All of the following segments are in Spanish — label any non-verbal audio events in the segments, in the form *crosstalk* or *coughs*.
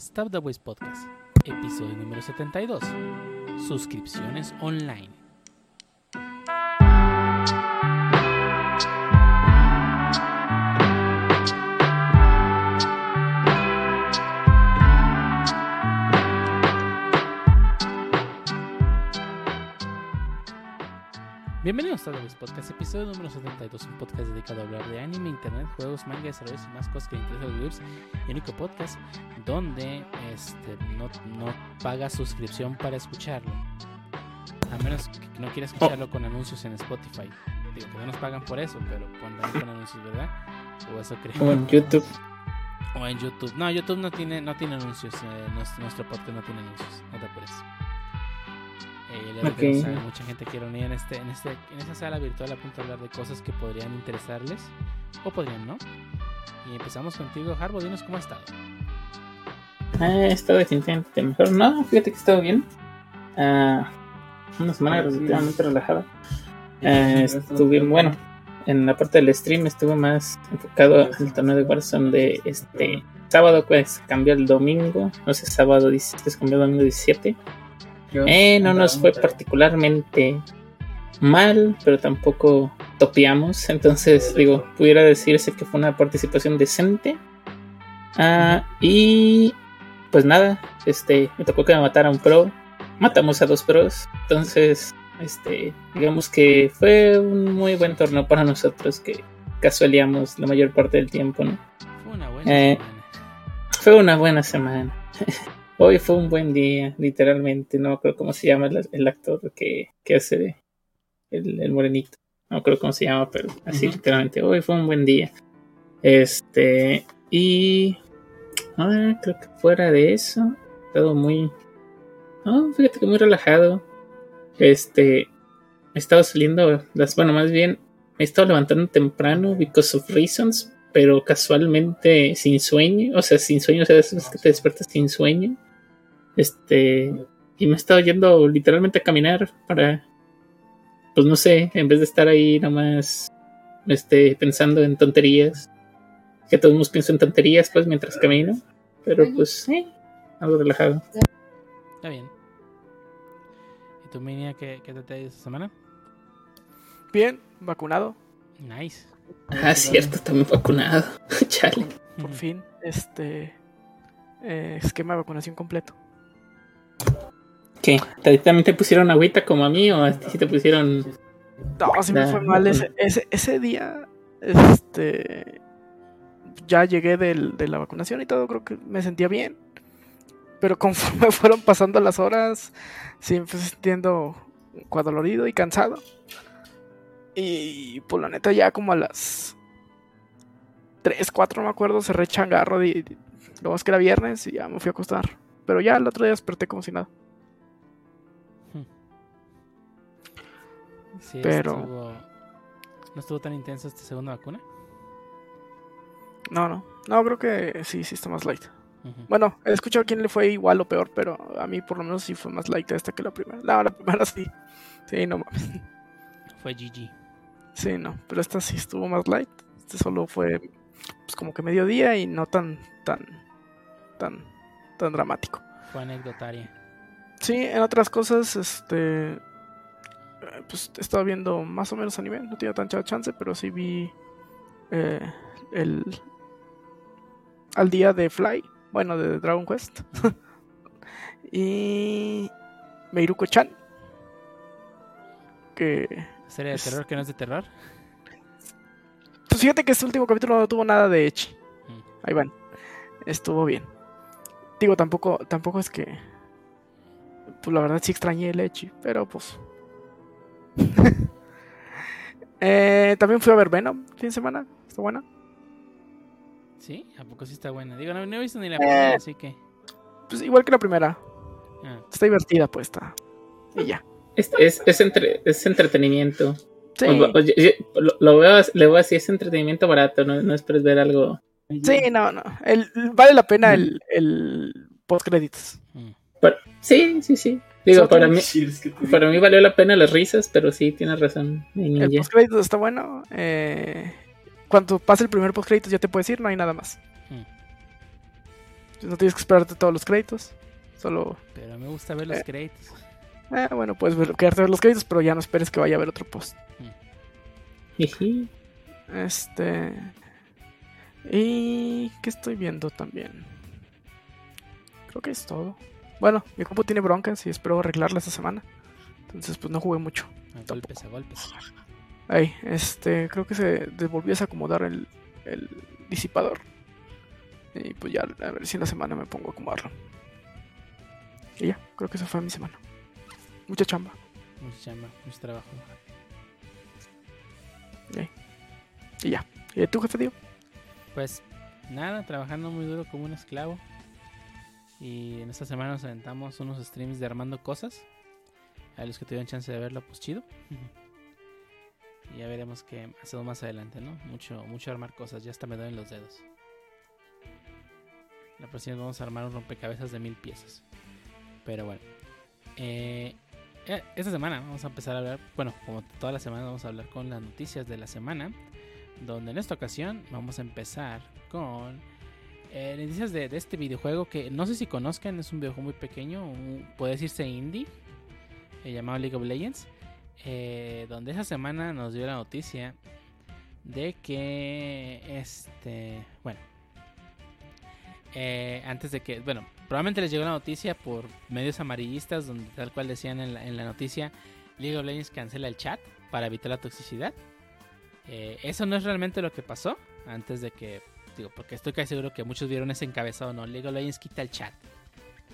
Stop the Waste Podcast, episodio número 72. Suscripciones online. Bienvenidos a Waste Podcast, episodio número 72, un podcast dedicado a hablar de anime, internet, juegos, manga, desarrollos y más cosas que interesan a los viewers. El único podcast donde este, no, no paga suscripción para escucharlo. A menos que no quiera escucharlo con anuncios en Spotify. Digo que no nos pagan por eso, pero pondrán con *laughs* anuncios, ¿verdad? O eso creo. O en YouTube. O en YouTube. No, YouTube no tiene, no tiene anuncios. eh, nuestro, nuestro podcast no tiene anuncios. No te apures. Eh, la verdad que no Ok. sabe, mucha gente quiere unir en, este, en, este, en esta sala virtual a punto de hablar de cosas que podrían interesarles o podrían no. Y empezamos contigo, Harbo. Dinos cómo ha estado. Ah, he estado definitivamente mejor. No, fíjate que he estado bien. Ah, una semana relativamente relajada. Ah, estuve, bueno, en la parte del stream estuve más enfocado al torneo de Warzone de este sábado, pues cambió el domingo. No sé, sábado 17, cambió el domingo 17. Eh, no nos fue particularmente mal, pero tampoco topeamos. Entonces, digo, pudiera decirse que fue una participación decente. Ah, y pues nada, este, me tocó que me matara un pro. Matamos a dos pros. Entonces, este, digamos que fue un muy buen torneo para nosotros que casualeamos la mayor parte del tiempo, ¿no? Fue una buena Eh, semana. Fue una buena semana. *laughs* Hoy fue un buen día, literalmente. No creo cómo se llama el, el actor que, que hace el, el morenito. No creo cómo se llama, pero así literalmente. Hoy fue un buen día. Este, y. Ah, creo que fuera de eso, todo muy. No, fíjate que muy relajado. Este, he estado saliendo, las, bueno, más bien, me he estado levantando temprano because of reasons, pero casualmente sin sueño, o sea, sin sueño, o sea, es que te despiertas sin sueño. Este, y me he estado yendo literalmente a caminar para, pues no sé, en vez de estar ahí nada más, este, pensando en tonterías, que todos mundo pienso en tonterías, pues mientras camino, pero pues, eh, algo relajado. Está bien. ¿Y tu Minia qué, qué te trae esta semana? Bien, vacunado, Nice. Ah, cierto, también vacunado. *laughs* Chale. por fin. Este eh, esquema de vacunación completo. ¿Qué? ¿Te- ¿También te pusieron agüita como a mí o sí te pusieron... No, sí me fue mal ese, ese, ese día. Este ya llegué del- de la vacunación y todo, creo que me sentía bien. Pero conforme *laughs* fueron pasando las horas, sí me fui sintiendo cuadolorido y cansado. Y por la neta, ya como a las 3, 4, no me acuerdo, cerré changarro. De- lo más que era viernes y ya me fui a acostar. Pero ya el otro día desperté como si nada. *laughs* Sí, Pero- estuvo- ¿No estuvo tan intensa esta segunda vacuna? No, no. No, creo que sí, sí está más light. Bueno, he escuchado a quién le fue igual o peor, pero a mí por lo menos sí fue más light esta que la primera. No, la primera sí. Sí, no mames. *laughs* Fue GG. Sí, no. Pero esta sí estuvo más light. Este solo fue pues como que mediodía y no tan, tan, tan, tan dramático. Fue anecdotaria. Sí, en otras cosas, este. Pues he estado viendo más o menos anime. No tenía tanta chance, pero sí vi. eh, el. Al día de Fly. Bueno, de Dragon Quest. *laughs* y. Meiruko-chan. Que. ¿Serie de Es- terror que no es de terror? Pues fíjate que este último capítulo no tuvo nada de Echi. Mm. Ahí van. Estuvo bien. Digo, tampoco, tampoco es que. Pues la verdad sí extrañé el Echi, pero pues. *laughs* Eh, también fui a ver Venom fin de semana. Está buena. Sí, ¿a poco sí está buena? Digo, no, no he visto ni Eh. la primera, así que... Pues igual que la primera. ah, Está divertida, pues está. Y ya. Es, es, es, entre- es entretenimiento. Sí, O- oye, yo- lo, lo veo, le veo así, es entretenimiento barato, no, no esperes ver algo. Sí, no, no. El, vale la pena el, el post créditos. Pero- sí, sí, sí. Digo, para mí, para mí valió la pena las risas, pero sí, tienes razón. El post créditos está bueno. Eh, cuando pase el primer post créditos ya te puedes ir, no hay nada más. No tienes que esperarte todos los créditos. Solo. Pero me gusta ver los Eh. créditos. Eh, bueno, puedes ver, quedarte a ver los créditos, pero ya no esperes que vaya a haber otro post. Este. Y. ¿Qué estoy viendo también? Creo que es todo. Bueno, mi compu tiene broncas y espero arreglarla esta semana. Entonces, pues no jugué mucho. A golpes, a golpes. Ahí, este. Creo que se volvió a acomodar el, el disipador. Y pues ya, a ver si en la semana me pongo a acomodarlo. Y ya, creo que esa fue mi semana. Mucha chamba. Mucha chamba, mucho trabajo. Y ya. ¿Y tú, jefe, tío? Pues nada, trabajando muy duro como un esclavo. Y en esta semana nos aventamos unos streams de armando cosas. A los que tuvieron chance de verlo, pues chido. y ya veremos qué hacemos más adelante, ¿no? Mucho, mucho armar cosas, ya hasta me duelen los dedos. La próxima vez vamos a armar un rompecabezas de mil piezas. Pero bueno. Eh, eh, esta semana vamos a empezar a hablar, bueno, como toda la semana vamos a hablar con las noticias de la semana donde en esta ocasión vamos a empezar con eh, noticias de, este videojuego que no sé si conozcan, es un videojuego muy pequeño, un- puede decirse indie, eh, llamado League of Legends, eh, donde esa semana nos dio la noticia de que, este, bueno, eh, antes de que, bueno, probablemente les llegó la noticia por medios amarillistas, donde tal cual decían en la noticia, League of Legends cancela el chat para evitar la toxicidad. Eh, eso no es realmente lo que pasó antes de que, digo, porque estoy casi seguro que muchos vieron ese encabezado, no, League of Legends quita el chat.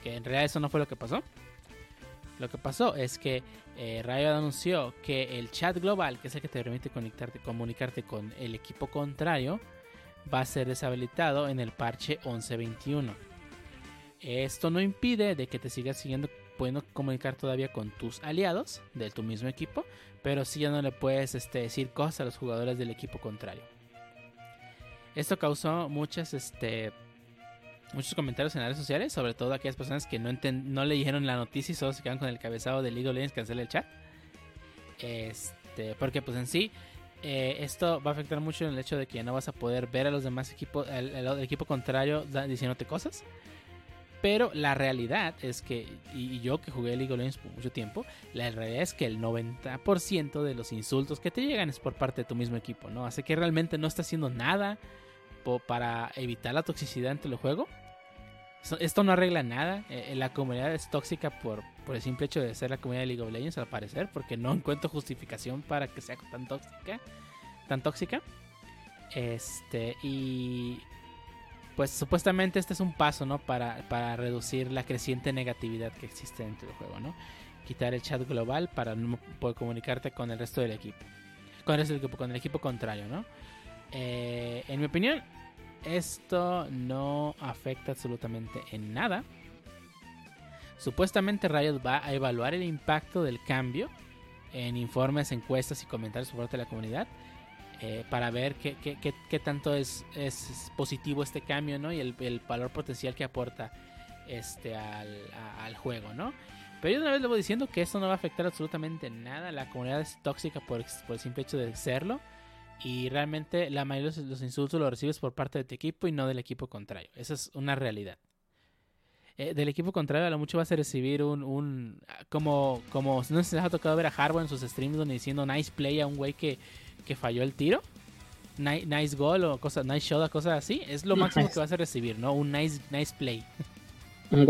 Que en realidad eso no fue lo que pasó. Lo que pasó es que eh, Riot anunció que el chat global, que es el que te permite conectarte, comunicarte con el equipo contrario, va a ser deshabilitado en el parche 1121. Esto no impide de que te sigas siguiendo pudiendo comunicar todavía con tus aliados de tu mismo equipo, pero sí ya no le puedes este, decir cosas a los jugadores del equipo contrario. Esto causó muchas, este, muchos comentarios en las redes sociales, sobre todo aquellas personas que no, no leyeron la noticia y solo se quedan con el cabezado de League of Legends cancela el chat. Este, porque pues en sí eh, esto va a afectar mucho en el hecho de que no vas a poder ver a los demás equipos, el, el- equipo contrario diciéndote cosas. Pero la realidad es que, y yo que jugué League of Legends por mucho tiempo, la realidad es que el 90% de los insultos que te llegan es por parte de tu mismo equipo, ¿no? Así que realmente no está haciendo nada para evitar la toxicidad entre el juego. Esto no arregla nada. eh, la comunidad es tóxica por, por el simple hecho de ser la comunidad de League of Legends, al parecer, porque no encuentro justificación para que sea tan tóxica. Tan tóxica. Este, y pues supuestamente este es un paso, ¿no? Para, para reducir la creciente negatividad que existe dentro del juego, ¿no? Quitar el chat global para poder comunicarte con el resto del equipo. Con el resto del equipo, con el equipo contrario, ¿no? Eh, en mi opinión, esto no afecta absolutamente en nada. Supuestamente Riot va a evaluar el impacto del cambio en informes, encuestas y comentarios por parte de la comunidad eh, para ver qué, qué- qué- tanto es, es positivo este cambio ¿no? y el, el valor potencial que aporta este al, al juego. ¿no? Pero yo una vez le voy diciendo que esto no va a afectar absolutamente nada. La comunidad es tóxica por, por el simple hecho de serlo. Y realmente la mayoría de los, insultos los recibes por parte de tu equipo y no del equipo contrario. Esa es una realidad. Eh, del equipo contrario a lo mucho vas a recibir un... un como, como no si les ha tocado ver a Harbo en sus streams donde diciendo nice play a un güey que, que falló el tiro. Ni- nice goal o cosas, nice shot cosas así. Es lo máximo que vas a recibir, ¿no? Un nice, nice play. Un.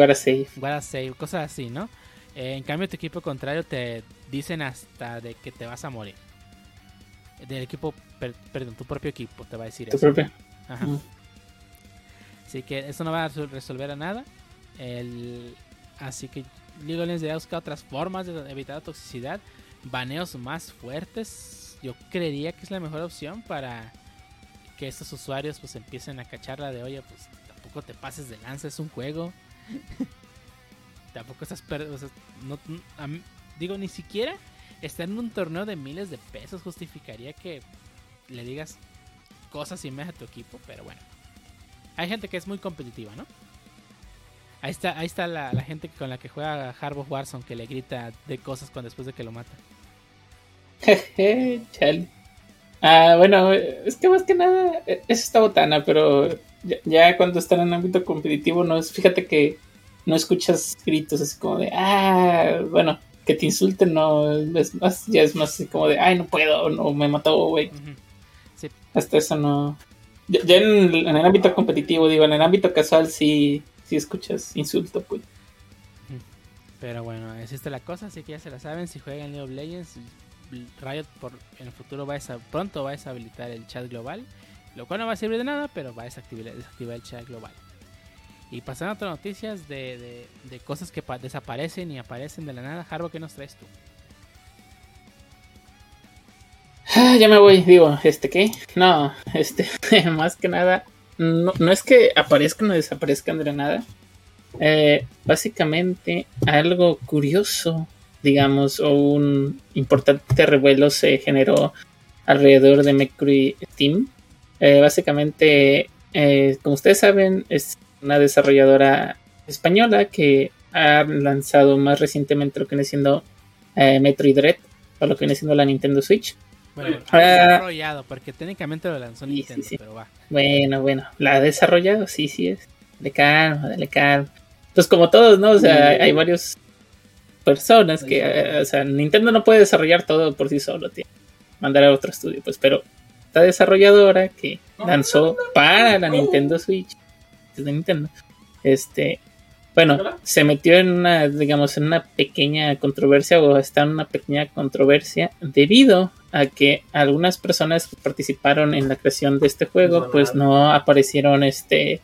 What a save, cosas así, ¿no? Eh, en cambio, tu equipo contrario te dicen hasta de que te vas a morir. Del equipo, per- perdón, tu propio equipo te va a decir Tu eso. Ajá. Mm. Así que eso no va a resol- resolver a nada. El- así que League of Legends debería buscar otras formas de evitar la toxicidad. Baneos más fuertes. Yo creería que es la mejor opción para que estos usuarios pues empiecen a cacharla de oye, pues tampoco te pases de lanza, es un juego. *laughs* tampoco estás per- o sea, no- mí- digo, ni siquiera estar en un torneo de miles de pesos justificaría que le digas cosas y a tu equipo, pero bueno. Hay gente que es muy competitiva, ¿no? Ahí está, ahí está la, la gente con la que juega Harbo Warzone que le grita de cosas cuando después de que lo mata. Jeje, *laughs* chale. Ah, bueno, es que más que nada, eh, eso está botana, pero ya, cuando están en ámbito competitivo, no es, fíjate que no escuchas gritos así como de, ah, bueno, que te insulten, no, es más, ya es más así como de, ay, no puedo, no, me mató, güey. Hasta eso no. Ya, en, el ámbito competitivo, digo, en el ámbito casual sí, sí escuchas insulto, pues. Pero bueno, es esta la cosa, así que ya se la saben, si juegan League of Legends, Riot por, en el futuro va a pronto va a deshabilitar el chat global, lo cual no va a servir de nada, pero va a desactivar, el chat global. Y pasando a otras noticias de, de, cosas que desaparecen y aparecen de la nada, Harbo, ¿qué nos traes tú? Ah, ya me voy, digo, ¿este qué? No, este, *laughs* más que nada, no, no es que aparezcan o desaparezcan de la nada. Eh, básicamente, algo curioso digamos, o un importante revuelo se generó alrededor de Mercury Steam. Eh, básicamente, eh, como ustedes saben, es una desarrolladora española que ha lanzado más recientemente lo que viene siendo eh, Metroid Dread, o lo que viene siendo la Nintendo Switch. Bueno, ha desarrollado, porque técnicamente lo lanzó Nintendo, pero va. Bueno, bueno, la ha desarrollado, sí, sí es. De calma, dale calma. Entonces, como todos, ¿no? O sea, hay varios personas que, eh, o sea, Nintendo no puede desarrollar todo por sí solo, tiene mandar a otro estudio, pues, pero esta desarrolladora que lanzó para la Nintendo Switch, de Nintendo, este, bueno, se metió en una, digamos, en una pequeña controversia o está en una pequeña controversia debido a que algunas personas que participaron en la creación de este juego, pues no aparecieron, este,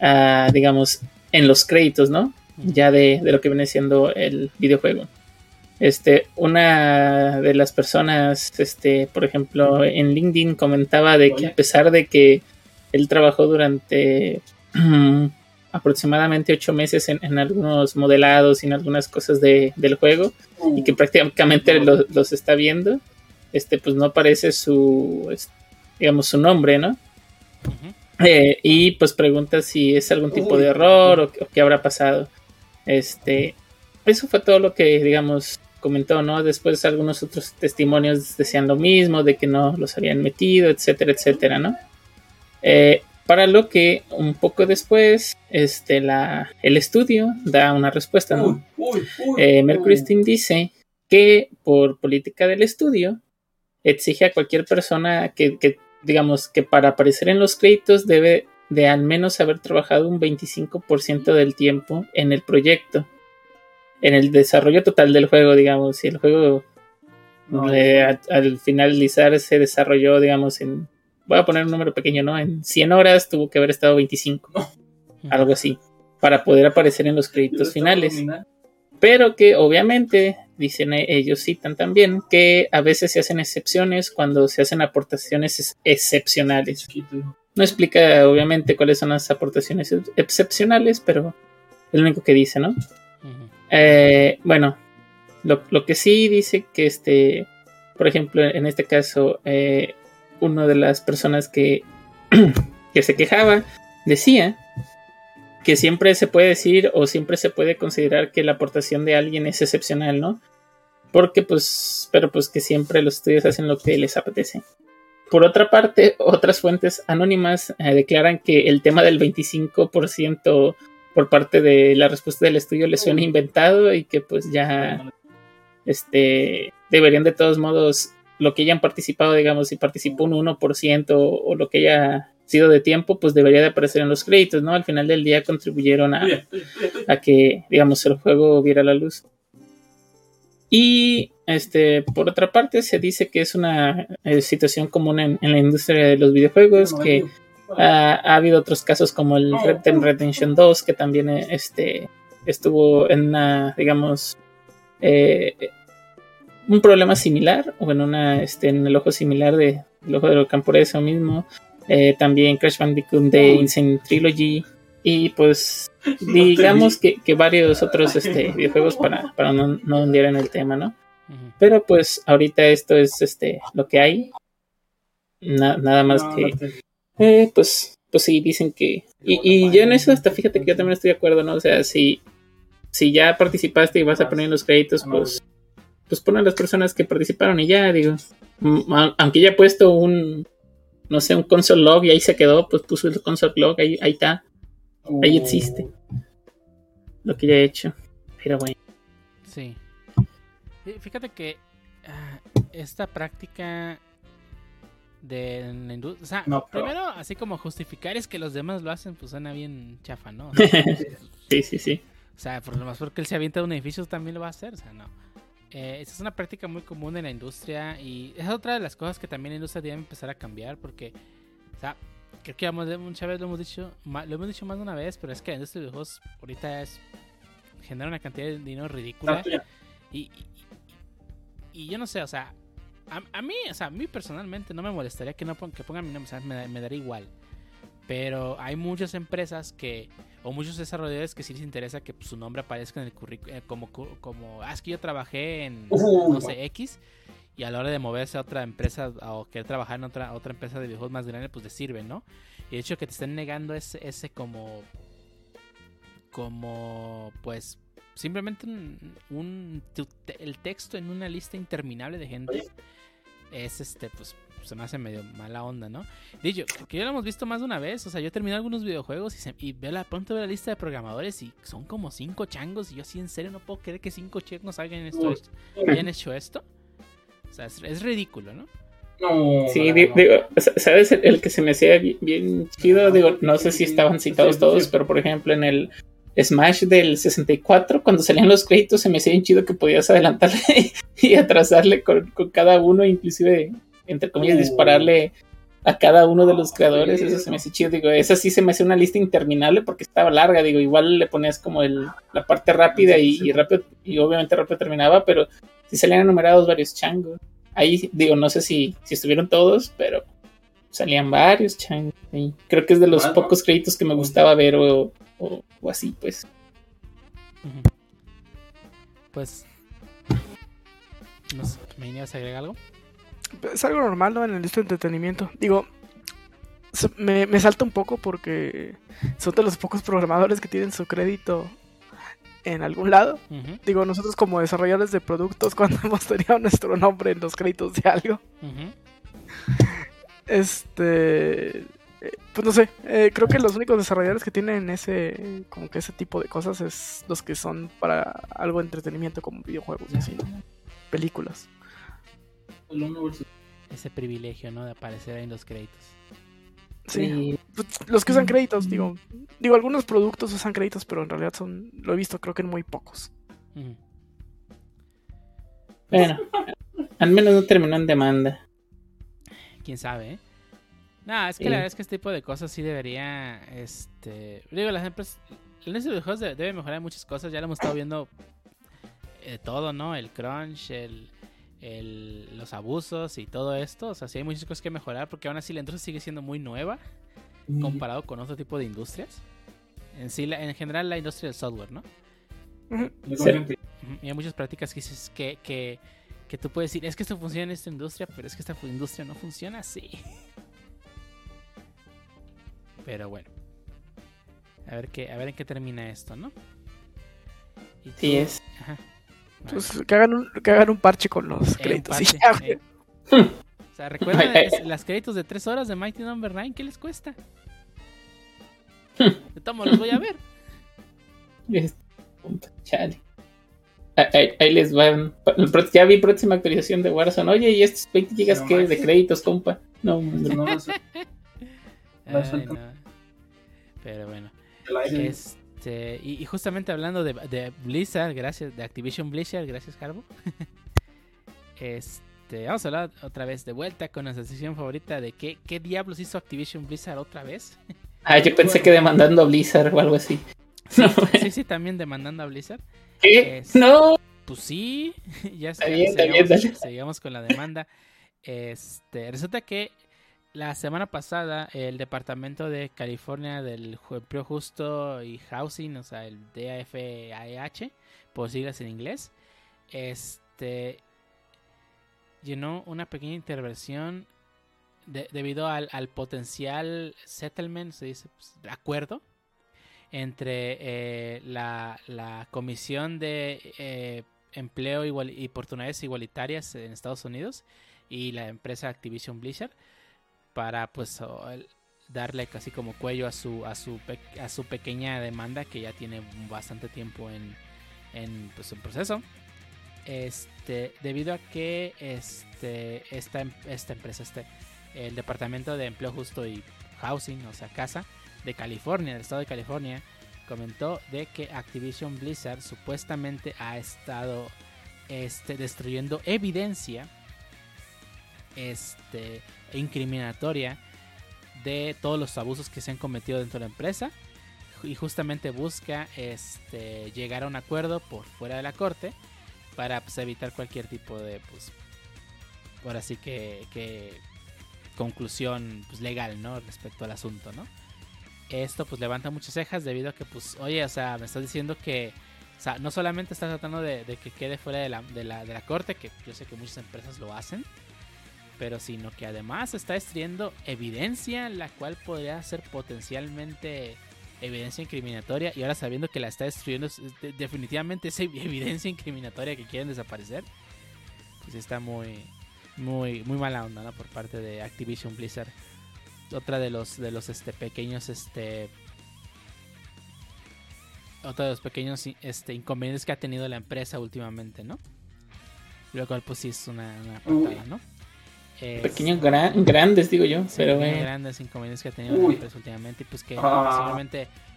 ah, digamos, en los créditos, ¿no? Ya de, lo que viene siendo el videojuego. Este, una de las personas, este, por ejemplo, en LinkedIn comentaba de que a pesar de que él trabajó durante *clears throat* aproximadamente ocho meses en, algunos modelados y en algunas cosas del juego y que prácticamente los, está viendo, este, pues no aparece su, digamos, su nombre, ¿no? Eh, y pues pregunta si es algún tipo de error o, o qué habrá pasado. Este, eso fue todo lo que, digamos, comentó, ¿no? Después algunos otros testimonios decían lo mismo, de que no los habían metido, etcétera, etcétera, ¿no? Eh, para lo que un poco después, este, la, el estudio da una respuesta, ¿no? Eh, Mercury Steam dice que por política del estudio exige a cualquier persona que, que, digamos, que para aparecer en los créditos debe de al menos haber trabajado un 25% del tiempo en el proyecto, en el desarrollo total del juego, digamos, si el juego al, finalizar se desarrolló, digamos, en, voy a poner un número pequeño, ¿no? En 100 horas tuvo que haber estado 25, algo así, para poder aparecer en los créditos finales. Pero que obviamente, dicen e, ellos, citan también, que a veces se hacen excepciones cuando se hacen aportaciones excepcionales. No explica, obviamente, cuáles son las aportaciones excepcionales, pero es lo único que dice, ¿no? Eh, bueno, lo, que sí dice que, este, por ejemplo, en este caso, eh, una de las personas que, *clears throat* que se quejaba decía que siempre se puede decir o siempre se puede considerar que la aportación de alguien es excepcional, ¿no? Porque pues, pero pues que siempre los estudios hacen lo que les apetece. Por otra parte, otras fuentes anónimas eh, declaran que el tema del 25% por parte de la respuesta del estudio le suena inventado y que pues ya este, deberían de todos modos lo que hayan participado, digamos, si participó un 1% o, lo que haya sido de tiempo, pues debería de aparecer en los créditos, ¿no? Al final del día contribuyeron a, a que, digamos, el juego viera la luz. Y este, por otra parte, se dice que es una eh, situación común en, la industria de los videojuegos, que ha, habido otros casos como el Red Dead Redemption 2, que también eh, este, estuvo en una, digamos, eh, un problema similar, o en, una, este, en el ojo similar de el ojo del campo eso mismo. también Crash Bandicoot de Insane Trilogy, y pues *laughs* digamos que, varios otros este, videojuegos para, para no, no hundir en el tema, ¿no? Pero pues ahorita esto es este lo que hay. nada más que... Eh, pues, pues sí, dicen que... Y, y yo en eso hasta fíjate que yo también estoy de acuerdo, ¿no? O sea, si, si ya participaste y vas a poner los créditos, pues, pues pon a las personas que participaron y ya, digo. Aunque ya he puesto un, no sé, un console log y ahí se quedó, pues puso el console log, ahí, ahí está, ahí existe lo que ya he hecho. Pero bueno. Sí. Fíjate que ah, esta práctica de la industria. O sea, primero, así como justificar es que los demás lo hacen, pues suena bien chafa, ¿no? *laughs* sí, sí, sí. O sea, por lo más porque él se avienta de un edificio también lo va a hacer, o sea, no. Eh, esa es una práctica muy común en la industria y es otra de las cosas que también la industria debe empezar a cambiar porque, o sea, creo que muchas veces lo hemos dicho, lo hemos dicho más de una vez, pero es que la industria de videojuegos ahorita es genera una cantidad de dinero ridícula. Y, y, yo no sé, o sea, a, mí, o sea, a mí personalmente no me molestaría que no que pongan mi nombre, me, me daría igual. Pero hay muchas empresas que, o muchos desarrolladores que sí les interesa que pues, su nombre aparezca en el currículum, eh, como, como, ah, es que yo trabajé en, no sé, X, y a la hora de moverse a otra empresa o querer trabajar en otra, otra empresa de videojuegos más grande, pues le sirve, ¿no? Y de hecho que te estén negando ese, ese como como pues simplemente un, el texto en una lista interminable de gente es este pues se me hace medio mala onda, ¿no? Dicho, que ya lo hemos visto más de una vez, o sea, yo he terminado algunos videojuegos y, veo la, pronto veo la lista de programadores y son como cinco changos y yo sí en serio no puedo creer que cinco changos hayan, esto, hayan hecho esto. O sea, es, ridículo, ¿no? No, sí, digo, ¿sabes? El, que se me hacía bien, bien, chido, digo, no sé si estaban citados todos, pero por ejemplo en el Smash del 64, cuando salían los créditos se me hacía bien chido que podías adelantarle *laughs* y atrasarle con, cada uno, inclusive, entre comillas, dispararle a cada uno de los creadores, eso se me hace chido, digo, esa sí se me hace una lista interminable porque estaba larga, digo, igual le ponías como el, la parte rápida y, rápido, y obviamente rápido terminaba, pero si salían enumerados varios changos. Ahí, digo, no sé si, si estuvieron todos, pero salían varios changos. Creo que es de los pocos créditos que me gustaba ver o, o, así, pues. Pues. No sé, ¿me ibas a agregar algo? Es algo normal, ¿no? En el listo de entretenimiento. Digo, me, me, salta un poco porque son de los pocos programadores que tienen su crédito en algún lado. Digo, nosotros como desarrolladores de productos, *laughs* cuando hemos tenido nuestro nombre en los créditos de algo. Este pues no sé, eh, creo que los únicos desarrolladores que tienen ese, como que ese tipo de cosas es los que son para algo de entretenimiento como videojuegos y así, películas. Ese privilegio, ¿no? De aparecer ahí en los créditos. Sí, pues, los que usan créditos, digo, digo, algunos productos usan créditos, pero en realidad son, lo he visto creo que en muy pocos. Bueno, al menos no terminó en demanda. Quién sabe, ¿eh? No, es que la verdad es que este tipo de cosas sí debería, este, digo, las empresas, en estos videojuegos debe mejorar muchas cosas, ya lo hemos estado viendo eh, todo, ¿no? El crunch, el, el, los abusos y todo esto, o sea, sí hay muchas cosas que mejorar porque aún así la industria sigue siendo muy nueva comparado con otro tipo de industrias. En sí, en general la industria del software, ¿no? Y hay muchas prácticas que dices que, que, que tú puedes decir, es que esto funciona en esta industria, pero es que esta industria no funciona así. *laughs* Pero bueno. A ver qué, a ver en qué termina esto, ¿no? Y sí es. Pues que hagan, un, que hagan un parche con los créditos. Eh. *laughs* O sea, recuerden *laughs* las créditos de 3 horas de Mighty Number 9, ¿qué les cuesta? *laughs* De tomo, los voy a ver. Chale. Ahí, les van. Ya vi próxima actualización de Warzone. Oye, ¿y estos 20 gigas qué? De créditos, compa. No, no, no. Pero bueno. Este, y, justamente hablando de, Blizzard, gracias, de Activision Blizzard, gracias Harbo. *laughs* este, vamos a hablar otra vez de vuelta con nuestra sesión favorita de qué, qué diablos hizo Activision Blizzard otra vez. *laughs* ah, yo *laughs* pensé que demandando a Blizzard o algo así. Sí, sí, también demandando a Blizzard. ¿Qué? no. Pues sí, ya está, bien, seguimos, seguimos con la demanda. Este, resulta que la semana pasada, el Departamento de California del Empleo Justo y Housing, o sea, el DAFAH, por siglas en inglés, este llenó una pequeña intervención debido al, potencial settlement, se dice, pues, acuerdo entre eh, la, Comisión de eh, Empleo y Oportunidades Igualitarias en Estados Unidos y la empresa Activision Blizzard para pues darle casi como cuello a su a su a su pequeña demanda que ya tiene bastante tiempo en en, pues, en proceso. Este debido a que este esta, esta empresa este el departamento de empleo justo y housing o sea casa de California del estado de California comentó de que Activision Blizzard supuestamente ha estado este, destruyendo evidencia este, incriminatoria de todos los abusos que se han cometido dentro de la empresa. Y justamente busca este, llegar a un acuerdo por fuera de la corte para pues, evitar cualquier tipo de pues ahora sí que, conclusión pues, legal no respecto al asunto no esto pues levanta muchas cejas debido a que pues oye o sea me estás diciendo que o sea, no solamente estás tratando de, que quede fuera de la, de, la, de la corte que yo sé que muchas empresas lo hacen pero sino que además está destruyendo evidencia la cual podría ser potencialmente evidencia incriminatoria y ahora sabiendo que la está destruyendo definitivamente esa evidencia incriminatoria que quieren desaparecer pues está muy muy muy mala onda ¿no? por parte de Activision Blizzard otra de los de los este pequeños este otro de los pequeños este inconvenientes que ha tenido la empresa últimamente no lo cual pues sí es una, una patada, ¿no? Pequeños grandes, digo yo. pero grandes inconvenientes que ha tenido últimamente. Y pues que ah.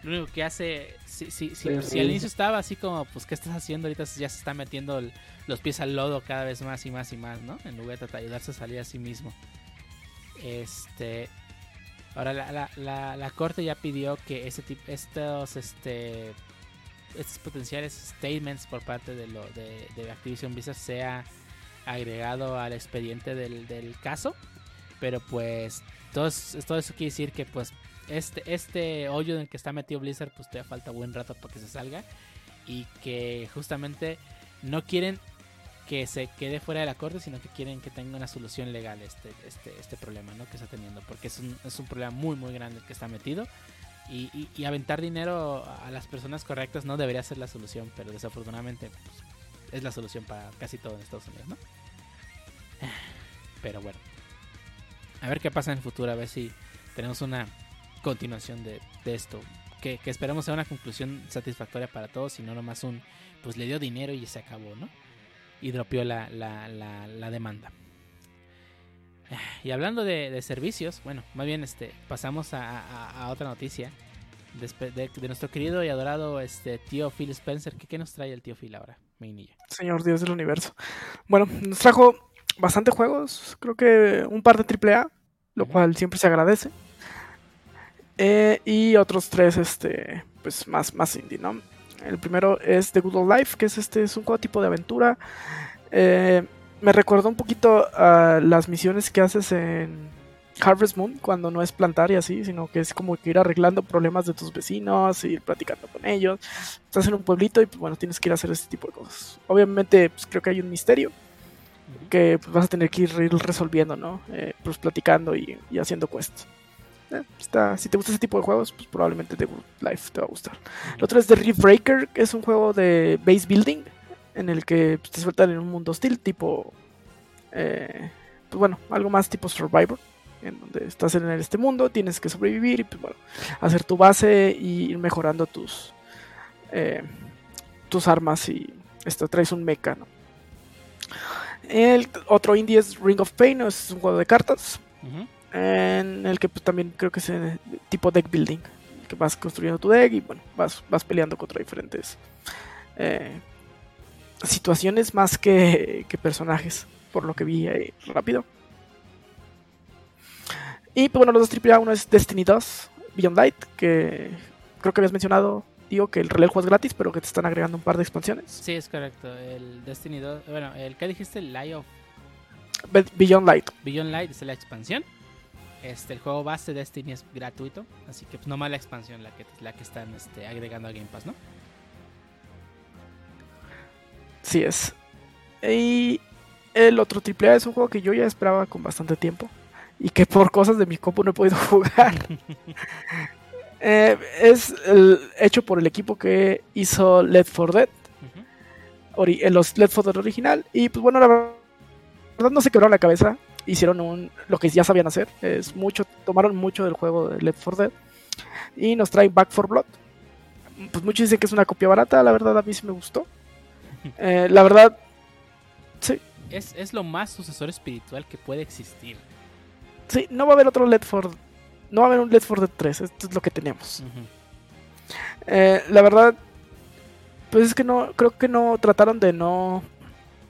lo único que hace. Si, si, si, al inicio estaba así como, pues, ¿qué estás haciendo? Ahorita ya se está metiendo los pies al lodo cada vez más y más y más, ¿no? En lugar de ayudarse a salir a sí mismo. Este. Ahora la, la, la, corte ya pidió que ese tipo, estos, este, estos potenciales statements por parte de, lo, de, de Activision Blizzard sea agregado al expediente del, caso. Pero pues todo, todo, eso quiere decir que pues este, este hoyo en el que está metido Blizzard pues todavía falta buen rato para que se salga. Y que justamente no quieren que se quede fuera de la corte, sino que quieren que tenga una solución legal este, este, este problema ¿no? que está teniendo. Porque es un, es un problema muy muy grande el que está metido. Y, y, aventar dinero a las personas correctas no debería ser la solución, pero desafortunadamente pues, es la solución para casi todo en Estados Unidos, ¿no? Pero bueno. A ver qué pasa en el futuro, a ver si tenemos una continuación de, esto. Que, esperemos sea una conclusión satisfactoria para todos y no nomás un, pues le dio dinero y se acabó, ¿no? Y dropeó la, la, demanda. Y hablando de, servicios, bueno, más bien este, pasamos a, otra noticia de, nuestro querido y adorado este, tío Phil Spencer. ¿Qué, ¿Qué, nos trae el tío Phil ahora, Señor Dios del universo. Bueno, nos trajo bastante juegos, creo que un par de AAA, lo cual siempre se agradece. Eh, y otros tres, este, pues más, más indie, ¿no? El primero es The Good Old Life, que es este, es un juego tipo de aventura. Eh, me recordó un poquito a las misiones que haces en Harvest Moon, cuando no es plantar y así, sino que es como que ir arreglando problemas de tus vecinos, ir platicando con ellos. Estás en un pueblito y pues bueno, tienes que ir a hacer este tipo de cosas. Obviamente, pues creo que hay un misterio que pues, vas a tener que ir resolviendo, ¿no? Eh, pues platicando y, haciendo quests. Eh, está, si te gusta ese tipo de juegos, pues probablemente The Good Life te va a gustar. El otro es The Reef Breaker, que es un juego de base building, en el que pues, te sueltan en un mundo hostil, tipo. Eh, pues bueno, algo más tipo Survivor en donde estás en este mundo, tienes que sobrevivir y pues bueno, hacer tu base y ir mejorando tus tus armas y esto traes un mecha, ¿no? El otro indie es Ring of Pain, es un juego de cartas. En el que pues, también creo que es tipo deck building. Que vas construyendo tu deck y bueno, vas, vas peleando contra diferentes eh, situaciones más que, personajes. Por lo que vi ahí rápido. Y pues bueno, los dos AAA, uno es Destiny 2, Beyond Light, que creo que habías mencionado digo que el reloj es gratis, pero que te están agregando un par de expansiones. Sí, es correcto. El Destiny 2, bueno, el que dijiste, Light of Beyond Light. Beyond Light es la expansión. Este, el juego base de Destiny es gratuito, así que pues nomás la expansión la que la que están este, agregando a Game Pass, ¿no? Sí es. Y el otro AAA es un juego que yo ya esperaba con bastante tiempo y que por cosas de mi compu no he podido *laughs* jugar. Eh, es hecho por el equipo que hizo Left 4 Dead. Uh los Left 4 Dead original. Y pues bueno, la verdad no se quebró la cabeza. hicieron un, lo que ya sabían hacer. Es mucho, tomaron mucho del juego de Left 4 Dead y nos traen Back for Blood. Pues muchos dicen que es una copia barata, la verdad a mí sí me gustó. *laughs* Eh, la verdad, sí. Es, es lo más sucesor espiritual que puede existir. Sí, no va a haber otro Left 4 no va a haber un Left 4 Dead 3, esto es lo que tenemos. Eh, la verdad, pues es que no, creo que no trataron de no,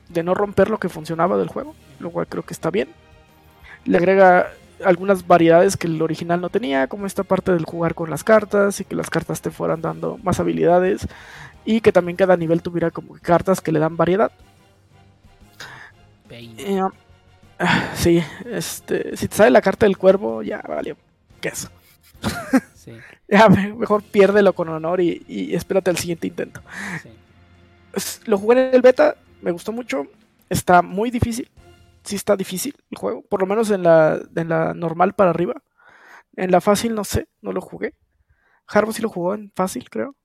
de no romper lo que funcionaba del juego, lo cual creo que está bien. Le agrega algunas variedades que el original no tenía, como esta parte del jugar con las cartas y que las cartas te fueran dando más habilidades y que también cada nivel tuviera como cartas que le dan variedad. Eh, ah, *sighs* sí, este, si te sale la carta del cuervo, ya vale queso. Sí. *laughs* ya, mejor piérdelo con honor y, espérate al siguiente intento. Lo jugué en el beta, me gustó mucho. Está muy difícil. Sí está difícil el juego. Por lo menos en la, en la normal para arriba. En la fácil no sé, no lo jugué. Harbo sí lo jugó en fácil, creo.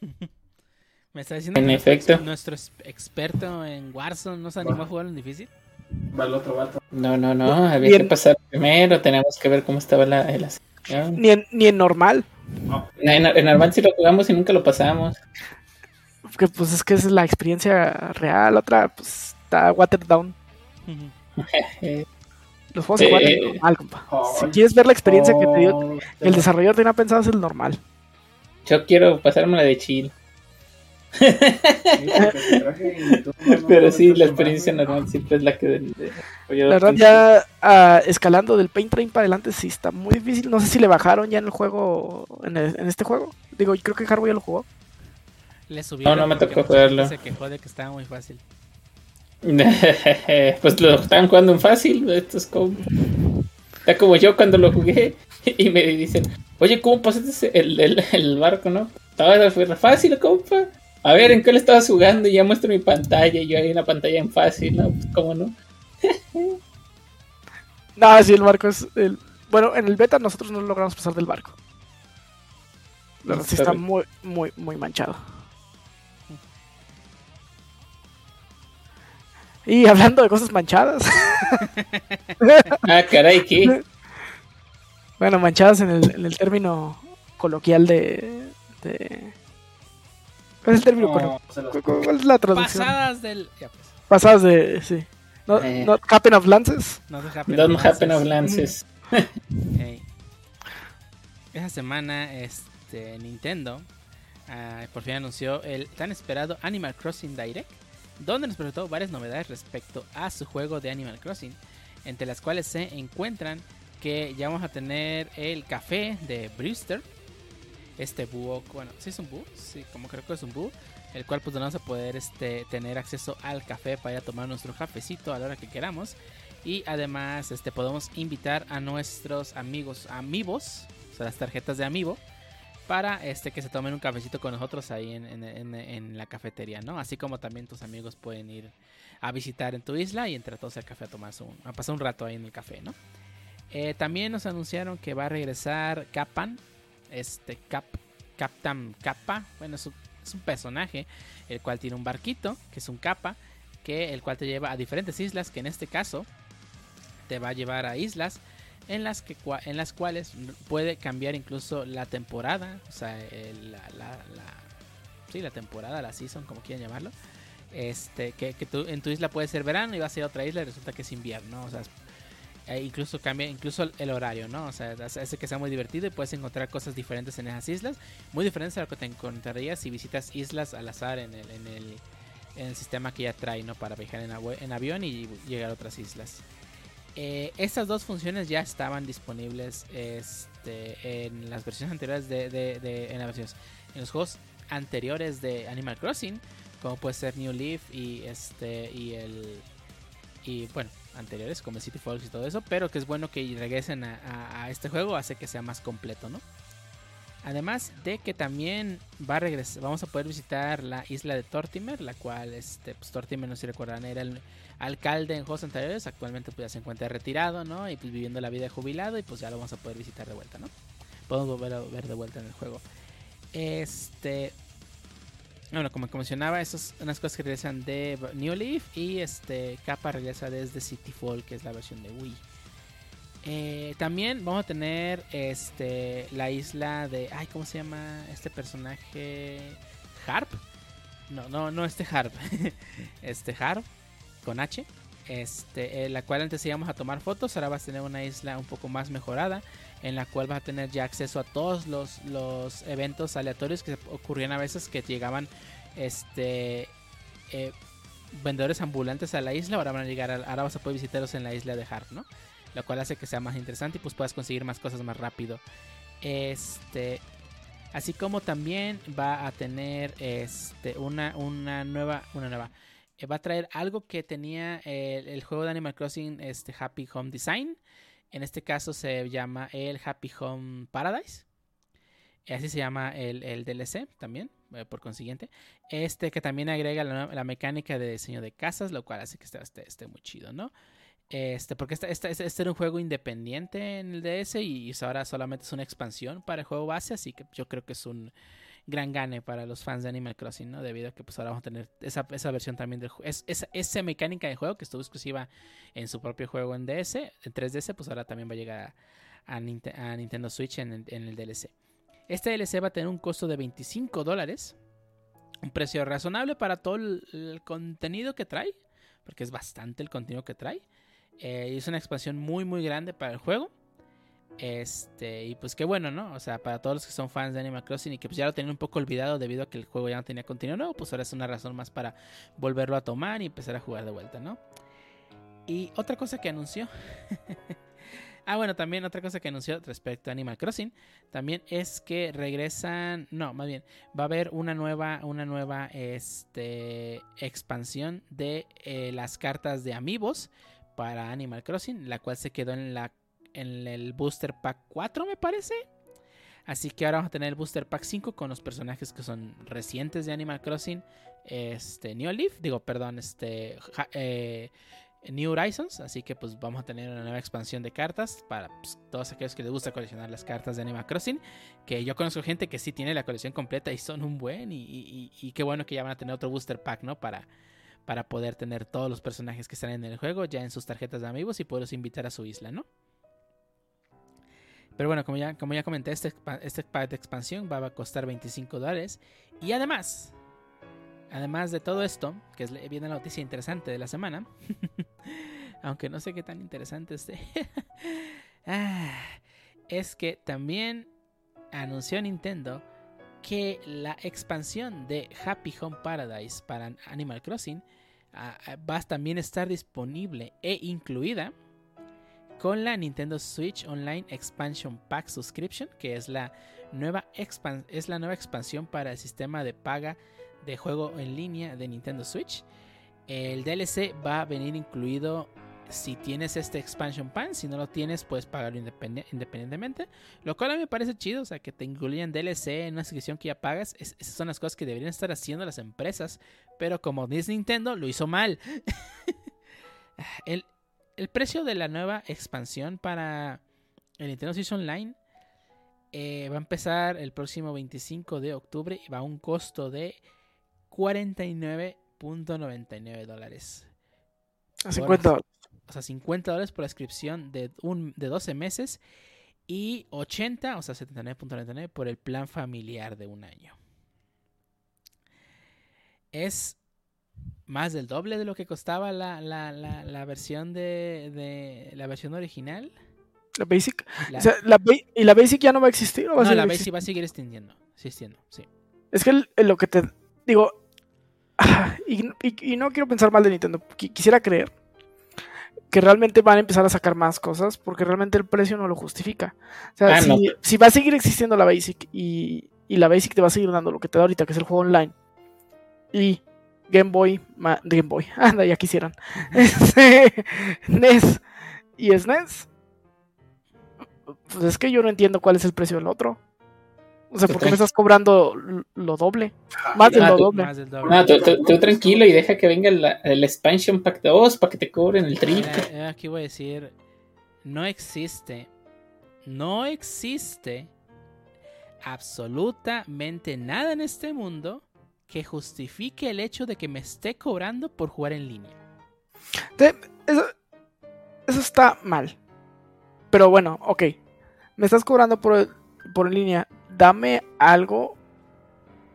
*laughs* ¿Me está diciendo en que efecto. nuestro experto en Warzone no se animó a jugar en difícil? Va el otro vato. No, no, no, había que pasar primero, tenemos que ver cómo estaba la, la Ni en, ni en normal. En, en, normal sí lo jugamos y nunca lo pasamos. Que pues es que es la experiencia real, otra pues está watered down. Los juegos juegan en normal, compa. Si quieres ver la experiencia que te dio, el desarrollador tenía pensado es el normal. Yo quiero pasarme la de chill. *laughs* Pero sí, la experiencia normal siempre es la que. la verdad, ya uh, escalando del Paint Train para adelante, sí está muy difícil. No sé si le bajaron ya en el juego, en, el, en este juego. Digo, creo que Harbo ya lo jugó. Le subieron. No, no me tocó jugarlo. Se quejó de que estaba muy fácil. *laughs* pues lo estaban jugando en fácil. Esto es como. Está como yo cuando lo jugué *laughs* y me dicen, oye, ¿cómo pasaste el, el, el barco, no? Estaba fácil, compa. A ver, ¿en qué le estabas jugando? Y ya muestro mi pantalla. Y yo ahí una pantalla en fácil, ¿no? Pues, ¿Cómo no? *laughs* no, sí, el barco es. El... Bueno, en el beta nosotros no logramos pasar del barco. La verdad sí está muy, muy, muy manchado. Y hablando de cosas manchadas. *laughs* ah, caray, ¿qué? Bueno, manchadas en el, en el término coloquial de, de ¿Cuál es el término? ¿Cuál es la traducción? Pasadas del. Ya, pues. Pasadas de. Sí. No, eh. not happen of lances. No happen, Don't of, happen of lances. hey. *laughs* Esa semana, este, Nintendo uh, por fin anunció el tan esperado Animal Crossing Direct, donde nos presentó varias novedades respecto a su juego de Animal Crossing, entre las cuales se encuentran que ya vamos a tener el café de Brewster, este búho, bueno, si es un búho, sí, como creo que es un búho, el cual pues vamos a poder este, tener acceso al café para ir a tomar nuestro cafecito a la hora que queramos. Y además este, podemos invitar a nuestros amigos amigos, o sea, las tarjetas de amigo, para este, que se tomen un cafecito con nosotros ahí en, la cafetería, ¿no? Así como también tus amigos pueden ir a visitar en tu isla y entre todos al café a tomarse un, a pasar un rato ahí en el café, ¿no? Eh, también nos anunciaron que va a regresar Capan, este Cap, Captain Kappa. Bueno, es un, personaje el cual tiene un barquito, que es un capa, que el cual te lleva a diferentes islas, que en este caso te va a llevar a islas en las, que, en las cuales puede cambiar incluso la temporada, o sea, la, la, sí, la temporada, la season, como quieran llamarlo. Este, que, que en tu isla puede ser verano y vas a ir a otra isla y resulta que es invierno, o sea, eh, incluso cambia incluso el horario, ¿no? O sea, hace que sea muy divertido y puedes encontrar cosas diferentes en esas islas, muy diferentes a lo que te encontrarías si visitas islas al azar en el, en el, sistema que ya trae, ¿no? Para viajar en, avión y llegar a otras islas. Eh, estas dos funciones ya estaban disponibles este, en las versiones anteriores de, en, las en los juegos anteriores de Animal Crossing, como puede ser New Leaf y este y el y bueno anteriores como City Falls y todo eso, pero que es bueno que regresen a, este juego, hace que sea más completo, ¿no? Además de que también va a regresar, vamos a poder visitar la isla de Tortimer, la cual, este, pues Tortimer, no sé si recuerdan, era el alcalde en juegos anteriores, actualmente pues ya se encuentra retirado, ¿no? Y pues viviendo la vida de jubilado y pues ya lo vamos a poder visitar de vuelta, ¿no? Podemos volver a ver de vuelta en el juego. Este, Bueno, como mencionaba, esas son unas cosas que regresan de New Leaf y este capa regresa desde Cityfall, que es la versión de Wii. Eh, también vamos a tener este la isla de. Ay, ¿cómo se llama este personaje? Harp. No, no, no este Harp. *laughs* este Harp con H. Este, la cual antes íbamos a tomar fotos. Ahora vas a tener una isla un poco más mejorada. En la cual vas a tener ya acceso a todos los, los eventos aleatorios que ocurrían a veces que llegaban este eh, vendedores ambulantes a la isla. Ahora van a llegar, ahora vas a poder visitarlos en la isla de Harp, ¿no? Lo cual hace que sea más interesante y pues puedas conseguir más cosas más rápido. Este, así como también va a tener este una, una nueva una nueva eh, va a traer algo que tenía el, juego de Animal Crossing este Happy Home Design. En este caso se llama el Happy Home Paradise. Así se llama el, DLC también, eh, por consiguiente. Este que también agrega la, mecánica de diseño de casas, lo cual hace que esté, esté muy chido, ¿no? Este, porque este, este, este, era un juego independiente en el DS y ahora solamente es una expansión para el juego base, así que yo creo que es un gran gane para los fans de Animal Crossing, ¿no? Debido a que pues ahora vamos a tener esa, esa versión también del juego. Es, esa, mecánica de juego que estuvo exclusiva en su propio juego en DS, en 3DS, pues ahora también va a llegar a, Nintendo Switch en el, en el, DLC. Este DLC va a tener un costo de 25 dólares, un precio razonable para todo el contenido que trae, porque es bastante el contenido que trae. Eh, es una expansión muy, muy grande para el juego. Este, y pues qué bueno, ¿no? O sea, para todos los que son fans de Animal Crossing y que pues ya lo tenían un poco olvidado debido a que el juego ya no tenía contenido nuevo, pues ahora es una razón más para volverlo a tomar y empezar a jugar de vuelta, ¿no? Y otra cosa que anunció. *laughs* ah, bueno, también otra cosa que anunció respecto a Animal Crossing. También es que regresan. No, más bien. Va a haber una nueva. Una nueva este, expansión de eh, las cartas de amigos para Animal Crossing, la cual se quedó en, la, en el Booster Pack 4, me parece. Así que ahora vamos a tener el Booster Pack 5 con los personajes que son recientes de Animal Crossing. Este, New Leaf, digo, perdón, este, eh, New Horizons. Así que pues vamos a tener una nueva expansión de cartas para pues, todos aquellos que les gusta coleccionar las cartas de Animal Crossing. Que yo conozco gente que sí tiene la colección completa y son un buen. Y, y qué bueno que ya van a tener otro Booster Pack, ¿no? Para para poder tener todos los personajes que están en el juego ya en sus tarjetas de amigos y poderlos invitar a su isla, ¿no? Pero bueno, como ya, como ya comenté, este, este pack de expansión va a costar 25 dólares. Y además, además de todo esto, que es, viene la noticia interesante de la semana, *laughs* aunque no sé qué tan interesante esté, *laughs* ah, es que también anunció Nintendo que la expansión de Happy Home Paradise para Animal Crossing ah, ah, va a también estar disponible e incluida con la Nintendo Switch Online Expansion Pack Subscription, que es la nueva, es la nueva expansión para el sistema de paga de juego en línea de Nintendo Switch. El DLC va a venir incluido si tienes este expansion pan, si no lo tienes, puedes pagarlo independientemente. Lo cual a mí me parece chido, o sea, que te incluyan DLC en una suscripción que ya pagas. esas son las cosas que deberían estar haciendo las empresas. Pero como Disney Nintendo lo hizo mal. *laughs* el, precio de la nueva expansión para el Nintendo Switch Online eh, va a empezar el próximo 25 de octubre y va a un costo de 49.99 dólares. A 50 o sea, 50 dólares por la inscripción de, un, de 12 meses y 80, o sea, 79.99 por el plan familiar de un año. Es más del doble de lo que costaba la, la, la, versión de, de, la versión original. La Basic. y la Basic ya no va a existir. no, la Basic va a seguir existiendo, existiendo, sí. Es que lo que te digo, *sighs* y, y, no quiero pensar mal de Nintendo, quisiera creer que realmente van a empezar a sacar más cosas porque realmente el precio no lo justifica. O sea, ah, si, va a seguir existiendo la Basic y, la Basic te va a seguir dando lo que te da ahorita, que es el juego online, y Game Boy, Game Boy, *laughs* anda, ya quisieran, *laughs* este, NES y SNES, pues es que yo no entiendo cuál es el precio del otro. O sea, ¿por qué me estás cobrando lo doble? Más de lo doble. No, tú, tranquilo y deja que venga el, expansion pack 2 para que te cobren el triple. Aquí voy a decir, no existe, no existe absolutamente nada en este mundo que justifique el hecho de que me esté cobrando por jugar en línea. Eso, eso está mal. Pero bueno, ok. Me estás cobrando por, por en línea. Dame algo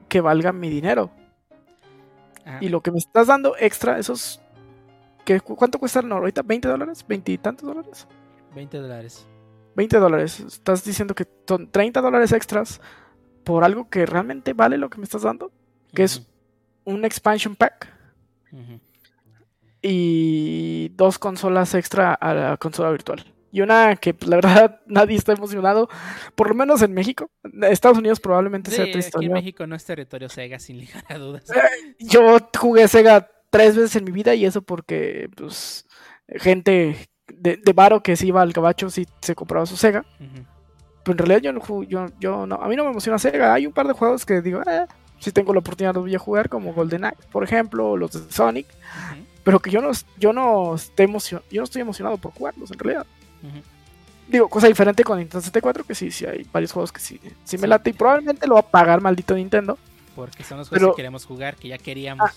que valga mi dinero. Y lo que me estás dando extra, esos... ¿qué, cu- ¿Cuánto cuesta no, ahorita? ¿20 dólares? ¿20 y tantos dólares? 20 dólares. 20 dólares. Estás diciendo que son 30 dólares extras por algo que realmente vale lo que me estás dando. Que es un expansion pack. Ujú, ujú. y dos consolas extra a la consola virtual. Y una que pues, la verdad *laughs* nadie está emocionado, por lo menos en México. Estados Unidos probablemente Sí, sea aquí otra en historia. México no es territorio Sega, sin lugar a dudas. Yo jugué Sega tres veces en mi vida y eso porque pues gente de, de varo que se iba al gabacho sí se compraba su Sega. Ujú, Pero en realidad yo no, yo, yo no, a mí no me emociona Sega. Hay un par de juegos que digo, eh, si tengo la oportunidad los voy a jugar, como Golden Axe, por ejemplo, o los de Sonic. pero que yo no, yo no esté yo no estoy emocionado por jugarlos en realidad. Digo, cosa diferente con Nintendo 64, que sí, sí hay varios juegos que sí, sí me late y probablemente lo va a pagar maldito Nintendo. Porque son los juegos Pero- que queremos jugar, que ya queríamos.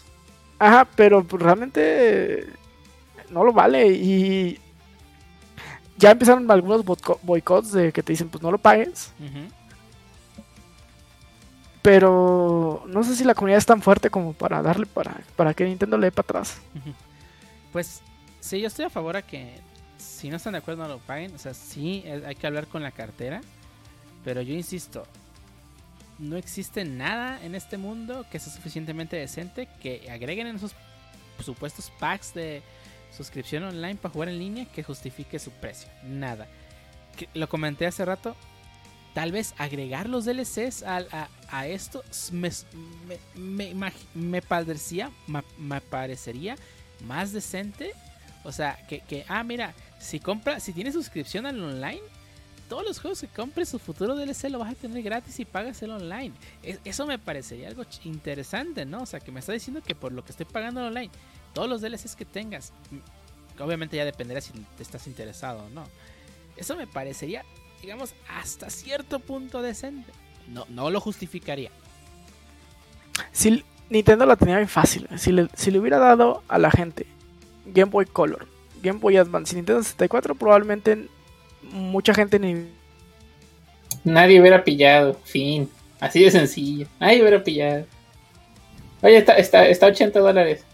Ajá, pero pues, realmente no lo vale y ya empezaron algunos boico- boicots de que te dicen pues no lo pagues, Ujú. Pero no sé si la comunidad es tan fuerte como para darle para, para que Nintendo le dé para atrás. Pues sí, yo estoy a favor a que si no están de acuerdo no lo paguen. O sea, sí, eh, hay que hablar con la cartera. Pero yo insisto, no existe nada en este mundo que sea suficientemente decente que agreguen en esos supuestos packs de suscripción online para jugar en línea que justifique su precio. Nada. Lo comenté hace rato. Tal vez agregar los DLCs a, esto me, me, me me parecería, más decente. O sea, que, ah, mira, si compra, si tienes suscripción al online, todos los juegos que compres su futuro DLC lo vas a tener gratis y pagas el online. Es- eso me parecería algo interesante, ¿no? O sea, que me está diciendo que por lo que estoy pagando el online, todos los DLCs que tengas, obviamente ya dependerá si te estás interesado o no. Eso me parecería, digamos, hasta cierto punto decente. No, no lo justificaría. Si Nintendo la tenía bien fácil, si le, si le hubiera dado a la gente Game Boy Color, Game Boy Advance y Nintendo 64, probablemente mucha gente ni Nadie hubiera pillado. Fin. Así de sencillo. Nadie hubiera pillado. Oye, está, está, está 80 dólares.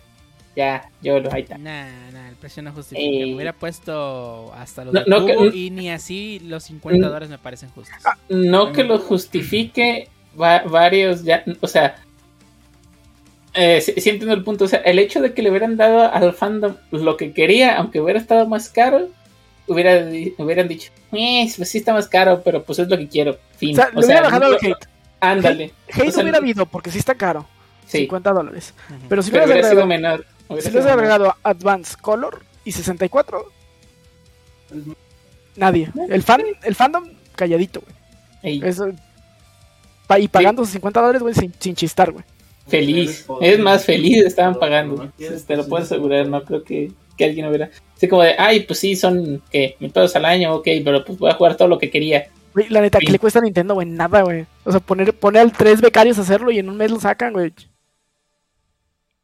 Ya, yo lo ahí está. Nah, nah, el precio no justifica. Eh. Me hubiera puesto hasta los No, de no, que- cubo y ni así los 50 Mm. dólares me parecen justos. No que lo justifique va- varios ya. O sea. Eh, sí, sí entiendo el punto. O sea, el hecho de que le hubieran dado al fandom lo que quería, aunque hubiera estado más caro, hubiera, hubieran dicho, "Eh, pues sí está más caro, pero pues es lo que quiero. Fin. O sea, le hubiera bajado el hate. Ándale. Hate O sea, hubiera habido porque sí está caro, Sí, 50 dólares. Pero si pero hubiera sido menor. Si hubieras menor. agregado Advance Color y 64, nadie. El fan, el fandom calladito, güey. Eso- pa- y pagando sus 50 dólares, güey, sin, sin chistar, güey. feliz. Es más, feliz estaban pagando. Te lo puedo asegurar, no creo que, que alguien hubiera. Así como de, ay, pues sí, son, ¿qué? Mil pesos al año, ok, pero pues voy a jugar todo lo que quería. Güey, La neta, ¿qué Sí. le cuesta a Nintendo, güey? Nada, güey. O sea, poner, poner al tres becarios a hacerlo y en un mes lo sacan, güey.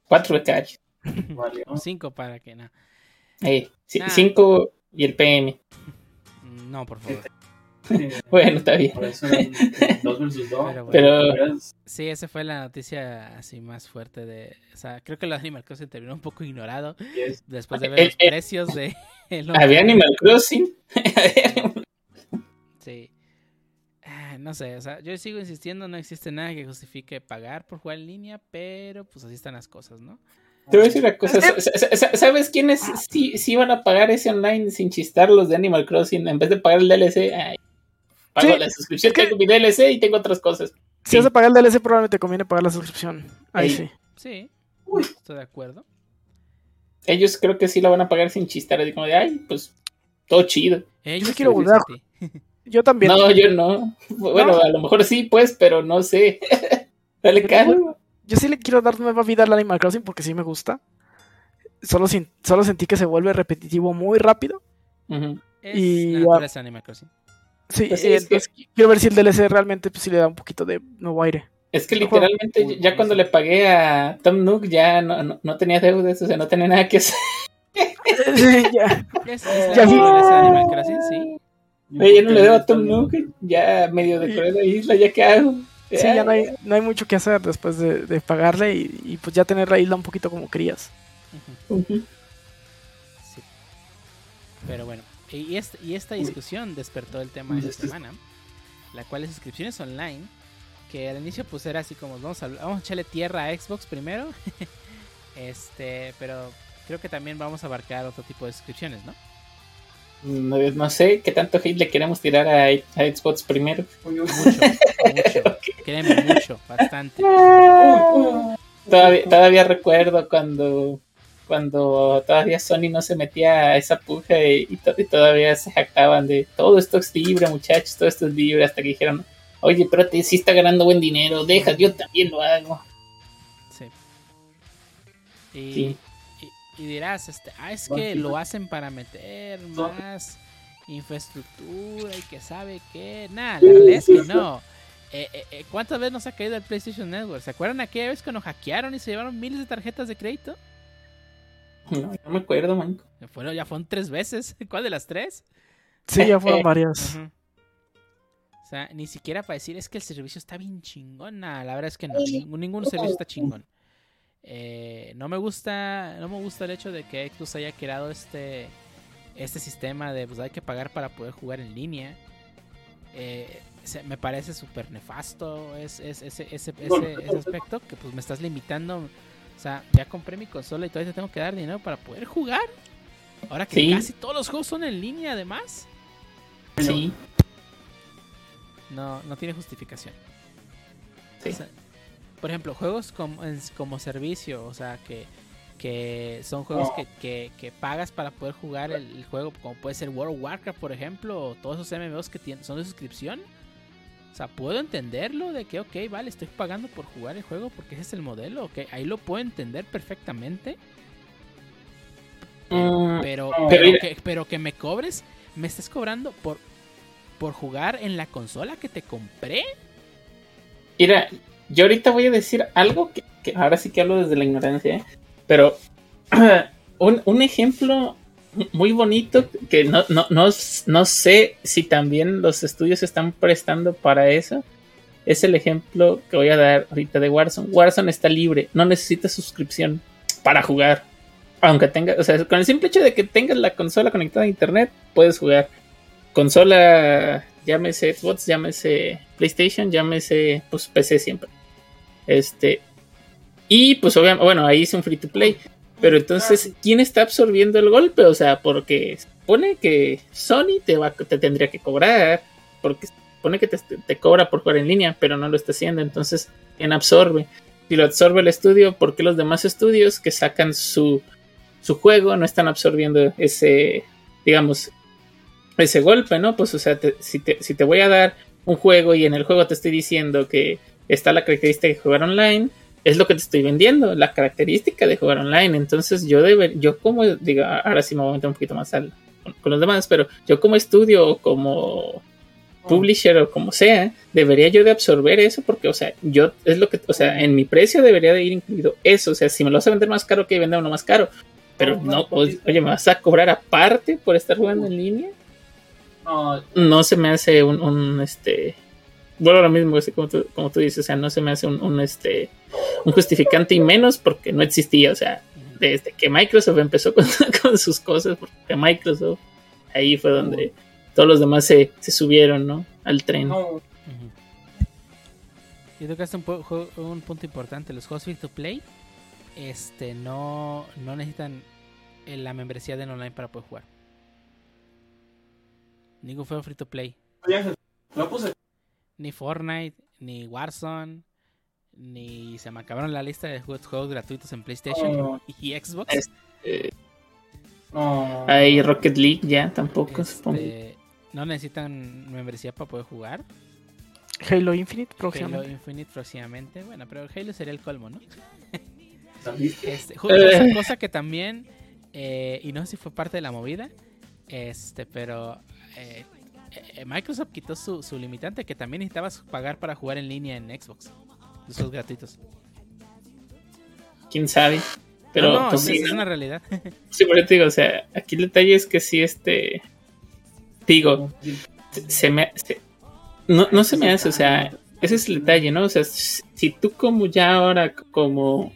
Cuatro becarios. *laughs* Cinco para que ci- Nah. cinco y el PM. No, por favor. *laughs* Bueno, está bien. Por eso eran dos versus dos. Pero bueno. Pero Sí, esa fue la noticia así más fuerte de... O sea, creo que lo de Animal Crossing terminó un poco ignorado Yes. después de ver el- los el- precios de... *laughs* el había. Animal Crossing. Sí. Ah, No sé, o sea, yo sigo insistiendo, no existe nada que justifique pagar por jugar en línea, pero pues así están las cosas, ¿no? Te voy a decir una cosa. sa- sa- sa- ¿Sabes quiénes sí, sí van a pagar ese online sin chistar los de Animal Crossing en vez de pagar el DLC? Ay, pago Sí, la suscripción, es que- tengo mi DLC y tengo otras cosas. Si Sí. vas a pagar el DLC, probablemente te conviene pagar la suscripción. Ahí sí. Sí, Uy. estoy de acuerdo. Ellos creo que sí la van a pagar sin chistar. Así como de, ay, pues todo chido. Ellos quiero sí, volver. Yo también. No, yo no. Bueno, a lo mejor sí, pues, pero no sé. *laughs* Dale Yo caro. Yo sí le quiero dar nueva vida al Animal Crossing porque sí me gusta. Solo, sin- solo sentí que se vuelve repetitivo muy rápido. Ujú. Es Y, la Animal Crossing. Sí, Pues sí, eh, que- entonces quiero ver si el DLC realmente pues, sí le da un poquito de nuevo aire. Es que literalmente ya cuando le pagué a Tom Nook ya no, no, no tenía deudas, o sea, no tenía nada que hacer. *laughs* Sí, ya. *laughs* Es, es Ya Animal Crossing, sí. Oye, ya no le debo a Tom Nook, ya medio decoré la isla, ¿ya qué hago? Sí, ya no hay, no hay mucho que hacer después de, de pagarle y, y pues ya tener la isla un poquito como crías. Sí. Pero bueno, y, este- y esta discusión despertó el tema de la semana, la cual es suscripciones online, que al inicio pues era así como vamos a, vamos a echarle tierra a Xbox primero, *laughs* este, pero creo que también vamos a abarcar otro tipo de suscripciones, ¿no? No, no sé qué tanto hate le queremos tirar a, a Xbox primero. Mucho, mucho, *laughs* créeme, mucho, bastante. Todavía, todavía recuerdo cuando cuando todavía Sony no se metía a esa puja y, y to- y todavía se jactaban de todo esto es libre, muchachos, todo esto es libre, hasta que dijeron, oye, pero te sí está ganando buen dinero, deja, yo también lo hago. Sí. Y, Sí. Y- dirás, este, ah, es que lo hacen para meter más infraestructura y que sabe que. Nada, la realidad es que no. Eh, eh, eh, ¿Cuántas veces nos ha caído el PlayStation Network? ¿Se acuerdan aquella vez cuando hackearon y se llevaron miles de tarjetas de crédito? No, no me acuerdo, man. Fueron, ya fueron tres veces. *laughs* ¿Cuál de las tres? Sí, ya fueron varias. O sea, ni siquiera para decir es que el servicio está bien chingón. Nah, la verdad es que no. Ningún, ningún servicio está chingón. Eh, no me gusta. No me gusta el hecho de que Xbox haya creado este. Este sistema de pues hay que pagar para poder jugar en línea. Eh, me parece súper nefasto es, es- ese, ese, ese- ese aspecto que pues me estás limitando. O sea, ya compré mi consola y todavía te tengo que dar dinero para poder jugar. Ahora que Sí. casi todos los juegos son en línea además. Sí, No, no tiene justificación. sí. O sea, por ejemplo, juegos como, como servicio, o sea, que, que son juegos que, que- que pagas para poder jugar el, el juego, como puede ser World of Warcraft, por ejemplo, o todos esos MMOs que tienen, son de suscripción. O sea, puedo entenderlo de que, ok, vale, estoy pagando por jugar el juego porque ese es el modelo, ok, ahí lo puedo entender perfectamente. Mm, Pero, pero que, pero que me cobres, me estás cobrando por, por jugar en la consola que te compré. Mira, yo ahorita voy a decir algo que, ahora sí que hablo desde la ignorancia, ¿eh? pero *clears throat* un, un ejemplo muy bonito que no, no, no, no sé si también los estudios están prestando para eso. Es el ejemplo que voy a dar ahorita de Warzone. Warzone está libre, no necesitas suscripción para jugar. Aunque tengas, o sea, con el simple hecho de que tengas la consola conectada a internet, puedes jugar. Consola, llámese Xbox, llámese PlayStation, llámese pues PC siempre. Este. Y pues obviamente, bueno, ahí es un free to play. Pero entonces, ¿quién está absorbiendo el golpe? O sea, porque supone que Sony te, va, te tendría que cobrar. Porque supone que te, te cobra por jugar en línea, pero no lo está haciendo. Entonces, ¿quién absorbe? Si lo absorbe el estudio, ¿por qué los demás estudios que sacan su, su juego no están absorbiendo ese, digamos, ese golpe, ¿no? Pues, o sea, te- si, te, si te voy a dar un juego y en el juego te estoy diciendo que está la característica de jugar online, es lo que te estoy vendiendo, la característica de jugar online. Entonces, yo deber, yo como, digo, ahora sí me voy a meter un poquito más al, con, los demás, pero yo como estudio o como publisher o como sea, debería yo de absorber eso porque, o sea, yo es lo que, o sea, en mi precio debería de ir incluido eso, o sea, si me lo vas a vender más caro que vender uno más caro, pero no, o- oye, me vas a cobrar aparte por estar jugando en línea, No, no se me hace un, un, este, bueno, lo mismo, así como tú, como tú dices, o sea, no se me hace un, un, este, un justificante y menos porque no existía, o sea, desde que Microsoft empezó con, *laughs* con sus cosas, porque Microsoft, ahí fue donde todos los demás se, se subieron, ¿no? Al tren. no, Ujú. Yo creo que es un, punto importante. Los juegos free to play este, no, no necesitan eh, la membresía de online para poder jugar. Ningún juego free to play. lo puse. Ni Fortnite, ni Warzone, ni se me acabaron la lista de juegos, gratuitos en PlayStation Oh. y Xbox. Es- Eh, No. ahí Rocket League ya tampoco, supongo. Este, no necesitan membresía para poder jugar. Halo Infinite Halo próximamente. Infinite próximamente. Bueno, pero Halo sería el colmo, ¿no? Este, cosa, cosa que también, eh, y no sé si fue parte de la movida, este, pero eh, eh, Microsoft quitó su, su limitante que también necesitabas pagar para jugar en línea en Xbox. Esos gratuitos. quién sabe. Pero no, no, pues es, sí, es ¿no? una realidad. *laughs* Sí, por eso te digo, o sea, aquí el detalle es que sí, este. Digo, se, me. se- no, no se me hace, o sea, ese es el detalle, ¿no? O sea, si si tú, como ya ahora, como.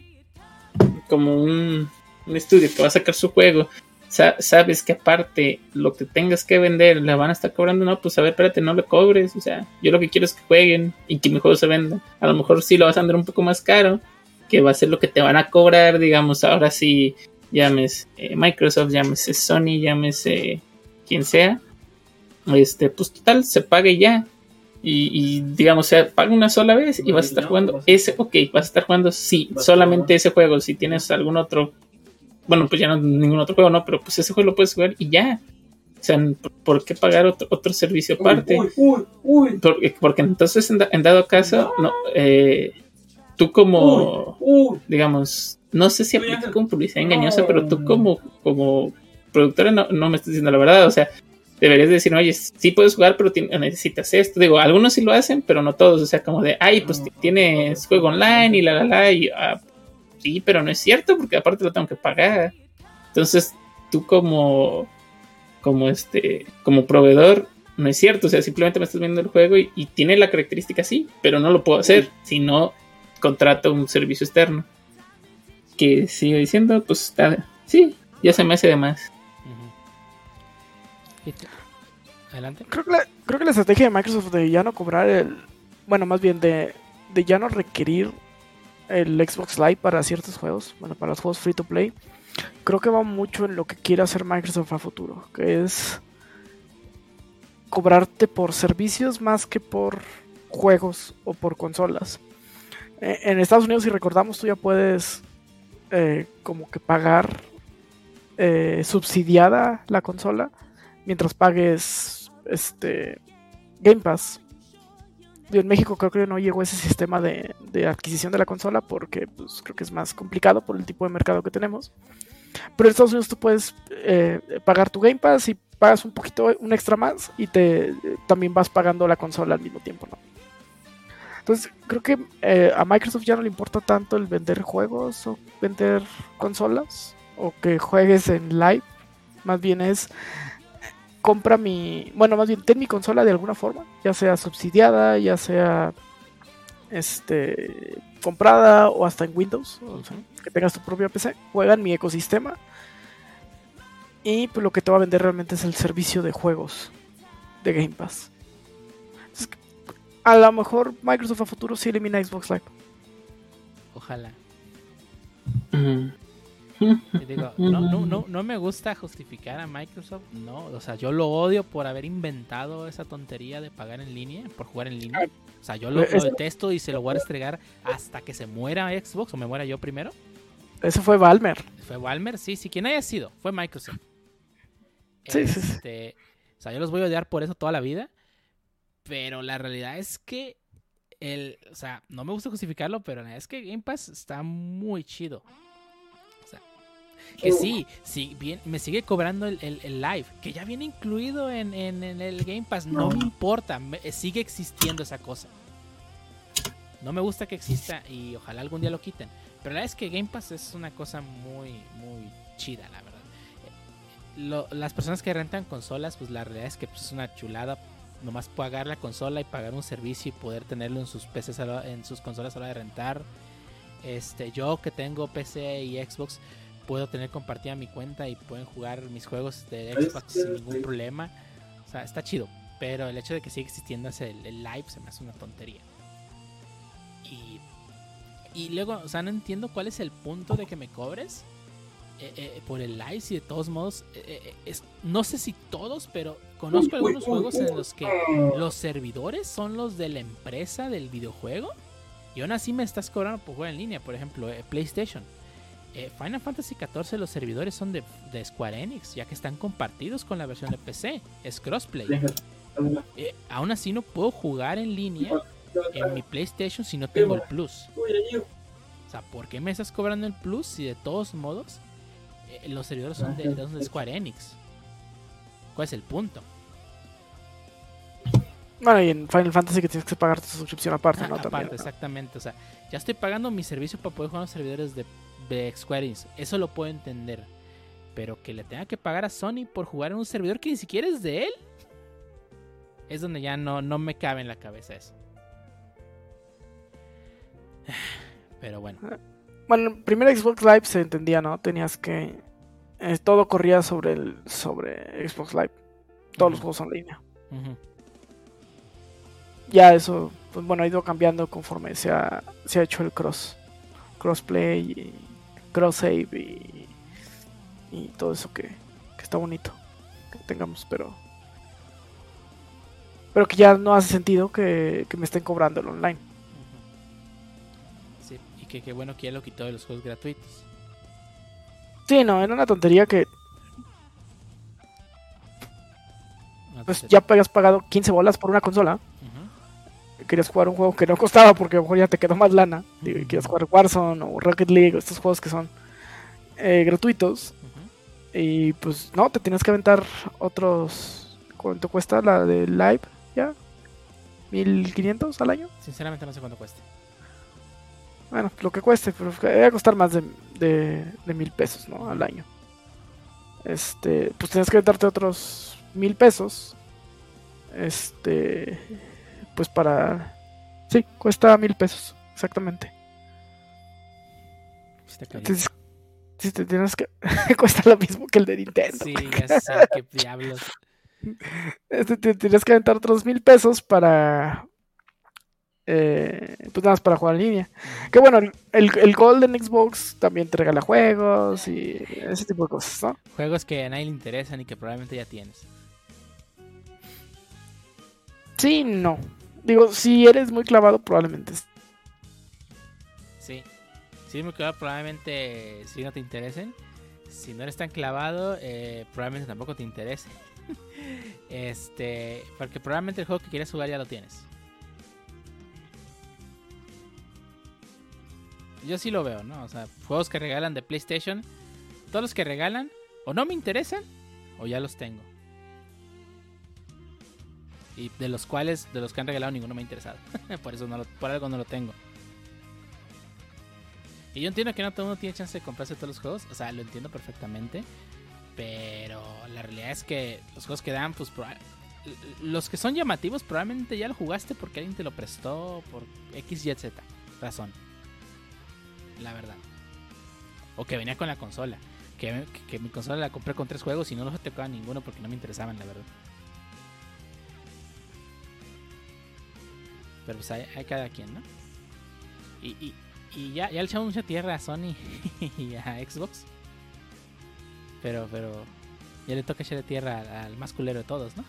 Como un, un estudio que va a sacar su juego, sa- sabes que aparte lo que tengas que vender le van a estar cobrando, no, pues a ver, espérate, no le cobres, o sea, yo lo que quiero es que jueguen y que mi juego se venda. A lo mejor sí lo vas a vender un poco más caro, que va a ser lo que te van a cobrar, digamos, ahora sí llames eh, Microsoft, llámese Sony, llámese quien sea, este, pues total, se pague ya. Y, y, digamos, o sea, paga una sola vez y vas a estar jugando ese, ok, vas a estar jugando, sí, solamente ese juego. Si tienes algún otro, bueno, pues ya no ningún otro juego, no, pero pues ese juego lo puedes jugar y ya. O sea, ¿por, qué pagar otro, otro servicio aparte? Uy, uy, uy, Porque, porque entonces, en, da- en dado caso, no, eh, tú como digamos, no sé si aplica como publicidad engañosa, pero tú como, como productora no, no me estás diciendo la verdad, o sea, deberías decir, oye, sí puedes jugar, pero necesitas esto. Digo, algunos sí lo hacen, pero no todos, o sea, como de, ay, pues ti- tienes juego online y la, la, la, y ah, sí, pero no es cierto, porque aparte lo tengo que pagar. Entonces, tú como, como este, como proveedor, no es cierto, o sea, simplemente me estás viendo el juego y, y tiene la característica así, pero no lo puedo hacer si no contrato un servicio externo que sigue diciendo, pues está, sí, ya se me hace de más. Adelante. Creo que, la, creo que la estrategia de Microsoft de ya no cobrar el. Bueno, más bien de, de ya no requerir el Xbox Live para ciertos juegos, bueno, para los juegos free to play, creo que va mucho en lo que quiere hacer Microsoft a futuro, que es cobrarte por servicios más que por juegos o por consolas. Eh, En Estados Unidos, si recordamos, tú ya puedes eh, como que pagar eh, subsidiada la consola mientras pagues este Game Pass. En México creo que no llegó ese sistema de, de adquisición de la consola porque pues, creo que es más complicado por el tipo de mercado que tenemos. Pero en Estados Unidos tú puedes eh, pagar tu Game Pass y pagas un poquito, un extra más y te también vas pagando la consola al mismo tiempo, ¿no? Entonces creo que eh, a Microsoft ya no le importa tanto el vender juegos o vender consolas o que juegues en live. Más bien es compra mi, bueno, más bien ten mi consola de alguna forma, ya sea subsidiada, ya sea este comprada o hasta en Windows, o sea, que tengas tu propia PC, juega en mi ecosistema y pues lo que te va a vender realmente es el servicio de juegos de Game Pass. Entonces, a lo mejor Microsoft a futuro sí elimina Xbox Live. Ojalá. Y digo, no, no, no, no me gusta justificar a Microsoft, no, o sea, yo lo odio por haber inventado esa tontería de pagar en línea, por jugar en línea. O sea, yo lo, lo detesto y se lo voy a restregar hasta que se muera Xbox o me muera yo primero. Ese fue Valmer. Fue Walmer, sí, sí, quien haya sido, fue Microsoft. *laughs* Sí, sí, sí. Este, O sea, yo los voy a odiar por eso toda la vida. Pero la realidad es que el, o sea, no me gusta justificarlo, pero la verdad es que Game Pass está muy chido. Que sí, sí bien, me sigue cobrando el, el- el live, que ya viene incluido en, en- en el Game Pass. No, me importa, me- sigue existiendo esa cosa. No me gusta que exista y ojalá algún día lo quiten. Pero la verdad es que Game Pass es una cosa muy, muy chida, la verdad. Eh, lo- las personas que rentan consolas, pues la realidad es que pues, es una chulada nomás pagar la consola y pagar un servicio y poder tenerlo en sus PCs en sus consolas a la hora de rentar. Este, yo que tengo PC y Xbox puedo tener compartida mi cuenta y pueden jugar mis juegos de Xbox sin ningún problema. O sea, está chido. Pero el hecho de que siga existiendo ese, el, el live se me hace una tontería. Y, y luego, o sea, no entiendo cuál es el punto de que me cobres eh, eh, por el live si de todos modos, eh, eh, es, no sé si todos, pero conozco algunos juegos en los que los servidores son los de la empresa del videojuego y aún así me estás cobrando por jugar en línea, por ejemplo, eh, PlayStation. Eh, Final Fantasy XIV los servidores son de, de Square Enix, ya que están compartidos con la versión de PC, es crossplay. Eh, aún así no puedo jugar en línea en mi PlayStation si no tengo el Plus. O sea, ¿por qué me estás cobrando el Plus si de todos modos eh, los servidores son de, de Square Enix? ¿Cuál es el punto? Bueno, y en Final Fantasy que tienes que pagar tu suscripción aparte, Ah, ¿no? aparte, También. ¿no? exactamente. O sea, ya estoy pagando mi servicio para poder jugar en los servidores de, de Square Enix. Eso lo puedo entender. Pero que le tenga que pagar a Sony por jugar en un servidor que ni siquiera es de él. Es donde ya no, no me cabe en la cabeza eso. *sighs* Pero bueno. Bueno, en primer Xbox Live se entendía, ¿no? Tenías que. eh, todo corría sobre el sobre Xbox Live. Todos los juegos en línea. Ya eso, pues bueno, ha ido cambiando conforme se ha, se ha hecho el cross. Crossplay y cross save y, y todo eso que, que está bonito que tengamos, pero. Pero que ya no hace sentido que, que me estén cobrando el online. Sí, y que qué bueno que ya lo quitó de los juegos gratuitos. Sí, no, era una tontería que pues ya hayas pagado 15 bolas por una consola. Querías jugar un juego que no costaba porque a lo mejor ya te quedó más lana. Digo, y quieres jugar Warzone o Rocket League o estos juegos que son eh, gratuitos. Y pues no, te tienes que aventar otros. ¿Cuánto cuesta la de Live? ¿Ya? ¿1500 al año? Sinceramente no sé cuánto cueste. Bueno, lo que cueste, pero debe a costar más de, de, de mil pesos, ¿no? Al año. Este, pues tienes que aventarte otros mil pesos. Este, pues para. Sí, cuesta mil pesos, exactamente. Está. Entonces, si te tienes que. *laughs* cuesta lo mismo que el de Nintendo. Sí, ya sé, qué diablos. *laughs* Este, te tienes que aventar otros mil pesos para. eh, pues nada más para jugar en línea. Que bueno, el, el, el Golden Xbox también te regala juegos y ese tipo de cosas, ¿no? Juegos que a nadie le interesan y que probablemente ya tienes. Sí, no. Digo, si eres muy clavado, probablemente. Sí. Sí, me quedo probablemente si no te interesen. Si no eres tan clavado, eh, probablemente tampoco te interese. *laughs* este, porque probablemente el juego que quieres jugar ya lo tienes. Yo sí lo veo, ¿no? O sea, juegos que regalan de PlayStation, todos los que regalan o no me interesan o ya los tengo. Y de los cuales, de los que han regalado, ninguno me ha interesado. *laughs* por eso no lo, por algo no lo tengo. Y yo entiendo que no todo el mundo tiene chance de comprarse todos los juegos. O sea, lo entiendo perfectamente. Pero la realidad es que los juegos que dan, pues los que son llamativos probablemente ya lo jugaste porque alguien te lo prestó por X, Y, Z. Razón. La verdad. O que venía con la consola. Que, que- que mi consola la compré con tres juegos y no los tocaba ninguno porque no me interesaban, la verdad. Pero pues hay, hay cada quien, ¿no? Y, y, y ya, ya le echamos mucha tierra a Sony *laughs* y a Xbox. Pero, pero ya le toca echarle tierra al, al más culero de todos, ¿no?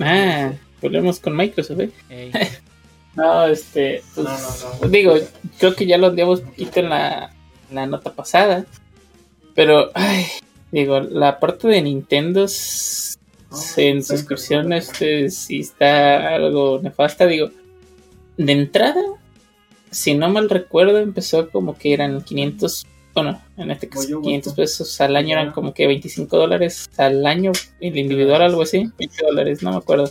Ah, volvemos con Microsoft, ¿eh? Ey, *laughs* No, este. pues, No, no, no. Digo, creo que ya lo digamos un poquito en la, en la nota pasada. Pero, ay, digo, la parte de Nintendo en suscripción este, sí está algo nefasta. Digo, de entrada, si no mal recuerdo, empezó como que eran 500. Bueno, en este caso, Oye, 500 guapo. pesos al año eran como que 25 dólares al año, el individual, algo así, 20 dólares, no me acuerdo.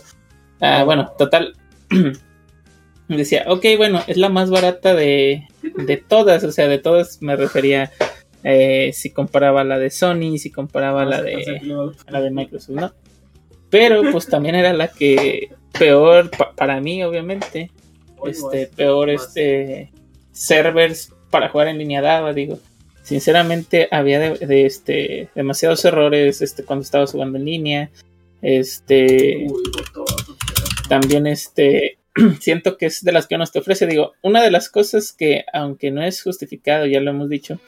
Ah, bueno, total. *clears throat* Decía, ok, bueno, es la más barata de, de todas, o sea, de todas me refería eh, si comparaba la de Sony, si comparaba la de, la de Microsoft, ¿no? Pero pues también era la que peor, pa- para mí obviamente, este, peor este servers para jugar en línea daba, digo. Sinceramente había de, de, este demasiados errores este cuando estaba jugando en línea. Este también este *clears throat* siento que es de las que nos te ofrece. Digo, una de las cosas que, aunque no es justificado, ya lo hemos dicho,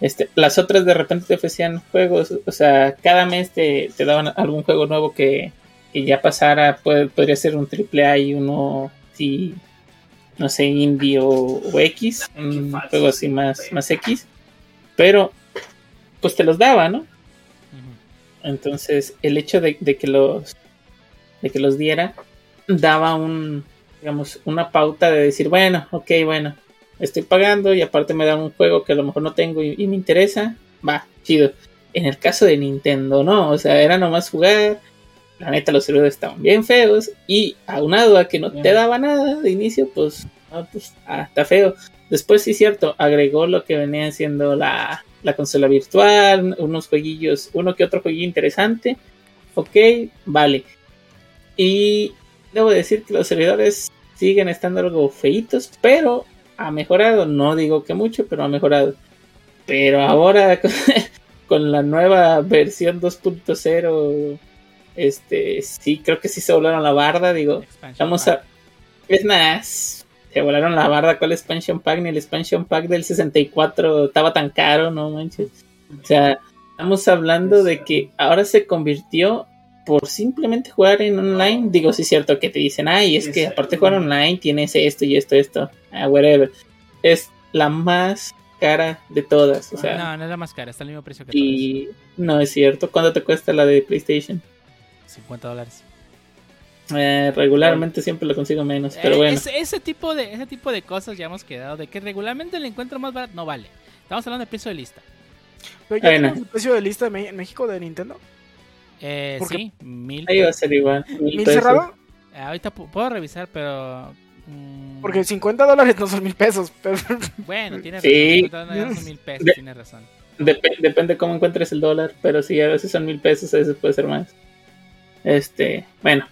este, las otras de repente te ofrecían juegos, o sea, cada mes te, te daban algún juego nuevo que, que ya pasara, puede- podría ser un triple A y uno, sí, no sé, indie o, o X, un falso. juego así más, más X, pero pues te los daba, ¿no? Entonces, el hecho de, de que los de que los diera daba un digamos una pauta de decir, bueno, ok, bueno, estoy pagando y aparte me da un juego que a lo mejor no tengo y, y me interesa, va, chido. En el caso de Nintendo, no, o sea, era nomás jugar, la neta los servidores estaban bien feos y aunado a que no te daba nada de inicio, pues, no, pues ah, está feo. Después sí cierto, agregó lo que venía siendo la, la consola virtual, unos jueguillos, uno que otro jueguillo interesante. Ok, vale. Y debo decir que los servidores siguen estando algo feitos, pero ha mejorado. No digo que mucho, pero ha mejorado. Pero ahora *laughs* con la nueva versión 2.0, este, sí, creo que sí se volaron la barda. Digo, Expansion vamos pack. a. Es nada, se volaron la barda con el expansion pack, ni el expansion pack del 64 estaba tan caro, no manches. O sea, estamos hablando de que ahora se convirtió por simplemente jugar en online. Digo, sí es cierto que te dicen, ay, es que aparte de jugar online tienes esto y esto, esto, ah, whatever. Es la más cara de todas, o sea, no, no es la más cara, está al mismo precio que todas. y no es cierto. ¿Cuánto te cuesta la de PlayStation? 50 dólares. Eh, regularmente siempre lo consigo menos, pero Eh, bueno. ese, ese tipo de, ese tipo de cosas ya hemos quedado de que regularmente el encuentro más barato no vale. Estamos hablando de precio de lista. Pero ya Bueno. el precio de lista en México de Nintendo. Eh, sí, mil. Ahí va a ser igual. mil ¿Mil pesos. cerrado? Eh, ahorita pu- puedo revisar, pero. Mm, Porque 50 dólares no son mil pesos. Pero... *laughs* Bueno, tienes Sí. razón. 50 dólares son mil pesos, De- tienes razón. Dep- depende cómo encuentres el dólar, pero sí, a veces son mil pesos, a veces puede ser más. Este, bueno,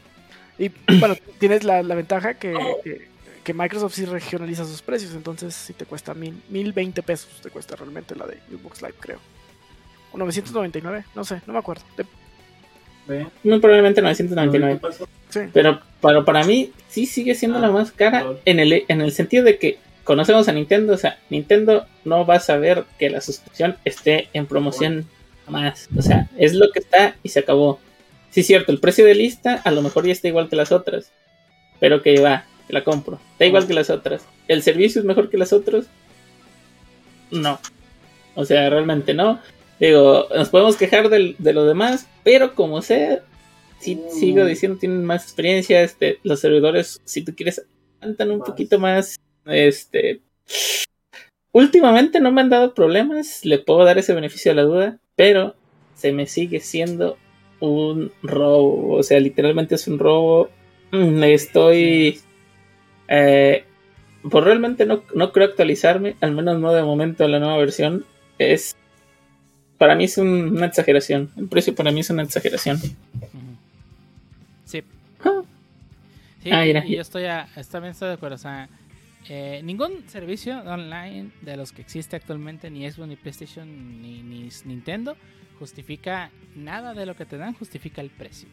Y bueno, *clears throat* tienes la, la ventaja que, que, que Microsoft sí regionaliza sus precios. Entonces sí te cuesta mil, mil veinte pesos. Te cuesta realmente la de Xbox Live, creo. O 999, no sé, no me acuerdo. Muy probablemente 999. ¿Qué pasó? sí. Pero para, para mí sí sigue siendo la más cara en el, en el sentido de que conocemos a Nintendo, o sea, Nintendo no va a saber que la suscripción esté en promoción más. O sea, es lo que está y se acabó. Sí, es cierto, el precio de lista a lo mejor ya está igual que las otras. Pero que va, te la compro. Está igual que las otras. ¿El servicio es mejor que las otras? No. O sea, realmente no. Digo, nos podemos quejar del- de lo demás, pero como sea, sí, sigo diciendo, tienen más experiencia. Este, los servidores, si tú quieres, cantan un Más. poquito más. Este. Últimamente no me han dado problemas, le puedo dar ese beneficio de la duda, pero se me sigue siendo un robo. O sea, literalmente es un robo. Mm, Estoy. Eh, pues realmente no, no creo actualizarme, al menos no de momento a la nueva versión. Es. Para mí es un- una exageración. El precio para mí es una exageración. Sí. Sí, Ah, mira. y yo estoy, a, también estoy de acuerdo. O sea, eh, ningún servicio online de los que existe actualmente, ni Xbox, ni PlayStation, ni, ni Nintendo, justifica nada de lo que te dan, justifica el precio.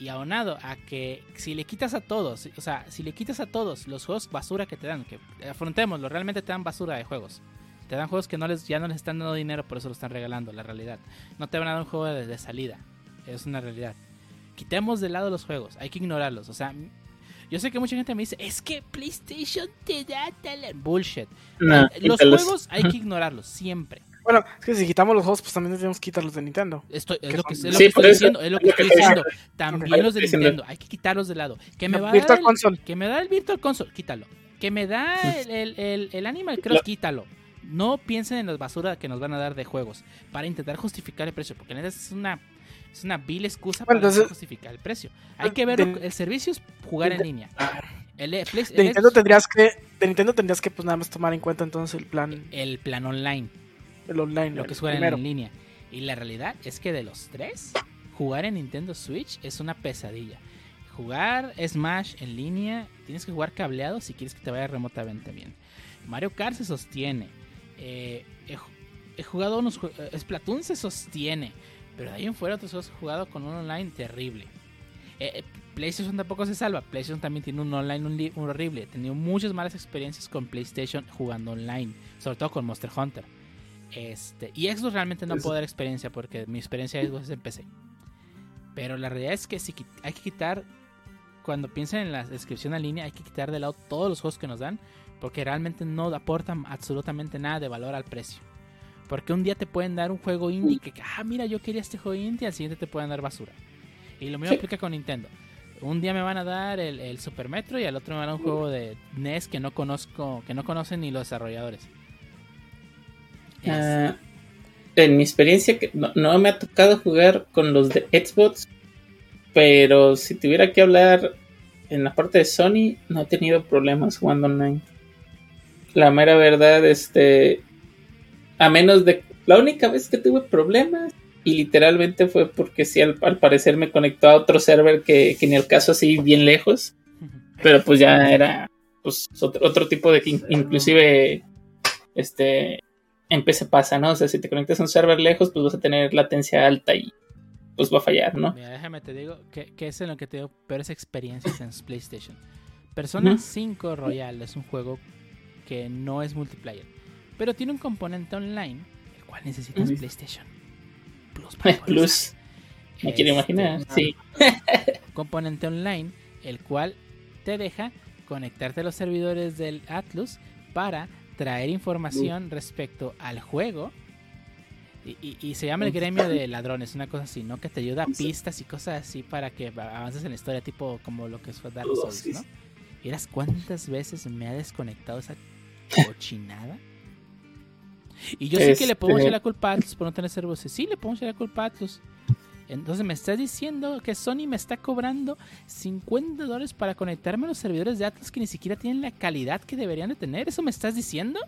Y aunado a que si le quitas a todos, o sea, si le quitas a todos los juegos basura que te dan, que afrontémoslo, realmente te dan basura de juegos. Te dan juegos que no les, ya no les están dando dinero, por eso lo están regalando, la realidad. No te van a dar un juego de, de salida, es una realidad. Quitemos de lado los juegos, hay que ignorarlos. O sea, yo sé que mucha gente me dice, es que PlayStation te da tal... Bullshit. No, Eh, los quítalos. juegos hay que *laughs* ignorarlos, siempre. Bueno, es que si quitamos los juegos, pues también tenemos que quitar los de Nintendo. Esto es Que lo que, son- es lo Sí, que por estoy eso, diciendo, es lo que estoy diciendo. También los de. Nintendo, hay que quitarlos de lado. Que me va Virtual el, Console. que me da el Virtual Console, quítalo. Que me da el, el, el- el Animal Cross, Lo- quítalo. No piensen en las basuras que nos van a dar de juegos para intentar justificar el precio, porque neta es una es una vil excusa Bueno, para entonces- justificar el precio. Hay que ver de- el servicio es jugar en línea. El, De Nintendo tendrías que, de Nintendo tendrías que pues nada más tomar en cuenta entonces el plan, el plan online. el online, lo que es jugar en, primero. en línea. Y la realidad es que de los tres, jugar en Nintendo Switch es una pesadilla. Jugar Smash en línea, tienes que jugar cableado si quieres que te vaya remotamente bien. Mario Kart se sostiene. Eh, he, he jugado unos eh, Splatoon se sostiene. Pero de ahí en fuera juegos he jugado con un online terrible. Eh, eh, PlayStation tampoco se salva. PlayStation también tiene un online un li- un horrible. He tenido muchas malas experiencias con PlayStation jugando online. Sobre todo con Monster Hunter. Este, y Xbox realmente no puedo dar experiencia porque mi experiencia de Xbox es en PC. Pero la realidad es que si hay que quitar, cuando piensan en la descripción en línea, hay que quitar de lado todos los juegos que nos dan porque realmente no aportan absolutamente nada de valor al precio. Porque un día te pueden dar un juego indie que, ah, mira, yo quería este juego indie, al siguiente te pueden dar basura. Y lo mismo Sí. aplica con Nintendo. Un día me van a dar el, el Super Metro y al otro me van a dar un juego de NES que no conozco, que no conocen ni los desarrolladores. Es- Ah, en mi experiencia, que no, no me ha tocado jugar con los de Xbox. Pero si tuviera que hablar en la parte de Sony, no he tenido problemas jugando online. La mera verdad, este. A menos de. La única vez que tuve problemas, y literalmente fue porque sí, al, al parecer me conectó a otro server que, que ni el caso así bien lejos. Pero pues ya era pues otro, otro tipo de que in- inclusive este en PC pasa, ¿no? O sea, si te conectas a un server lejos, pues vas a tener latencia alta y pues va a fallar, ¿no? Mira, déjame te digo que, que es en lo que te digo peores experiencias en PlayStation. Persona Ujú. 5 Royal es un juego que no es multiplayer, pero tiene un componente online, el cual necesitas. PlayStation Plus. para *laughs* Plus, me quiero Este, imaginar, sí. componente online, el cual te deja conectarte a los servidores del Atlus para traer información respecto al juego. Y, y- y se llama el gremio de ladrones, una cosa así, ¿no? Que te ayuda a pistas y cosas así para que avances en la historia, tipo como lo que fue Dark Souls, ¿no? ¿Vieras cuántas veces me ha desconectado esa cochinada? Y yo sé que le podemos Este- echar la culpa a Atlus por no tener servidores. Sí, le podemos echar la culpa a Atlus. Entonces me estás diciendo que Sony me está cobrando 50 dólares para conectarme a los servidores de Atlas que ni siquiera tienen la calidad que deberían de tener. ¿Eso me estás diciendo?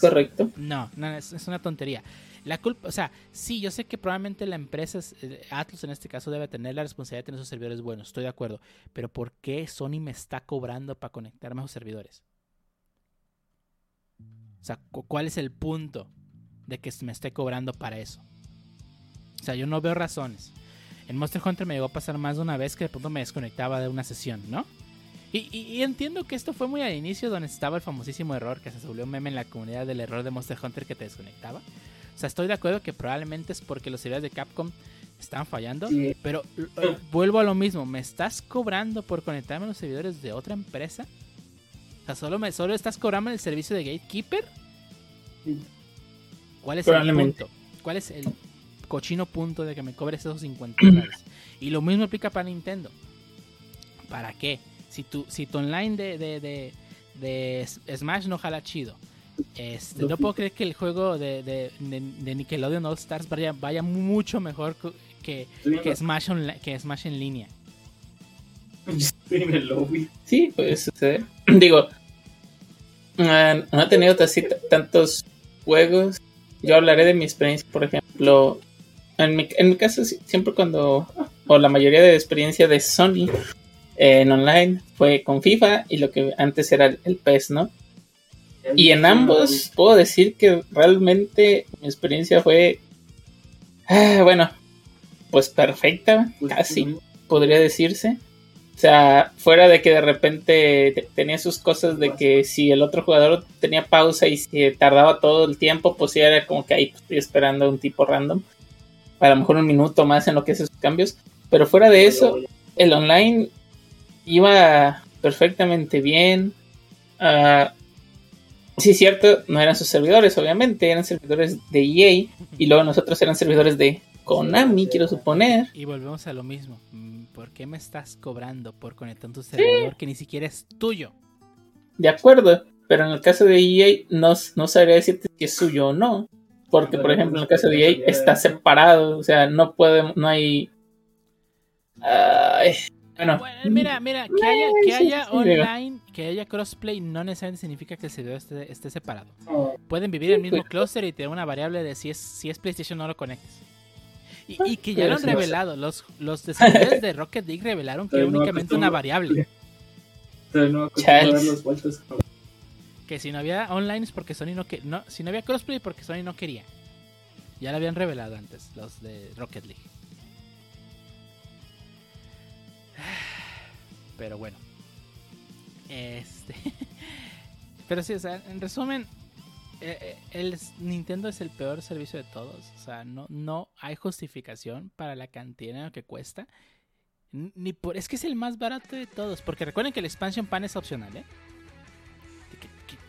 Correcto. No, no, es, es una tontería. La culpa, o sea, sí, yo sé que probablemente la empresa, eh, Atlus en este caso, debe tener la responsabilidad de tener sus servidores buenos, estoy de acuerdo. Pero ¿por qué Sony me está cobrando para conectarme a sus servidores? O sea, cu- ¿cuál es el punto de que me esté cobrando para eso? O sea, yo no veo razones. En Monster Hunter me llegó a pasar más de una vez que de pronto me desconectaba de una sesión, ¿no? Y, y- y entiendo que esto fue muy al inicio donde estaba el famosísimo error que se volvió un meme en la comunidad del error de Monster Hunter que te desconectaba. O sea, estoy de acuerdo que probablemente es porque los servidores de Capcom estaban fallando. Sí. Pero eh, vuelvo a lo mismo. ¿Me estás cobrando por conectarme a los servidores de otra empresa? O sea, ¿solo, me, solo estás cobrando el servicio de Gatekeeper? ¿Cuál es el punto? ¿Cuál es el cochino punto de que me cobres esos 50 *clears throat* dólares? Y lo mismo aplica para Nintendo. ¿Para qué? Si tu, si tu online de, de, de, Smash no jala chido. Este, no puedo creer que el juego de, de, de- de Nickelodeon All Stars vaya, vaya mucho mejor que, que, Smash onli- que Smash en línea. *laughs* Sí, puede suceder. *clears throat* Digo, no he tenido así tantos juegos. Yo hablaré de mi experiencia, por ejemplo. En mi, en mi caso, siempre cuando, o la mayoría de experiencia de Sony eh, en online fue con FIFA y lo que antes era el, el PES, ¿no? Y en ambos puedo decir que realmente mi experiencia fue, ah, bueno, pues perfecta, casi podría decirse. O sea, fuera de que de repente te- tenía sus cosas de que si el otro jugador tenía pausa y si tardaba todo el tiempo, pues sí era como que ahí estoy esperando a un tipo random. A lo mejor un minuto más en lo que hace sus cambios. Pero fuera de eso, el online iba perfectamente bien. Ah, sí, cierto, no eran sus servidores, obviamente, eran servidores de EA. Y luego nosotros eran servidores de Konami, quiero suponer. Y volvemos a lo mismo. ¿Por qué me estás cobrando por conectar tu servidor que ni siquiera es tuyo? De acuerdo, pero en el caso de EA no, no sabría decirte si es suyo o no. Porque, por ejemplo, en el caso de EA está separado, o sea, no puede, no hay... Ay, bueno, Bueno, mira, mira, que haya, que haya online, que haya crossplay, no necesariamente significa que el servidor esté, esté separado. Oh, Pueden vivir en el mismo pues. cluster y tener una variable de si es, si es PlayStation no lo conectes. Y, y que ya lo han revelado, los, los desarrolladores de Rocket League revelaron que era únicamente una variable. Pero no vueltas. Que si no había online es porque Sony no quería. No, si no había crossplay porque Sony no quería. Ya lo habían revelado antes, los de Rocket League. *sighs* Pero bueno. Este. *laughs* Pero sí, o sea, en resumen, eh, eh, el Nintendo es el peor servicio de todos. O sea, no, no hay justificación para la cantidad de dinero que cuesta. Ni por, es que es el más barato de todos. Porque recuerden que el expansion pan es opcional, ¿eh?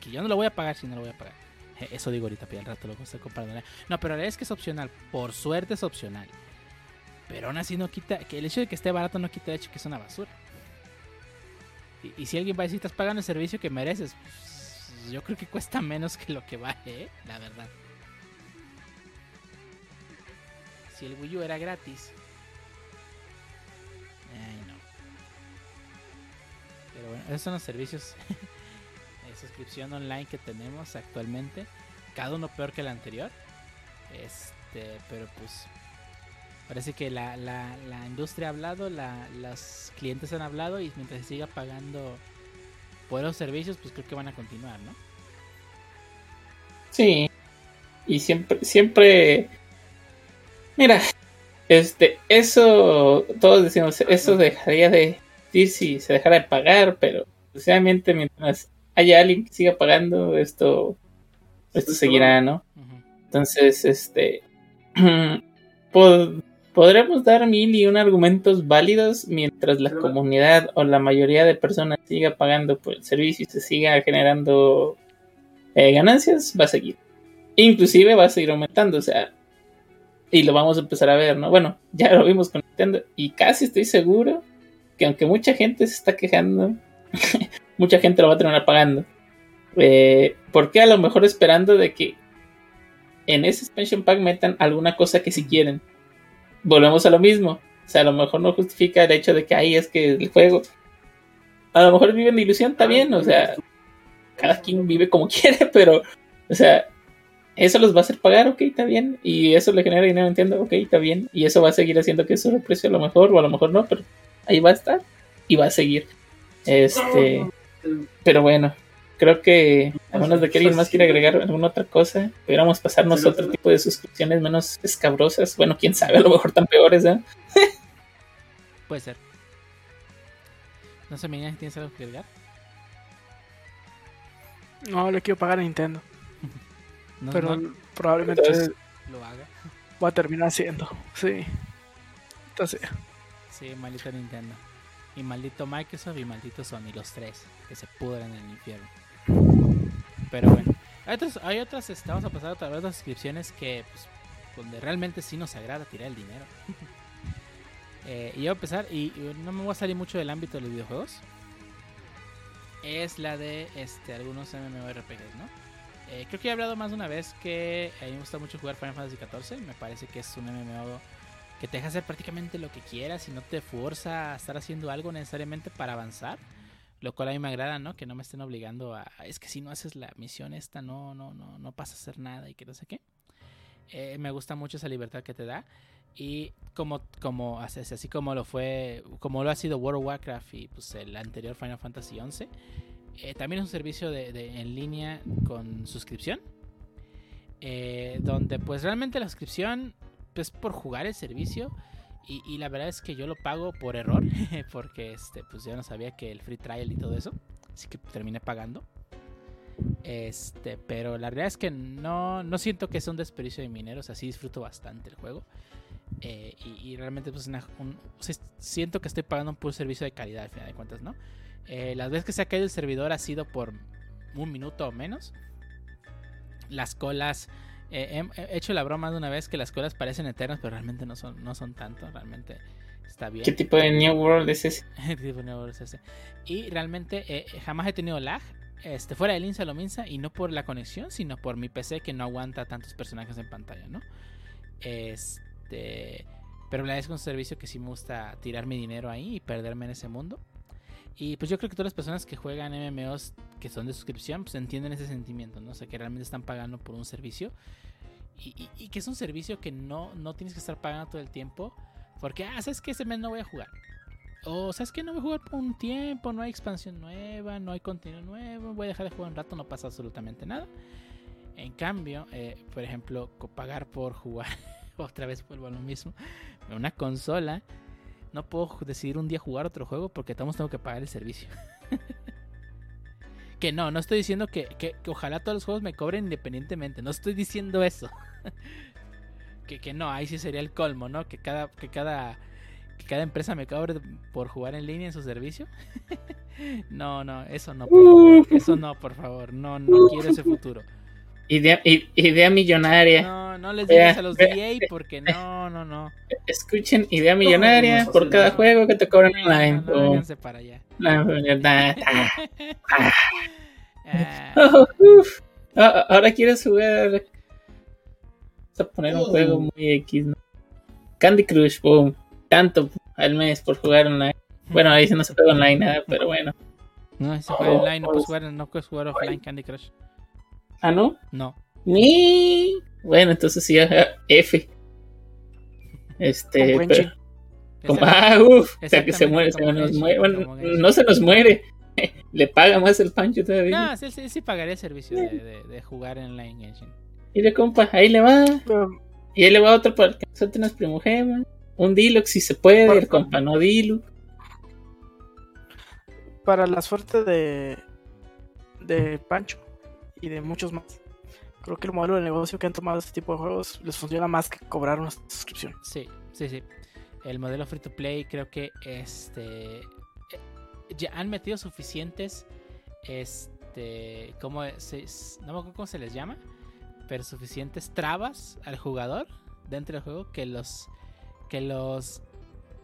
Que, yo no lo voy a pagar si no lo voy a pagar. Eh, Eso digo ahorita, pero al rato lo estar comprando. No, pero la verdad es que es opcional. Por suerte es opcional. Pero aún así no quita. Que el hecho de que esté barato no quita el hecho de que es una basura. Y, y si alguien va a decir, estás pagando el servicio que mereces, pues, pues, yo creo que cuesta menos que lo que vale, ¿eh? la verdad. Si el Wii U era gratis. Ay, no. Pero bueno, esos son los servicios *laughs* de suscripción online que tenemos actualmente. Cada uno peor que el anterior. Este, pero pues parece que la, la, la industria ha hablado, la, los clientes han hablado y mientras se siga pagando por los servicios, pues creo que van a continuar, ¿no? Sí. Y siempre, siempre. Mira, este, eso, todos decimos, eso dejaría de decir si se dejara de pagar, pero precisamente mientras haya alguien que siga pagando, esto, esto seguirá, ¿no? Entonces, este, *clears throat* pod- podremos dar mil y un argumentos válidos mientras la comunidad o la mayoría de personas siga pagando por el servicio y se siga generando eh, ganancias, va a seguir. Inclusive va a seguir aumentando, o sea, y lo vamos a empezar a ver, ¿no? Bueno, *laughs* ya lo vimos con Nintendo y casi estoy seguro que aunque mucha gente se está quejando, *laughs* mucha gente lo va a terminar pagando. Eh, ¿Por qué? A lo mejor esperando de que en ese expansion pack metan alguna cosa que si quieren. Volvemos a lo mismo. O sea, a lo mejor no justifica el hecho de que ahí es que el juego. A lo mejor viven de ilusión, está bien. O sea, cada quien vive como *laughs* quiere, pero, o sea, eso los va a hacer pagar, ok, está bien. Y eso le genera dinero, entiendo, ok, está bien. Y eso va a seguir haciendo que sube el precio a lo mejor, o a lo mejor no, pero ahí va a estar y va a seguir. Este, *laughs* pero bueno, creo que a menos de que alguien más quiera agregar alguna otra cosa, pudiéramos pasarnos a otro tipo de suscripciones menos escabrosas. Bueno, quién sabe, a lo mejor tan peores, ¿eh? *laughs* Puede ser. No sé, Miguel, ¿tienes algo que agregar? No le quiero pagar a Nintendo. *laughs* No, pero no probablemente Entonces- lo haga. va a terminar haciendo. Sí. Entonces, Sí, maldito Nintendo. Y maldito Microsoft y maldito Sony, los tres, que se pudran en el infierno. Pero bueno, hay otras, hay otras este, vamos a pasar a otra vez las suscripciones que, pues, donde realmente sí nos agrada tirar el dinero. *laughs* Eh, y voy a empezar, y, y no me voy a salir mucho del ámbito de los videojuegos. Es la de este, algunos MMORPGs, ¿no? Eh, creo que he hablado más de una vez que a mí me gusta mucho jugar Final Fantasy XIV. Me parece que es un MMO que te deja hacer prácticamente lo que quieras y no te fuerza a estar haciendo algo necesariamente para avanzar. Lo cual a mí me agrada, ¿no? Que no me estén obligando a... Es que si no haces la misión esta, no, no, no, no pasa a hacer nada y que no sé qué. Eh, me gusta mucho esa libertad que te da. Y como, como así, así como lo fue, como lo ha sido World of Warcraft y pues el anterior Final Fantasy XI, eh, también es un servicio de, de- en línea con suscripción. eh, donde pues realmente la suscripción es por jugar el servicio. Y, la verdad es que yo lo pago por error. *laughs* Porque este, pues yo no sabía que el free trial y todo eso. Así que terminé pagando. Este, pero la realidad es que no, no siento que sea un desperdicio de mineros. Así disfruto bastante el juego. Eh, y, realmente pues una- un- siento que estoy pagando un puro servicio de calidad al final de cuentas, ¿no? Eh, las veces que se ha caído el servidor ha sido por un minuto o menos. Las colas. Eh, he, he hecho la broma de una vez que las colas parecen eternas, pero realmente no son, no son tanto. Realmente está bien. ¿Qué tipo de New World es ese? *laughs* Tipo de nuevo es ese. Y realmente eh, jamás he tenido lag. Este, fuera del Insa lo Minsa y no por la conexión, sino por mi PC que no aguanta tantos personajes en pantalla, ¿no? Este, pero la es un servicio que sí me gusta tirar mi dinero ahí y perderme en ese mundo. Y pues yo creo que todas las personas que juegan MMOs que son de suscripción, pues entienden ese sentimiento, ¿no? O sea, que realmente están pagando por un servicio. Y, que es un servicio que no, no tienes que estar pagando todo el tiempo. Porque, ah, ¿sabes qué? Ese mes no voy a jugar. O, ¿sabes qué? No voy a jugar por un tiempo, no hay expansión nueva, no hay contenido nuevo, voy a dejar de jugar un rato, no pasa absolutamente nada. En cambio, eh, por ejemplo, pagar por jugar, *laughs* otra vez vuelvo a lo mismo, una consola, no puedo decidir un día jugar otro juego porque estamos tengo que pagar el servicio. *laughs* que no, no estoy diciendo que, que- que ojalá todos los juegos me cobren independientemente, no estoy diciendo eso. *laughs* que, que no, ahí sí sería el colmo, ¿no? Que cada, que cada, que cada empresa me cobre por jugar en línea en su servicio. *laughs* no, no, eso no, por favor. Eso no, por favor. No, no quiero ese futuro. Idea, idea millonaria. No, no les digas a los. EA porque no, no, no. Escuchen, idea millonaria por cada juego que te cobran No, online. no, no, para allá. *laughs* *laughs* Ah, *laughs* Oh. Ah, Ahora quieres jugar. Vamos a poner un juego muy X, ¿no? Candy Crush, boom. Tanto al mes por jugar online. Bueno, ahí sí no se juega online nada, pero bueno. No, se juega Oh, online, no oh. puedes jugar, no puedes jugar offline Candy Crush. Ah, ¿no? No. Ni. Bueno, entonces sí, ajá, F. Este. Como pero- como- ah, uff, o sea que se muere, se nos muere. Bueno, no se nos muere. *laughs* Le paga más el pancho todavía. No, sí, sí, sí pagaría el servicio de, de, de jugar en Line Engine. Y le compa, ahí le va. Y ahí le va otro para que unas primogemas. Un Diluc si se puede, el compa no Diluc. para la suerte de, de Pancho y de muchos más, creo que el modelo de negocio que han tomado este tipo de juegos les funciona más que cobrar una suscripción. Sí, sí, sí. El modelo free to play creo que este eh, ya han metido suficientes este cómo se, no me acuerdo cómo se les llama, pero suficientes trabas al jugador dentro del juego que los que los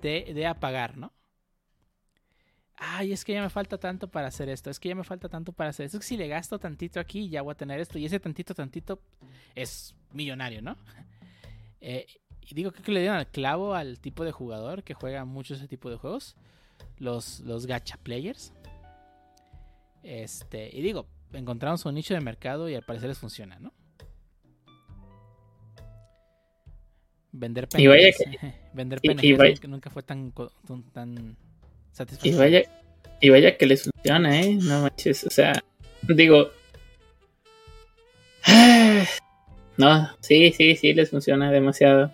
de, de a pagar, ¿no? Ay, es que ya me falta tanto para hacer esto, es que ya me falta tanto para hacer esto. Es que si le gasto tantito aquí, ya voy a tener esto. Y ese tantito, tantito es millonario, ¿no? *laughs* Eh, y digo creo que le dieron al clavo al tipo de jugador que juega mucho ese tipo de juegos. Los, los gacha players. Este, y digo, encontramos un nicho de mercado y al parecer les funciona, ¿no? Vender PNGs, *laughs* vender vaya- nunca, fue tan, tan, Y vaya, y vaya que les funciona, ¿eh? No manches, o sea, digo. *sighs* No, sí, sí, sí, les funciona demasiado.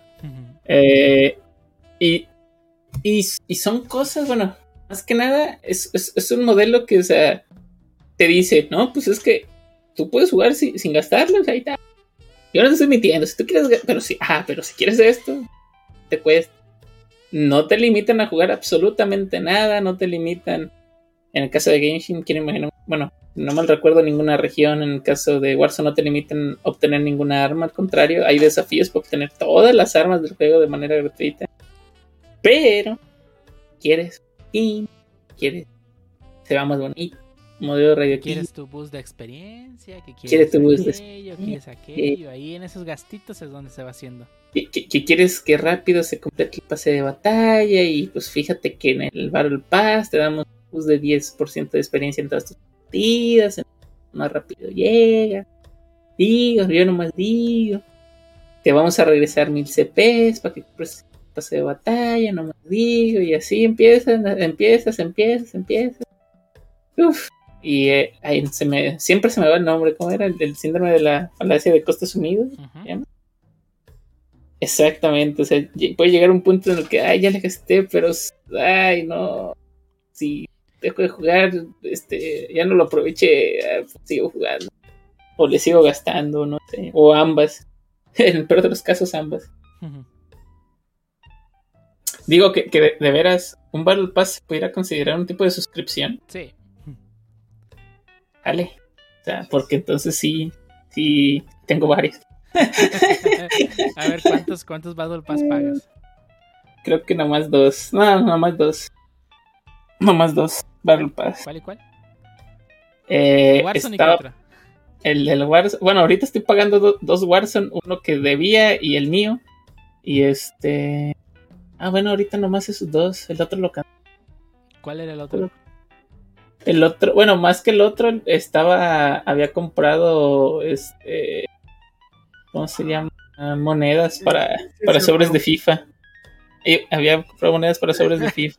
Eh, y, y, y son cosas, bueno, más que nada, es, es, es un modelo que, o sea, te dice, no, pues es que tú puedes jugar sin, sin ahí está. Yo no te estoy mintiendo, si tú quieres, pero sí, ah, pero si quieres esto, te cuesta. No te limitan a jugar absolutamente nada, no te limitan. En el caso de Genshin, quiero imaginar, bueno, no mal recuerdo ninguna región. En el caso de Warzone, no te limitan a obtener ninguna arma. Al contrario, hay desafíos para obtener todas las armas del juego de manera gratuita. Pero, quieres skin, quieres, se va más bonito. Modelo radioactivo. ¿Quieres tu boost de experiencia? ¿Que quieres ¿Quieres tu boost de aquello? ¿Quieres aquello? Ahí en esos gastitos es donde se va haciendo. Que, que- que quieres que rápido se complete el pase de batalla y pues fíjate que en el Battle Pass te damos un de 10% de experiencia en todas tus partidas, más rápido llega. Digo, yo nomás digo, te vamos a regresar 1000 CPs para que compres el pase de batalla, nomás digo, y así empiezas, empiezas, empiezas, empiezas. Uf, y eh, ahí se me, siempre se me va el nombre, ¿cómo era? El, el síndrome de la falacia de costes unidos. Ya. Exactamente, o sea, puede llegar un punto en el que, ay, ya le gasté, pero, ay, no, si dejo de jugar, este, ya no lo aproveché, ah, sigo jugando, o le sigo gastando, no sé, o ambas, *laughs* en el peor de los casos ambas. Digo que, que de, de veras, un Battle Pass se pudiera considerar un tipo de suscripción, Sí. vale, o sea, porque entonces sí, sí, tengo varios, *laughs* A ver, ¿cuántos, cuántos Battle Pass pagas? creo que nomás dos, no, nomás dos, nomás dos Battle Pass. ¿Cuál y cuál? Eh, Warzone y qué otra. el del Warzone. Bueno, ahorita estoy pagando do- dos Warzone, uno que debía y el mío. Y este. Ah, bueno, ahorita nomás esos dos. El otro lo ¿Cuál era el otro? El otro, bueno, más que el otro, estaba. Había comprado. Este. ¿Cómo se llama? Ah, Monedas para, para sobres de FIFA. Y había comprado monedas para sobres de FIFA.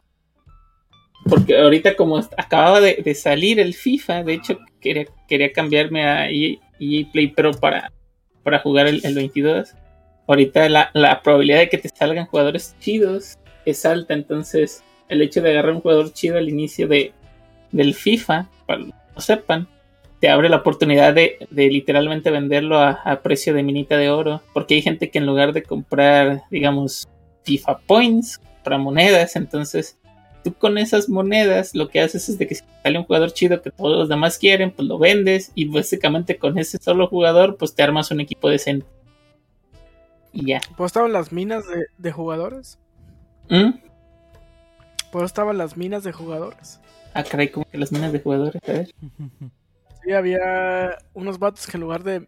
Porque ahorita como acababa de, de salir el FIFA, de hecho quería, quería cambiarme a EA, EA Play Pro para, para jugar el, el 22. Ahorita la, la probabilidad de que te salgan jugadores chidos es alta, entonces el hecho de agarrar un jugador chido al inicio de, del FIFA, para que no sepan, te abre la oportunidad de, de literalmente venderlo a, a precio de minita de oro, porque hay gente que en lugar de comprar, digamos, FIFA Points, para monedas, entonces tú con esas monedas lo que haces es de que si sale un jugador chido que todos los demás quieren, pues lo vendes y básicamente con ese solo jugador pues te armas un equipo decente. Y ya. Pues estaban las minas de, de jugadores. ¿Mm? Pues estaban las minas de jugadores. Ah, caray, como que las minas de jugadores, a ver. *laughs* Sí, había unos vatos que en lugar de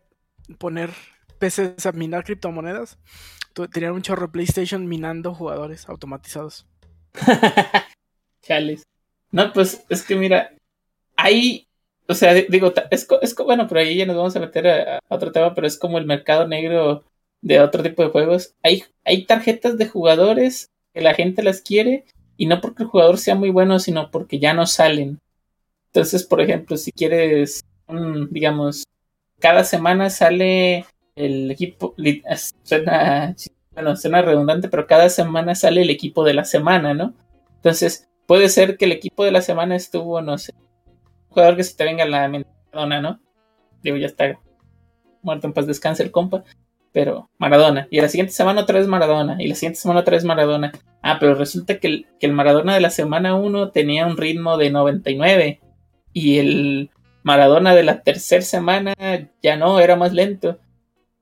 poner PCs a minar criptomonedas, tenían un chorro PlayStation minando jugadores automatizados. *laughs* Chales. No, pues es que mira, hay, o sea, digo, es, es bueno, pero ahí ya nos vamos a meter a, otro tema, pero es como el mercado negro de otro tipo de juegos. Hay, hay tarjetas de jugadores que la gente las quiere y no porque el jugador sea muy bueno, sino porque ya no salen. Entonces, por ejemplo, si quieres, digamos, cada semana sale el equipo, suena, bueno, suena redundante, pero cada semana sale el equipo de la semana, ¿no? Entonces, puede ser que el equipo de la semana estuvo, no sé, un jugador que se te venga la Maradona, ¿no? Digo, ya está muerto en paz descanse el compa, pero Maradona. Y la siguiente semana otra vez Maradona. Y la siguiente semana otra vez Maradona. Ah, pero resulta que el, que el Maradona de la semana 1 tenía un ritmo de 99. Y el Maradona de la tercera semana ya no, era más lento.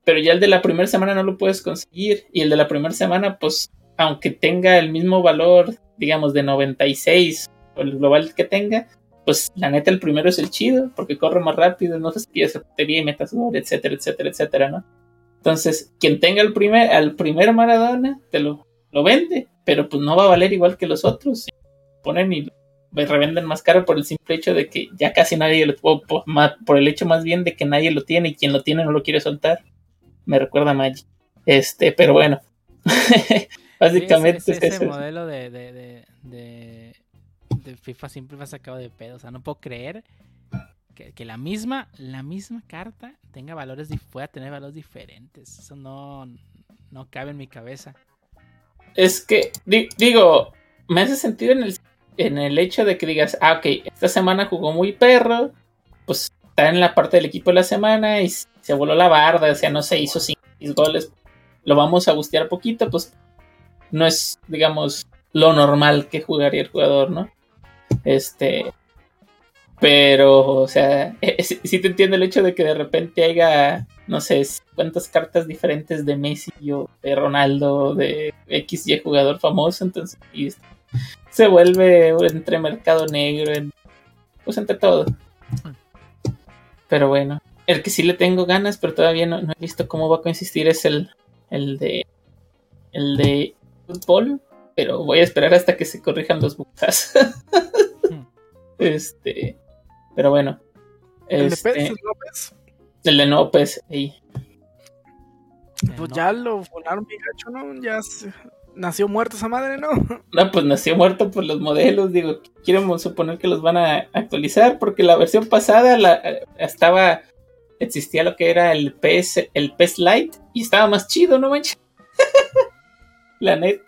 Pero ya el de la primera semana no lo puedes conseguir. Y el de la primera semana, pues, aunque tenga el mismo valor, digamos, de 96, o el global que tenga, pues la neta el primero es el chido, porque corre más rápido, no se esa batería y metas etcétera, etcétera, etcétera, ¿no? Entonces, quien tenga el primer, al primer Maradona, te lo, lo vende, pero pues no va a valer igual que los otros. Ponen y revenden más caro por el simple hecho de que ya casi nadie lo por, por, el hecho más bien de que nadie lo tiene y quien lo tiene no lo quiere soltar. Me recuerda a Magic. Este, pero bueno. *laughs* Básicamente ese, ese, modelo de, de, de, de, FIFA siempre me ha sacado de pedo. O sea, no puedo creer que, la misma, la misma carta tenga valores, pueda tener valores diferentes. Eso no, no cabe en mi cabeza. Es que, digo, me hace sentido en el, en el hecho de que digas, ah, ok, esta semana jugó muy perro, pues está en la parte del equipo de la semana y se voló la barda, o sea, no se hizo 5 goles, lo vamos a gustear poquito, pues no es, digamos, lo normal que jugaría el jugador, ¿no? Este, pero, o sea, *laughs* eh, sí, te entiendo el hecho de que de repente haya, no sé, cuántas cartas diferentes de Messi o de Ronaldo, de X y jugador famoso, entonces y *laughs* se vuelve entre mercado negro, pues entre todo. Pero bueno, el que sí le tengo ganas, pero todavía no, he visto cómo va a consistir es el, el de el de fútbol, pero voy a esperar hasta que se corrijan los bugs. Hmm. *laughs* este, pero bueno. ¿El de este, López? El de López, ahí. Pues ya lo volaron mi gacho, ¿no? Ya nació muerto esa madre, ¿no? *laughs* No, pues nació muerto por los modelos, digo, quiero suponer que los van a actualizar porque la versión pasada la, estaba existía lo que era el PS el PS Lite y estaba más chido, ¿no manches? *laughs* la net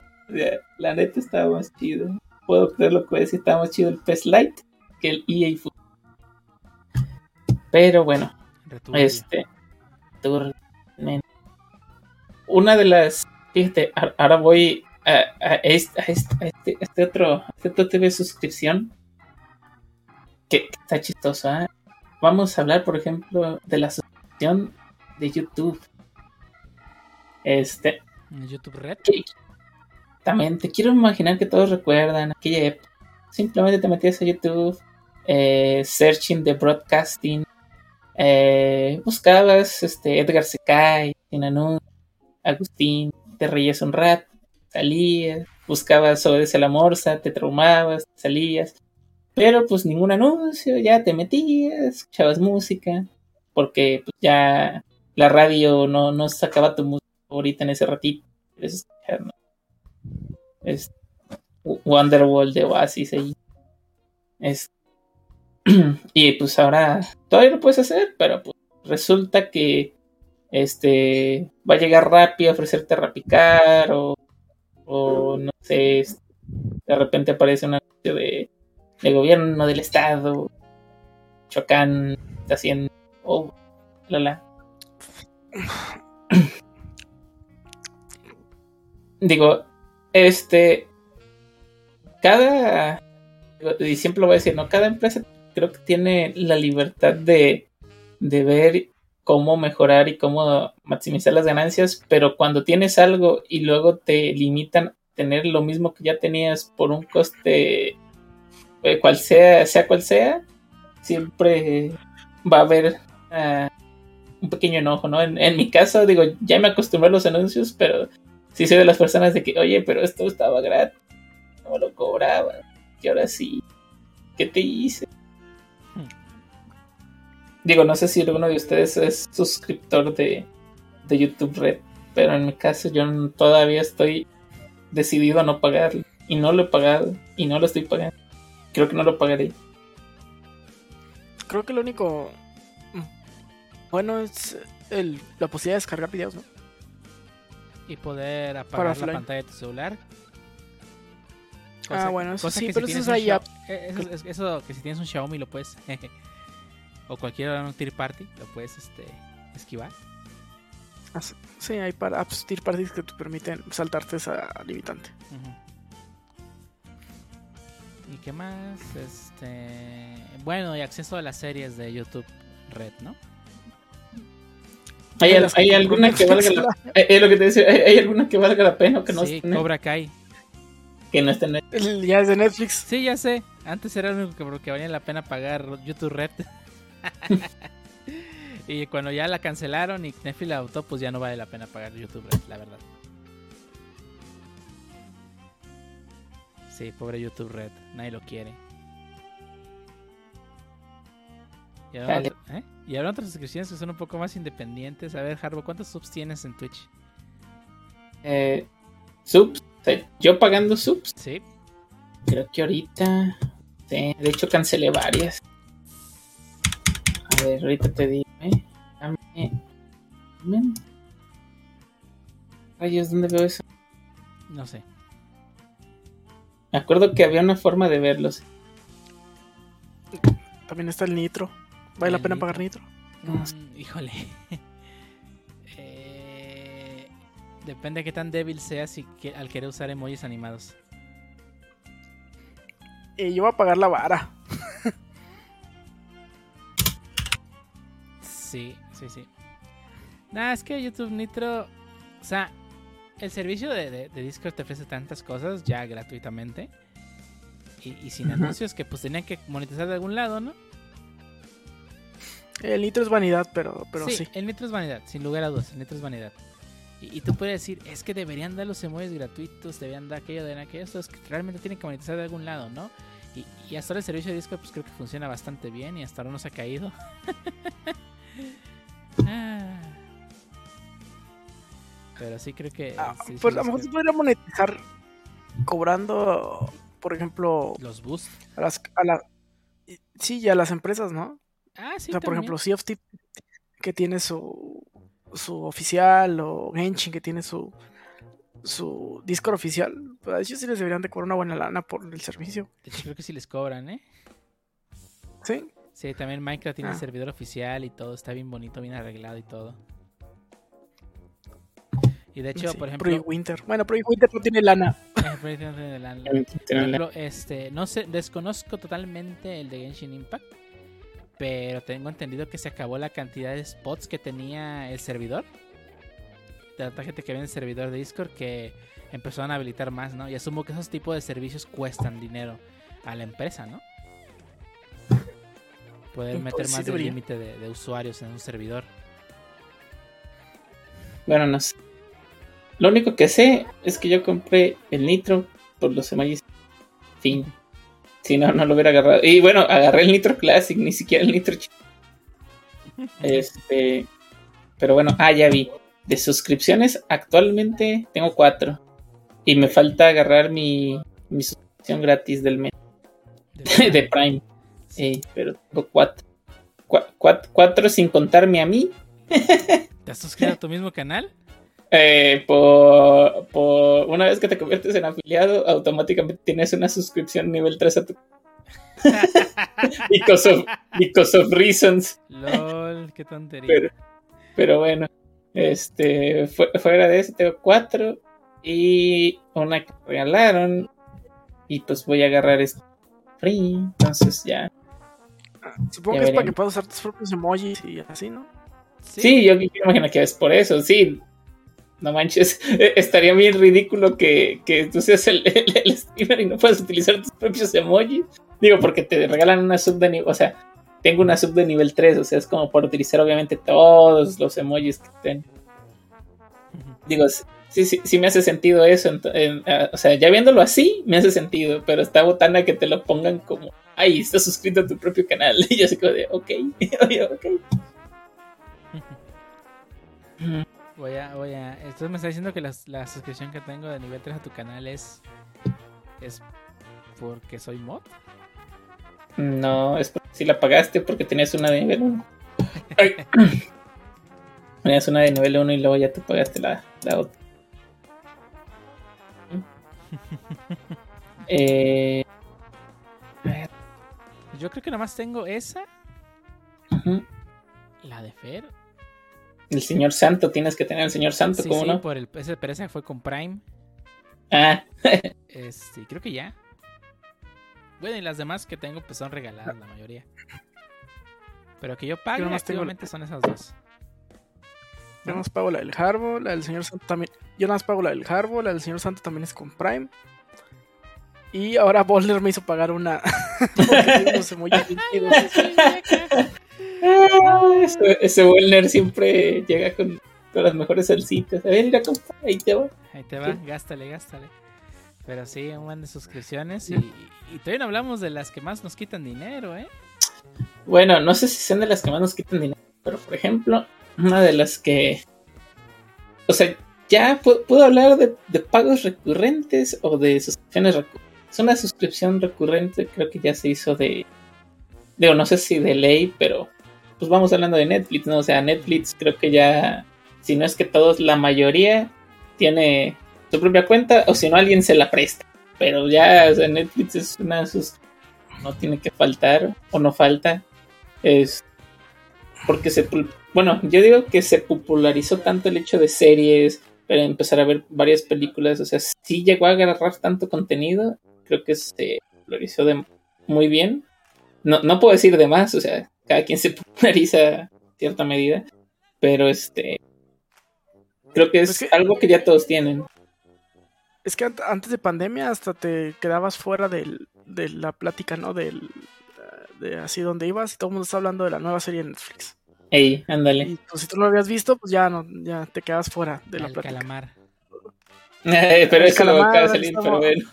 la neta estaba más chido. Puedo creer lo que voy a decir, estaba más chido el PS Lite que el EA Football. Pero bueno, este. Una de las. Fíjate, ahora voy a, este, este, este, otro, este otro TV suscripción que, está chistoso. ¿eh? Vamos a hablar, por ejemplo, de la suscripción de YouTube. Este. YouTube Red. también te quiero imaginar que todos recuerdan aquella época. Simplemente te metías a YouTube, eh, searching de broadcasting, eh, buscabas este, Edgar Secay, Sinanú, Agustín, te reías un rato, salías, buscabas Obedece la Morsa, te traumabas, salías, pero pues ningún anuncio, ya te metías, escuchabas música, porque pues, ya la radio no, no sacaba tu música favorita en ese ratito. Es, es Wonderwall de Oasis ahí. Es, *clears throat* y pues ahora todavía lo puedes hacer, pero pues resulta que este va a llegar Rappi a ofrecerte Rapicar o, o no sé, de repente aparece un anuncio de, de gobierno del estado, Chocán está haciendo, oh, la la. Digo, este, cada, y siempre lo voy a decir, ¿no? Cada empresa creo que tiene la libertad de, de ver cómo mejorar y cómo maximizar las ganancias, pero cuando tienes algo y luego te limitan a tener lo mismo que ya tenías por un coste eh, cual sea, sea cual sea, siempre va a haber ah, un pequeño enojo, ¿no? En, mi caso, digo, ya me acostumbré a los anuncios, pero sí soy de las personas de que, oye, pero esto estaba gratis, no lo cobraba, y ahora sí, ¿qué te hice? Digo, no sé si alguno de ustedes es suscriptor de, de YouTube Red, pero en mi caso yo todavía estoy decidido a no pagar y no lo he pagado y no lo estoy pagando. Creo que no lo pagaré. Creo que lo único mm, bueno es el, la posibilidad de descargar videos, ¿no? Y poder Para apagar la offline. pantalla de tu celular. Ah, bueno, eso sí, pero si eso es Xia- eh, Eso, es- eso que si tienes un Xiaomi lo puedes. *laughs* o cualquier un Tier Party lo puedes este, esquivar. Sí, hay para apps tier parties que te permiten saltarte esa limitante. ¿Y qué más? Este. Bueno, y acceso a las series de YouTube Red, ¿no? ¿Hay, al- hay alguna que valga la, eh, eh, lo que te decía, ¿hay, hay alguna que valga la pena o que no, sí, Cobra Kai. que no esté en- El- ya es de Netflix. Sí, ya sé. Antes era lo único que, que valía la pena pagar YouTube Red. *laughs* *laughs* y cuando ya la cancelaron y Netflix la adoptó, pues ya no vale la pena pagar YouTube Red, la verdad. Sí, pobre YouTube Red. Nadie lo quiere. Y ahora, ¿eh? y ahora otras suscripciones que son un poco más independientes. A ver, Harbo, ¿cuántos subs tienes en Twitch? eh, subs. Yo pagando subs, Sí. creo que ahorita. sí, de hecho, cancelé varias. A ver, ahorita te digo, ¿eh? Dame. dame. Rayos, ¿dónde veo eso? No sé. Me acuerdo que había una forma de verlos. También está el Nitro. ¿Vale la pena Nitro. pagar Nitro? Mm, híjole. *laughs* Eh, depende de qué tan débil seas y que, al querer usar emojis animados. Y yo voy a pagar la vara. Sí, sí, sí. Nada, es que YouTube Nitro. O sea, el servicio de, de- de Discord te ofrece tantas cosas ya gratuitamente. Y, y sin anuncios que pues tenían que monetizar de algún lado, ¿no? El Nitro es vanidad, pero, pero sí. El Nitro es vanidad, sin lugar a dudas. El Nitro es vanidad. Y, y tú puedes decir, es que deberían dar los emojis gratuitos, deberían dar aquello, deberían aquello. Esto es que realmente tienen que monetizar de algún lado, ¿no? Y, y hasta ahora el servicio de Discord, pues creo que funciona bastante bien y hasta ahora no se ha caído. *laughs* Ah. Pero sí creo que. Ah, sí, sí, pues a lo mejor se podría monetizar cobrando, por ejemplo, Los boosts. a las, a la, sí, y a las empresas, ¿no? Ah, sí. o sea, por ejemplo, Sea of Thieves, que tiene su, su oficial, o Genshin, que tiene su, su Discord oficial, pues a ellos sí les deberían de cobrar una buena lana por el servicio. De hecho, creo que sí les cobran, ¿eh? ¿Sí? Sí, también Minecraft tiene Ah. servidor oficial y todo, está bien bonito, bien arreglado y todo. Y de hecho, Sí, por ejemplo, Winter. Bueno, Project Winter no tiene lana. *laughs* eh, por ejemplo, de la- por ejemplo, este, no sé, desconozco totalmente el de Genshin Impact, pero tengo entendido que se acabó la cantidad de spots que tenía el servidor. De tanta gente que había en el servidor de Discord que empezaron a habilitar más, ¿no? Y asumo que esos tipos de servicios cuestan dinero a la empresa, ¿no? Poder meter más del límite de, de usuarios en un servidor. Bueno, no sé. Lo único que sé es que yo compré el Nitro por los emojis. Fin. Si no, no lo hubiera agarrado. Y bueno, agarré el Nitro Classic, ni siquiera el Nitro *laughs* Este. Pero bueno, ah, ya vi. De suscripciones, actualmente tengo cuatro. Y me falta agarrar mi, mi suscripción gratis del mes de Prime. *laughs* Sí, pero tengo cuatro. Cua- cuat- cuatro sin contarme a mí. *laughs* ¿Te has suscrito a tu mismo canal? Eh, por, por una vez que te conviertes en afiliado, automáticamente tienes una suscripción nivel 3 a tu. *laughs* because, of, because of reasons. LOL, qué tontería. Pero, pero bueno, este, fu- fuera de eso, tengo cuatro y una que regalaron. Y pues voy a agarrar este free. Entonces ya. Supongo que es para que puedas usar tus propios emojis y así, ¿no? Sí, yo me imagino que es por eso, sí. No manches, *laughs* eh, estaría bien ridículo que, que tú seas el, *laughs* el, el streamer y no puedas utilizar tus propios emojis. Digo, porque te regalan una sub de nivel, o sea, tengo una sub de nivel 3, o sea, es como por utilizar obviamente todos los emojis que. Ujú. Digo, sí, sí, sí me hace sentido eso. ah, o sea, ya viéndolo así, me hace sentido, pero está botana que te lo pongan como, ay, estás suscrito a tu propio canal. *laughs* Y yo así como de, ok, *laughs* oye, ok. *laughs* Voy a, voy a. Entonces me está diciendo que las- la suscripción que tengo de nivel 3 a tu canal es. Es porque soy mod. No, es porque si la pagaste porque tenías una de nivel 1. *clears throat* tenías una de nivel 1 y luego ya te pagaste la, la otra. Eh, Yo creo que nomás tengo esa, la de Fer. El señor santo, tienes que tener el señor santo, Sí, ¿cómo sí, no? por el, ese, pero ese fue con Prime. Ah, *laughs* Este, creo que ya. Bueno, y las demás que tengo pues son regaladas la mayoría. Pero que yo pague Yo nomás tengo- activamente son esas dos. Yo nada más pago la del Harbo, la del señor Santo también. Yo nada más pago la del Harbo, la del señor Santo también es con Prime. Y ahora Boulder me hizo pagar una. *laughs* ah, ese, ese Wellner siempre llega con, con las mejores salsitas. A ver, mira, compa, ahí te va. Ahí te va, gástale, gástale. Pero sí, un buen de suscripciones. Y, y todavía no hablamos de las que más nos quitan dinero, ¿eh? Bueno, no sé si sean de las que más nos quitan dinero, pero por ejemplo, una de las que. O sea, ya pu- puedo hablar de, pagos recurrentes o de suscripciones recurrentes. Es una suscripción recurrente, creo que ya se hizo de. Digo, no sé si de ley, pero pues vamos hablando de Netflix, ¿no? O sea, Netflix creo que ya, si no es que todos, la mayoría tiene su propia cuenta, o si no, alguien se la presta. Pero ya, o sea, Netflix es una sus no tiene que faltar o no falta. Es porque se bueno, yo digo que se popularizó tanto el hecho de series, para empezar a ver varias películas, o sea, sí llegó a agarrar tanto contenido, creo que se popularizó de muy bien. No, no puedo decir de más, o sea, cada quien se *laughs* populariza a cierta medida, pero este creo que es Pues que- algo que ya todos tienen. Es que ant- antes de pandemia hasta te quedabas fuera del, de la plática, ¿no? Del, de así donde ibas y todo el mundo está hablando de la nueva serie de Netflix. Ey, ándale. Y pues, si tú no lo habías visto, pues ya no, ya te quedas fuera de la El plática. calamar. *laughs* pero El eso lo acaba de salir, pero bueno.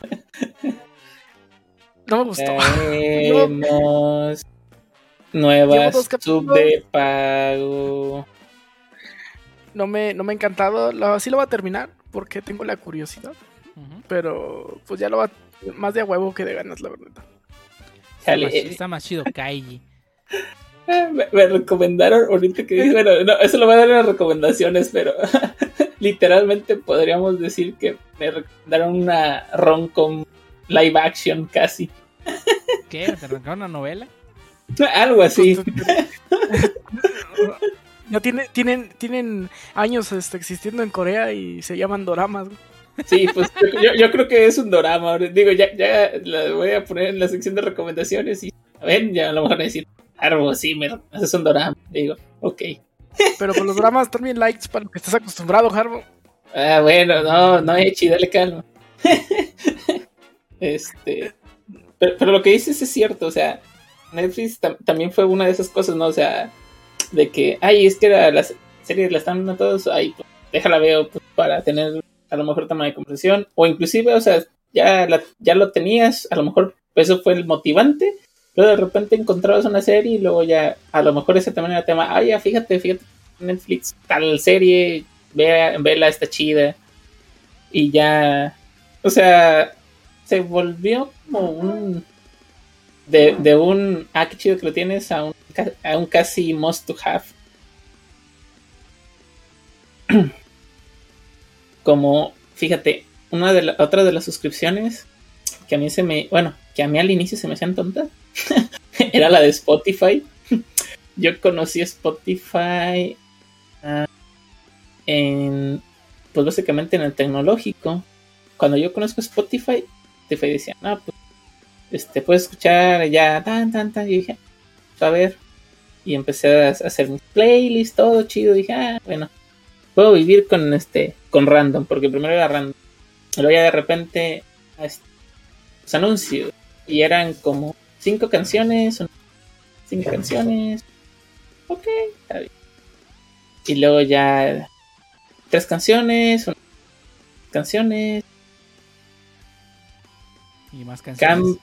No me gustó. Tenemos nuevas sub de pago. No me, no me ha encantado. Lo, sí lo va a terminar porque tengo la curiosidad. Pero pues ya lo va más de a huevo que de ganas, la verdad. Está, más, eh, está más chido Kaiji. me, me recomendaron ahorita que dije, bueno, no, eso lo voy a dar en las recomendaciones, pero literalmente podríamos decir que me recomendaron una rom-com live action casi. ¿Qué? ¿Te arrancaron una novela? Algo así. Ya tiene, tienen, tienen años este, existiendo en Corea y se llaman doramas. güey. Sí, pues yo, yo creo que es un dorama. Digo, ya, ya la voy a poner en la sección de recomendaciones y ven, ya a lo mejor van a decir, Arbo, sí, me es un dorama. Digo, ok. Pero con los dramas también likes para lo que estás acostumbrado, Harbo. Ah, bueno, no, no, Echi, dale calma. *laughs* este. Pero, pero lo que dices es cierto, o sea, Netflix tam- también fue una de esas cosas, ¿no? O sea, de que, ay, es que la- las series la están dando todos, ay, pues, déjala veo pues, para tener a lo mejor tema de conversación, o inclusive, o sea, ya, ya lo tenías, a lo mejor eso fue el motivante, luego de repente encontrabas una serie y luego ya, a lo mejor ese también era tema, ay, ya, fíjate, fíjate, Netflix, tal serie, vea, vela, está chida. Y ya, o sea, se volvió como un... De, de un, ah, qué chido que lo tienes, a un, a un casi must to have. *clears throat* Como, fíjate, una de la, otra de las suscripciones que a mí se me, bueno, que a mí al inicio se me hacían tontas, *laughs* era la de Spotify. *laughs* Yo conocí Spotify ah, en, pues básicamente en el tecnológico. Cuando yo conozco Spotify, Spotify decía, no, pues, este, puedes escuchar ya, tan, tan, tan. Y dije, a ver. Y empecé a hacer mis playlists, todo chido. Dije, ah, bueno, puedo vivir con este, con random, porque primero era random. Luego ya de repente, este, los anuncios. Y eran como cinco canciones, cinco canciones. Ok, está bien. Y luego ya tres canciones, un- canciones. Y más canciones. Cam-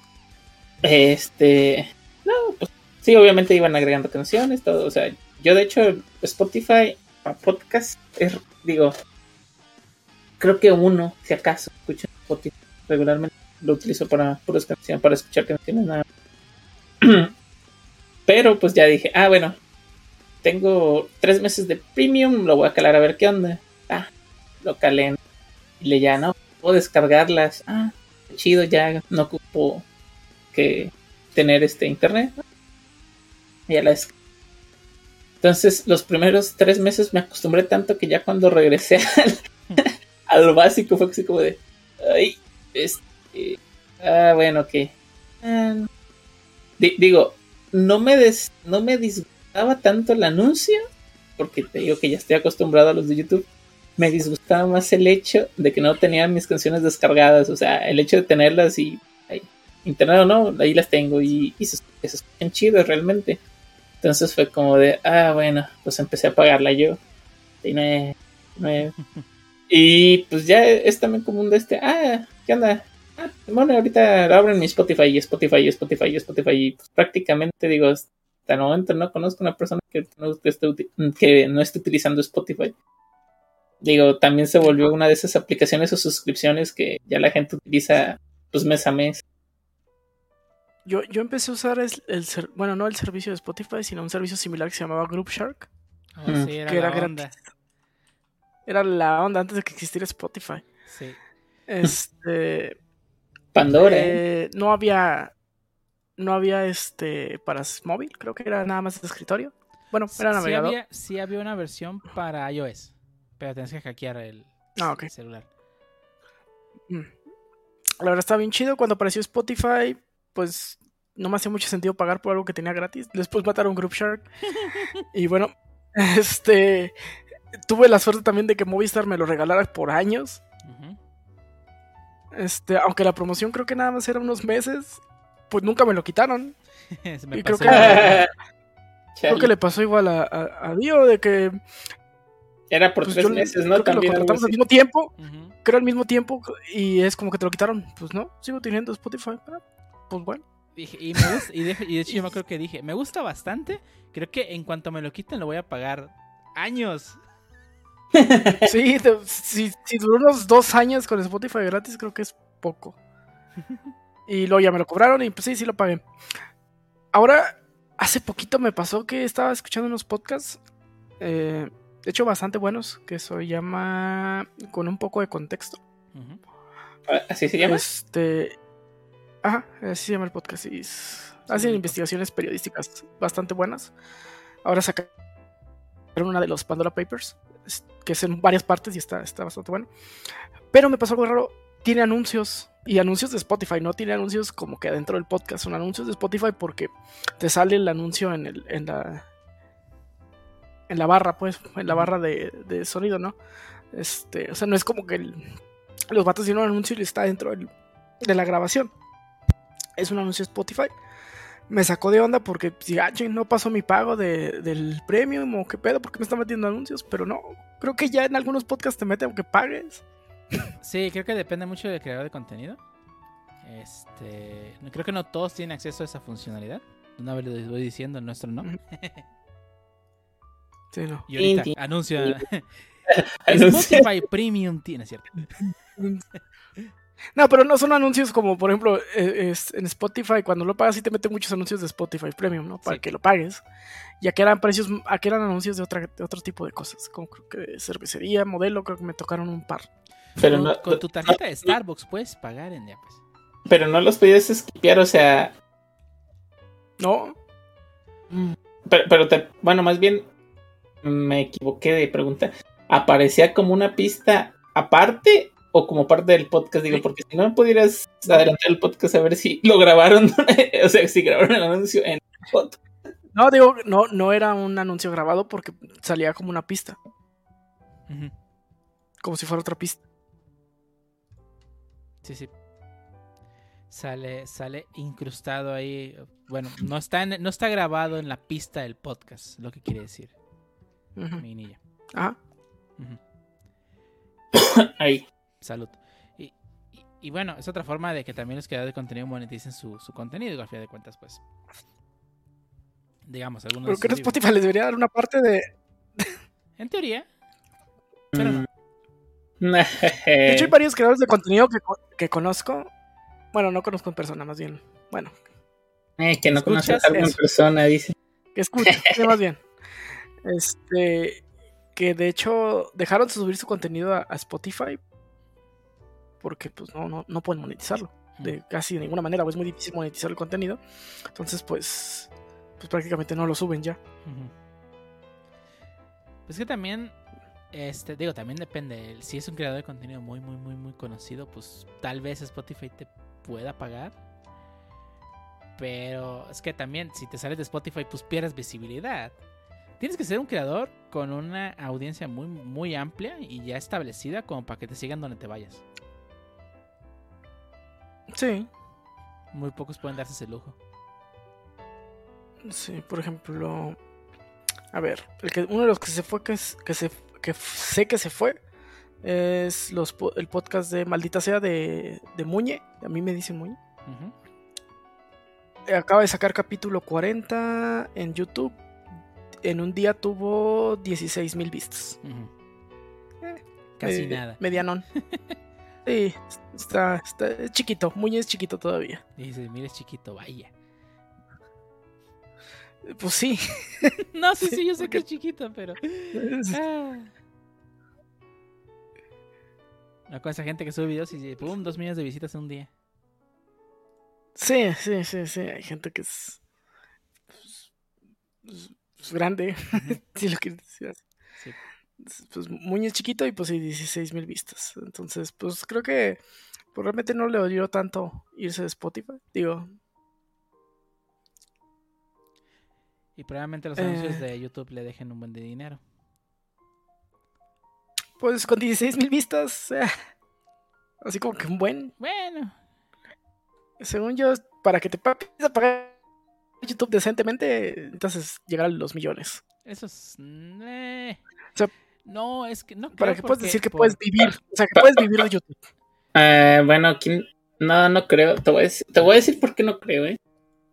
este. No, pues sí, obviamente iban agregando canciones, todo. O sea, yo de hecho, Spotify podcast, es, digo, creo que uno, si acaso, escucho Spotify regularmente. Lo utilizo para puras canciones, para escuchar canciones, nada. *clears throat* Pero pues ya dije, ah, bueno, tengo tres meses de premium, lo voy a calar a ver qué onda. Ah, lo calé. Y le ya, no, puedo descargarlas. Ah, chido, ya no ocupo que tener este internet. Ya la Entonces, los primeros tres meses me acostumbré tanto que ya cuando regresé *laughs* al, al básico fue así como de, ay, este, ah, bueno, ok. Di- digo, no me, des- no me disgustaba tanto el anuncio, porque te digo que ya estoy acostumbrado a los de YouTube. Me disgustaba más el hecho de que no tenía mis canciones descargadas, o sea, el hecho de tenerlas y ay, internet o no, ahí las tengo y, y se, se escuchan chidas realmente. Entonces fue como de, ah, bueno, pues empecé a pagarla yo. Y, pues ya es también como un de este, ah, ¿qué onda? Ah, bueno, ahorita abren mi Spotify y Spotify Spotify y Spotify y pues prácticamente digo, hasta el momento no conozco una persona que no esté, que no esté utilizando Spotify. Digo, también se volvió una de esas aplicaciones o suscripciones que ya la gente utiliza pues mes a mes. Yo, yo empecé a usar el, el ser- bueno, no el servicio de Spotify, sino un servicio similar que se llamaba Group Shark. Oh, Mm. sí, era que era la gratis. onda. Era la onda antes de que existiera Spotify. Sí. Este. *laughs* Pandora. ¿eh? eh, no había. No había este. Para móvil, creo que era nada más de escritorio. Bueno, era sí, navegador. había, sí había una versión para iOS, pero tienes que hackear el Ah, celular. Mm. La verdad está bien chido. Cuando apareció Spotify, pues no me hacía mucho sentido pagar por algo que tenía gratis. Después mataron Group Shark. *laughs* y bueno, *laughs* este. Tuve la suerte también de que Movistar me lo regalara por años. Este, aunque la promoción creo que nada más era unos meses, pues nunca me lo quitaron. *laughs* Se me Y creo que-. Creo que le pasó igual a, a, a Dio, de que Era por pues, tres yo meses, creo ¿no? que lo contratamos al mismo tiempo, creo al mismo tiempo, y es como que te lo quitaron. Pues no, sigo teniendo Spotify. ah, Pues bueno. Dije, y, me gusta, y, de, y de hecho yo me acuerdo que dije, me gusta bastante. Creo que en cuanto me lo quiten lo voy a pagar años. *laughs* Sí, te- si, si duró unos dos años con Spotify gratis, creo que es poco. *laughs* Y luego ya me lo cobraron y pues sí, sí lo pagué. Ahora, hace poquito me pasó que estaba escuchando unos podcasts, eh, de hecho bastante buenos, que se llama Con un poco de contexto. Ujú. Así se llama. Este. Ajá, así se llama el podcast. Y es- hacen investigaciones periodísticas bastante buenas. Ahora sacaron una de los Pandora Papers, que es en varias partes y está, está bastante bueno. Pero me pasó algo raro. Tiene anuncios y anuncios de Spotify, no tiene anuncios como que dentro del podcast, son anuncios de Spotify porque te sale el anuncio en, el, en la en la barra, pues, en la barra de, de sonido, ¿no? Este, o sea, no es como que el- los vatos tienen un anuncio y está dentro del- de la grabación. Es un anuncio de Spotify. Me sacó de onda porque si ah, ching, no pasó mi pago de- del premium o qué pedo, porque me está metiendo anuncios, pero no. Creo que ya en algunos podcasts te meten aunque pagues. Sí, creo que depende mucho del creador de contenido. Este, creo que no todos tienen acceso a esa funcionalidad. Una vez les voy diciendo, el nuestro no. Sí, no. Y ahorita anuncio. *laughs* *laughs* Spotify Premium tiene, ¿cierto? *laughs* No, pero no son anuncios como, por ejemplo, eh, es- en Spotify, cuando lo pagas, sí te meten muchos anuncios de Spotify Premium, ¿no? Para Sí. que lo pagues. Ya que eran precios, aquí eran anuncios de, otra, de otro tipo de cosas, como creo que de cervecería, modelo, creo que me tocaron un par. Pero con, no, con tu tarjeta de Starbucks puedes pagar en ya, pues. pero no los podías esquipear, o sea. ¿No? Pero, pero te- bueno, más bien me equivoqué de pregunta. ¿Aparecía como una pista aparte o como parte del podcast? Digo, porque si no pudieras adelantar el podcast a ver si *laughs* lo grabaron, *laughs* o sea, si grabaron el anuncio en foto. No, digo, no, no era un anuncio grabado porque salía como una pista, como si fuera otra pista. Sí, sí. Sale, sale incrustado ahí. Bueno, no está, en- no está grabado en la pista del podcast, lo que quiere decir. Ujú. Mi niña. Ajá. *coughs* Ahí. Salud. Y, y- y bueno, es otra forma de que también los creadores de contenido moneticen su, su contenido. Y al final de cuentas, pues. Digamos, algunos. Pero de que Spotify les debería dar una parte de. *laughs* En teoría. Pero no. *laughs* De hecho, hay varios creadores de contenido que, que conozco. Bueno, no conozco en persona, más bien. Bueno, Eh, que no conoces ¿Escuchas a alguna eso? persona, dice. que escucho, más bien. *laughs* Este. Que de hecho dejaron de subir su contenido a, a Spotify. Porque pues no, no, no pueden monetizarlo. De casi de ninguna manera, o es muy difícil monetizar el contenido. Entonces, pues. Pues prácticamente no lo suben ya. Pues que también, este, digo, también depende. Si es un creador de contenido muy, muy, muy, muy conocido, pues tal vez Spotify te pueda pagar. Pero es que también, si te sales de Spotify, pues pierdes visibilidad. Tienes que ser un creador con una audiencia muy, muy amplia y ya establecida como para que te sigan donde te vayas. Sí. Muy pocos pueden darse ese lujo. Sí, por ejemplo. A ver, el que, uno de los que se fue, que, es- que, se, que sé que se fue, es los, el podcast de Maldita Sea de, de Muñe. A mí me dicen Muñe. Acaba de sacar capítulo 40 en YouTube. En un día tuvo 16 mil vistas. Eh, Casi Eh, nada. Medianón. *laughs* sí, está, está es chiquito. Muñe es chiquito todavía. Y dices, mira, es chiquito, vaya. Pues sí. *laughs* No, sí, sí, yo sé que es chiquito, pero. *laughs* Ah. No con esa gente que sube videos y pum, dos millones de visitas en un día. Sí, sí, sí, sí. Hay gente que es. Pues, grande. *laughs* si lo quieres decir así. Sí. Pues muy chiquito y pues sí, 16 mil vistas. Entonces, pues creo que pues, realmente no le dolió tanto irse de Spotify. Digo, Y probablemente los Eh. anuncios de YouTube le dejen un buen de dinero. pues con 16 mil vistas. eh, así como que un buen. Bueno, Según yo, para que te a pagar YouTube decentemente, entonces llegar a los millones. eso es. mm, eh. O sea, no, es que no Para creo que puedas decir que por- puedes vivir. O sea, que puedes vivir de YouTube. Eh, bueno, ¿quién? No, no creo. Te voy, a decir, te voy a decir por qué no creo, ¿eh?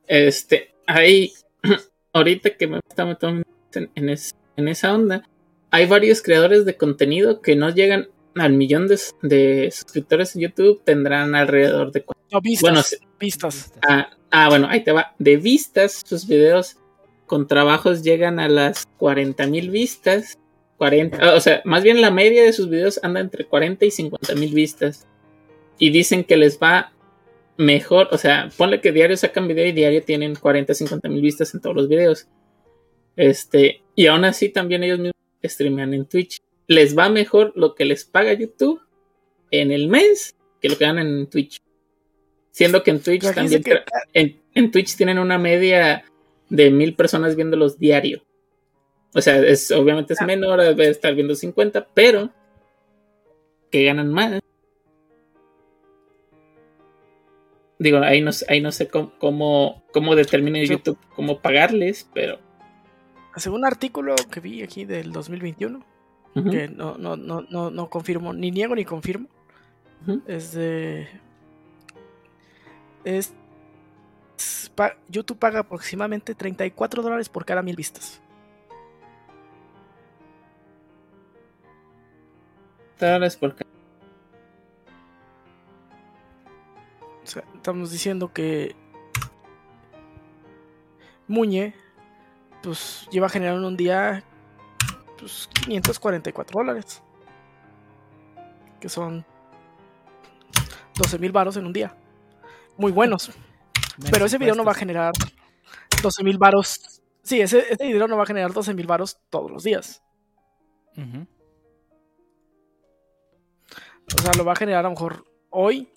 Este, hay. *clears throat* Ahorita que me está metiendo en, en es- en esa onda, hay varios creadores de contenido que no llegan al millón de, de suscriptores en YouTube, tendrán alrededor de. No, vistas. Bueno, vistas. Ah, ah, bueno, ahí te va. De vistas, sus videos con trabajos llegan a las 40 mil vistas. 40, ah, o sea, más bien la media de sus videos anda entre 40 y 50 mil vistas. Y dicen que les va mejor, o sea, ponle que diario sacan video y diario tienen 40, 50 mil vistas en todos los videos. Este, y aún así también ellos mismos streamean en Twitch. Les va mejor lo que les paga YouTube en el mes que lo que ganan en Twitch. Siendo que en Twitch Imagínense también que- en, en Twitch tienen una media de mil personas viéndolos diario. O sea, es, obviamente es Ah. menor, debe estar viendo 50, pero que ganan más. Digo, ahí no, sé- ahí no sé cómo, cómo, cómo determina. YouTube cómo pagarles, pero. Según un artículo que vi aquí del 2021, ujú, que no, no, no, no, no confirmo, ni niego ni confirmo, es de... Es, YouTube paga aproximadamente 34 dólares por cada mil vistas. Dólares por ca- O sea, estamos diciendo que Muñe pues lleva generando un día pues 544 dólares. Que son 12 mil varos en un día. Muy buenos. menos Pero ese video no va a generar 12 mil varos. Sí, ese, ese video no va a generar 12 mil varos todos los días. Ujú. O sea, lo va a generar a lo mejor hoy,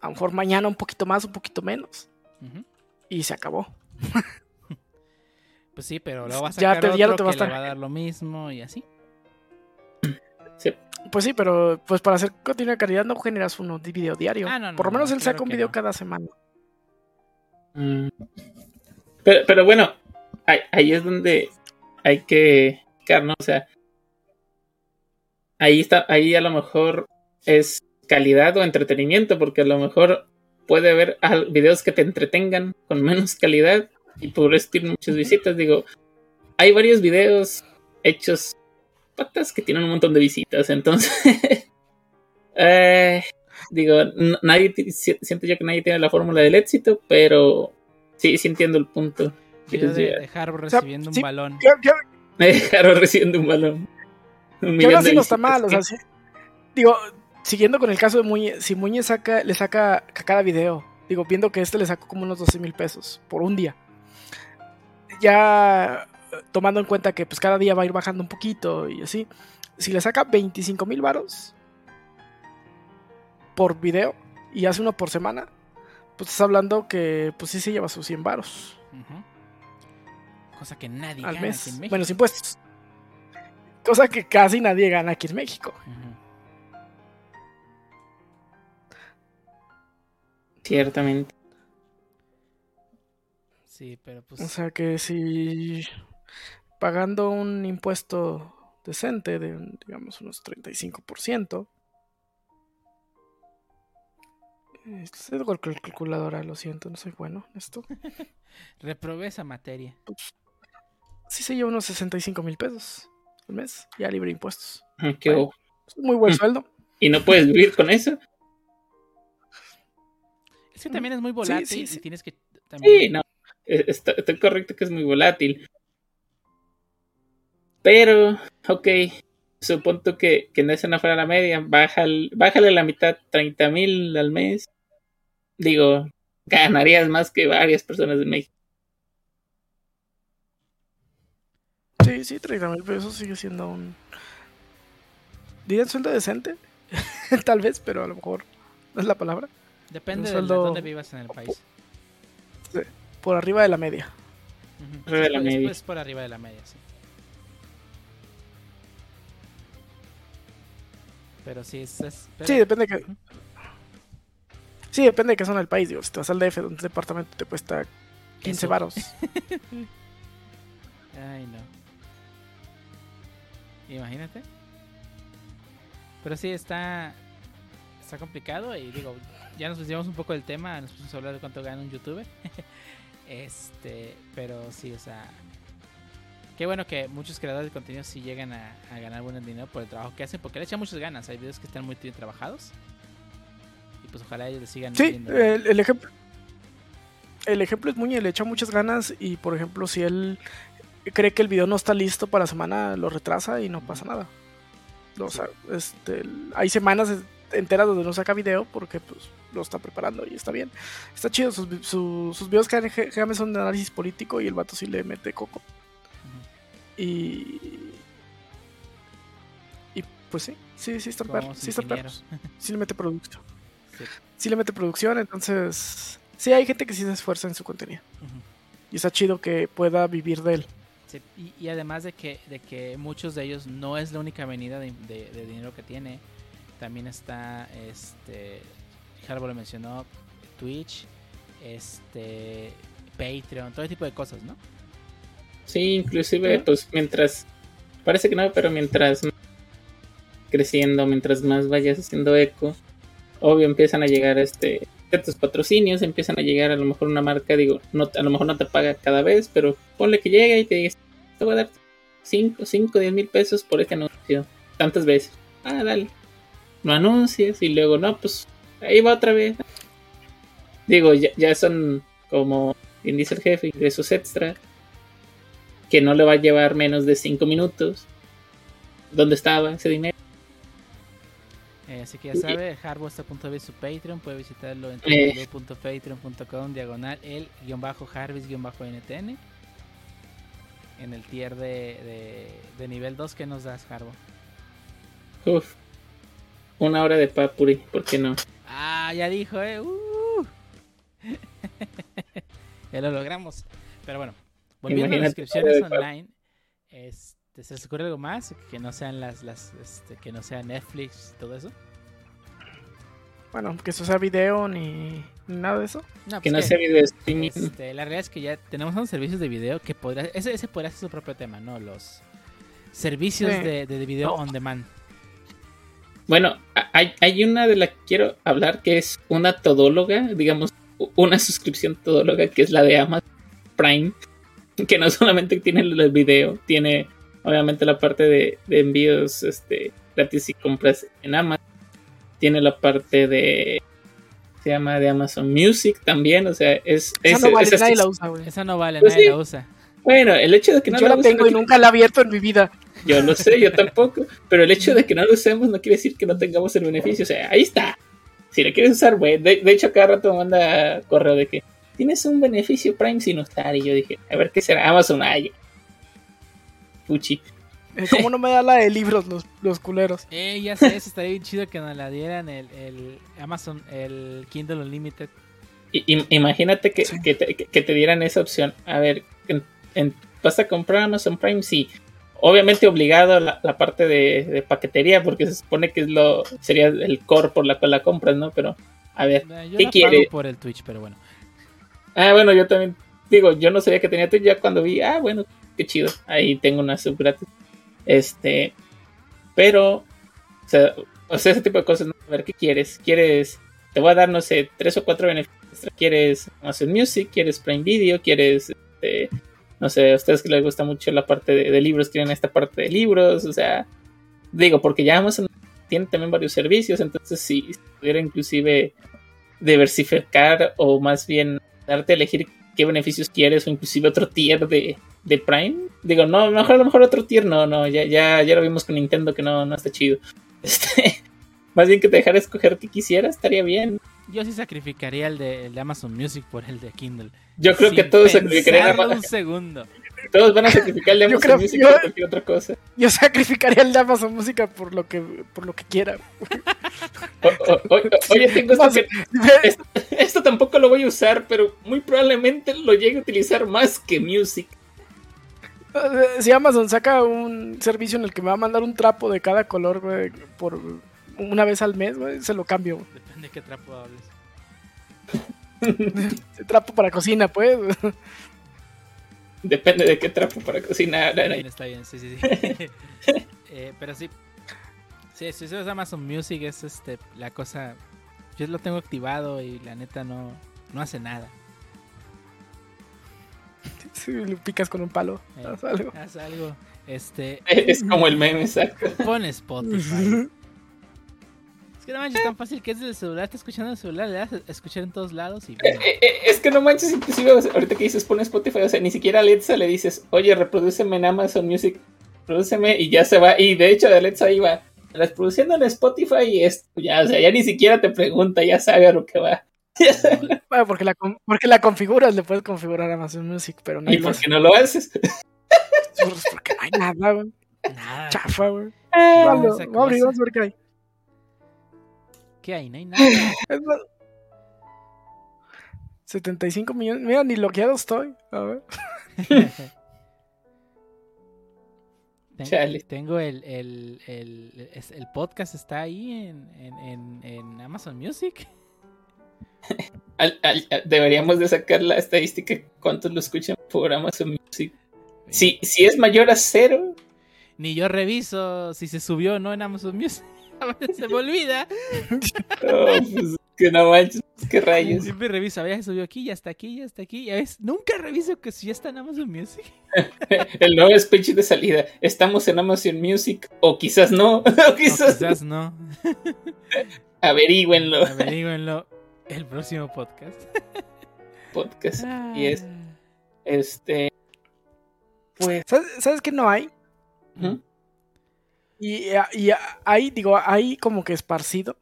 a lo mejor mañana un poquito más, un poquito menos. Y se acabó. *laughs* Pues sí, pero luego va a Ya sacar te- ya no te va a que le estar- va a dar lo mismo y así. Pues sí, pero pues para hacer contenido de calidad no generas uno de video diario. Ah, no, no, Por lo no, menos él claro saca un video no. cada semana. Mm. Pero, pero bueno, ahí, ahí es donde hay que, ¿no? O sea, ahí está, ahí a lo mejor es calidad o entretenimiento, porque a lo mejor puede haber al- videos que te entretengan con menos calidad y por eso tienen muchas visitas. Digo, hay varios videos hechos patas que tienen un montón de visitas, entonces, *laughs* eh, digo, nadie siento yo que nadie tiene la fórmula del éxito, pero sí, sí entiendo el punto. De, de Harbour O sea, recibiendo sí, un balón. Que, *laughs* que- Me dejaron recibiendo un balón. Un de sí no está visitas, mal, o sea, sí. Digo, siguiendo con el caso de Muñe, si Muñe saca, le saca a cada video, digo, viendo que este le sacó como unos 12 mil pesos por un día. Ya eh, tomando en cuenta que pues cada día va a ir bajando un poquito y así. Si le saca 25 mil varos por video y hace uno por semana, pues estás hablando que pues sí se lleva sus 100 varos. Cosa que nadie al gana mes. aquí en México. Bueno, sin impuestos. Cosa que casi nadie gana aquí en México. Ciertamente. Sí, pero pues. O sea que si pagando un impuesto decente de, digamos, unos 35%, eh, estoy con cal- calculadora, lo siento, no soy bueno en esto. *laughs* reprobé esa materia. Sí se lleva unos 65 mil pesos al mes, ya libre de impuestos. Ah, qué Bueno. ojo. Es un muy buen *laughs* sueldo. ¿Y no puedes vivir con eso? Es que también es muy volátil sí, sí. y tienes que también. Sí, no. Eh, Está, está correcto que es muy volátil. Pero, ok. Supongo que, que no es una fuera la media. Bájale, bájale la mitad, 30 mil al mes. Digo, ganarías más que varias personas de México. Sí, sí, 30 mil pesos sigue siendo un... Diría un sueldo decente, *laughs* tal vez, pero a lo mejor no es la palabra. Depende de dónde vivas en el país. Por arriba de la media. Ujú. Arriba de la Es- media. Es por arriba de la media, sí. Pero sí, es. es- pero- Sí, depende de que... Sí, depende de qué zona del país. Digo, si te vas al DF, donde un departamento te cuesta 15 Eso. varos. *laughs* Ay, no. Imagínate. Pero sí, está. Está complicado y digo, ya nos desviamos un poco del tema, nos pusimos a hablar de cuánto gana un youtuber. *laughs* este, pero sí, o sea. Qué bueno que muchos creadores de contenido sí llegan a, a ganar buen dinero por el trabajo que hacen, porque le echan muchas ganas. Hay videos que están muy bien trabajados. Y pues ojalá ellos le sigan Sí, el, el ejemplo... El ejemplo es Muñe, le echa muchas ganas y, por ejemplo, si él cree que el video no está listo para la semana, lo retrasa y no pasa nada. O sea, este, hay semanas enteras donde no saca video porque pues lo está preparando y está bien. Está chido, sus, su- sus videos generalmente son de análisis político y el vato sí le mete coco. Y... Y pues sí, sí, sí perros, su sí ingeniero. perros. *laughs* Sí le mete producción. Sí. Sí le mete producción, entonces... Sí, hay gente que sí se esfuerza en su contenido. Y está chido que pueda vivir de él. Sí, y, y además de que, de que muchos de ellos no es la única avenida de, de- de dinero que tiene, también está, este, Harbo lo mencionó, Twitch, este, Patreon, todo tipo de cosas, ¿no? Sí, inclusive, pues mientras. Parece que no, pero mientras más creciendo, mientras más vayas haciendo eco, obvio empiezan a llegar este ciertos patrocinios, empiezan a llegar a lo mejor una marca, digo, no, a lo mejor no te paga cada vez, pero ponle que llegue y te diga, te voy a dar 5, 5, 10 mil pesos por este anuncio, tantas veces. Ah, dale. No anuncias y luego, no, pues ahí va otra vez. Digo, ya, ya son como, bien dice el jefe, ingresos extra que no le va a llevar menos de 5 minutos. ¿Dónde estaba ese dinero? Eh, así que ya sabe, Harbo está a punto de ver su Patreon, puede visitarlo en Eh. www.patreon.com, diagonal, el guion bajo Harvis guion bajo NTN. En el tier de, de, de nivel 2 que nos das, Harbo. Uf. Una hora de papuri, ¿por qué no? Ah, ya dijo, eh. Uh. *laughs* ya lo logramos. Pero bueno, volviendo a las Imagínate, inscripciones padre, online, este, ¿se les ocurre algo más que no sean las, las, este, que no sea Netflix y todo eso? Bueno, que eso sea video ni, ni nada de eso. No, Que pues no que, sea video streaming. este, la realidad es que ya tenemos unos servicios de video que podría, ese, ese podría ser su propio tema, ¿no? Los servicios Sí. de, de video on demand. Bueno, hay, hay una de la que quiero hablar que es una todóloga, digamos, una suscripción todóloga que es la de Amazon Prime, que no *laughs* solamente tiene el video, tiene obviamente la parte de, de envíos este, gratis y compras en Amazon, tiene la parte de se llama de Amazon Music también, o sea, es, es, Esa no vale, es- nadie la usa, güey. Esa no vale, Pues nadie sí. la usa. bueno, el hecho de que no Yo la tengo y nunca la he abierto en mi vida. Yo lo sé, yo tampoco. Pero el hecho de que no lo usemos no quiere decir que no tengamos el beneficio. O sea, ahí está. Si lo quieres usar, güey. De, de hecho, cada rato me manda correo de que tienes un beneficio Prime sin usar. Y yo dije, a ver qué será. Amazon, ay. Puchi. Eh, ¿Cómo no me da la de libros los, los culeros? *laughs* Eh, ya sé, eso estaría bien chido que nos la dieran el, el Amazon, el Kindle Unlimited. I- imagínate que, Sí. que, te, que- que te dieran esa opción. A ver, en- en- ¿vas a comprar Amazon Prime? Sí. Obviamente obligado a la, la parte de, de paquetería, porque se supone que es lo sería el core por la cual la compras, ¿no? Pero, a ver, Eh, Yo ¿Qué quiere? por el Twitch, pero bueno. Ah, bueno, yo también digo, yo no sabía que tenía Twitch ya cuando vi, ah, bueno, qué chido, ahí tengo una sub gratis. Este, pero, o sea, o sea, ese tipo de cosas, ¿no? a ver, ¿qué quieres? ¿Quieres, te voy a dar, no sé, tres o cuatro beneficios? extra? ¿Quieres Amazon Music? ¿Quieres Prime Video? ¿Quieres, este, no sé, a ustedes que les gusta mucho la parte de, libros, quieren esta parte de libros? O sea, digo, porque ya Amazon tiene también varios servicios, entonces si si pudiera inclusive diversificar o más bien darte a elegir qué beneficios quieres o inclusive otro tier de, de Prime. Digo, no, mejor a lo mejor otro tier, no, no, ya, ya, ya lo vimos con Nintendo que no, no está chido. *laughs* Este, más bien que te dejara escoger qué quisieras, estaría bien. Yo sí sacrificaría el de, el de Amazon Music por el de Kindle. Yo creo que todos sacrificarían un segundo. todos van a sacrificar el de Amazon creo- Music yo- por cualquier otra cosa. Yo sacrificaría el de Amazon Música por lo que, por lo que quiera. O- o- o- oye, tengo esto que- esto, esto tampoco lo voy a usar, pero muy probablemente lo llegue a utilizar más que Music. Eh, Si Amazon saca un servicio en el que me va a mandar un trapo de cada color, güey, por una vez al mes, güey, se lo cambio. *laughs* de qué trapo hables. Ese *laughs* trapo para cocina, pues. Depende de qué trapo para cocinar. Está bien, está bien, sí, sí, sí. *laughs* Eh, pero sí. Sí, si usas Amazon Music es este la cosa. Yo lo tengo activado y la neta no, no hace nada. Si le picas con un palo. Eh, haz algo. Haz algo. Este. Es como el meme, exacto. Pon Spotify. Es que no manches, tan fácil que es del celular. Está escuchando el celular, le das a escuchar en todos lados y. bueno. Eh, eh, Es que no manches, inclusive ahorita que dices pon Spotify, o sea, ni siquiera a Alexa le dices, oye, reprodúceme en Amazon Music, reprodúceme y ya se va. Y de hecho, de Alexa iba, reproduciendo en Spotify y es, ya, o sea, ya ni siquiera te pregunta, ya sabe a lo que va. Bueno, *laughs* porque la, porque la configuras, le puedes configurar Amazon Music, pero no ¿Y por qué no lo haces? Porque no hay nada, güey. Nada. Chafa, güey. Ah, Vamos, vamos a abrir, vamos a ver qué hay. ¿Qué hay? No hay nada. *laughs* Es más, 75 millones. Mira, ni bloqueado estoy. A ver. *laughs* Ten- Chale. Tengo el, el, el, el podcast está ahí en, en, en, Amazon Music. *laughs* al- al- al- deberíamos de sacar la estadística cuántos lo escuchan por Amazon Music. Si, si es mayor a cero, Ni yo reviso si se subió o no en Amazon Music. A veces *laughs* se me olvida. oh, pues, que no manches, qué rayos. Siempre reviso, a ver, se subió aquí, ya está aquí, ya está aquí. Y a veces nunca reviso que si ya está en Amazon Music. *laughs* El nuevo speech de salida. Estamos en Amazon Music, o quizás no, *laughs* o O quizás, no. averígüenlo. Averígüenlo el próximo podcast. Podcast. Y es, este, pues, ¿Sabes, ¿Sabes qué no hay? ujú. Y, y hay, digo, hay como que esparcido.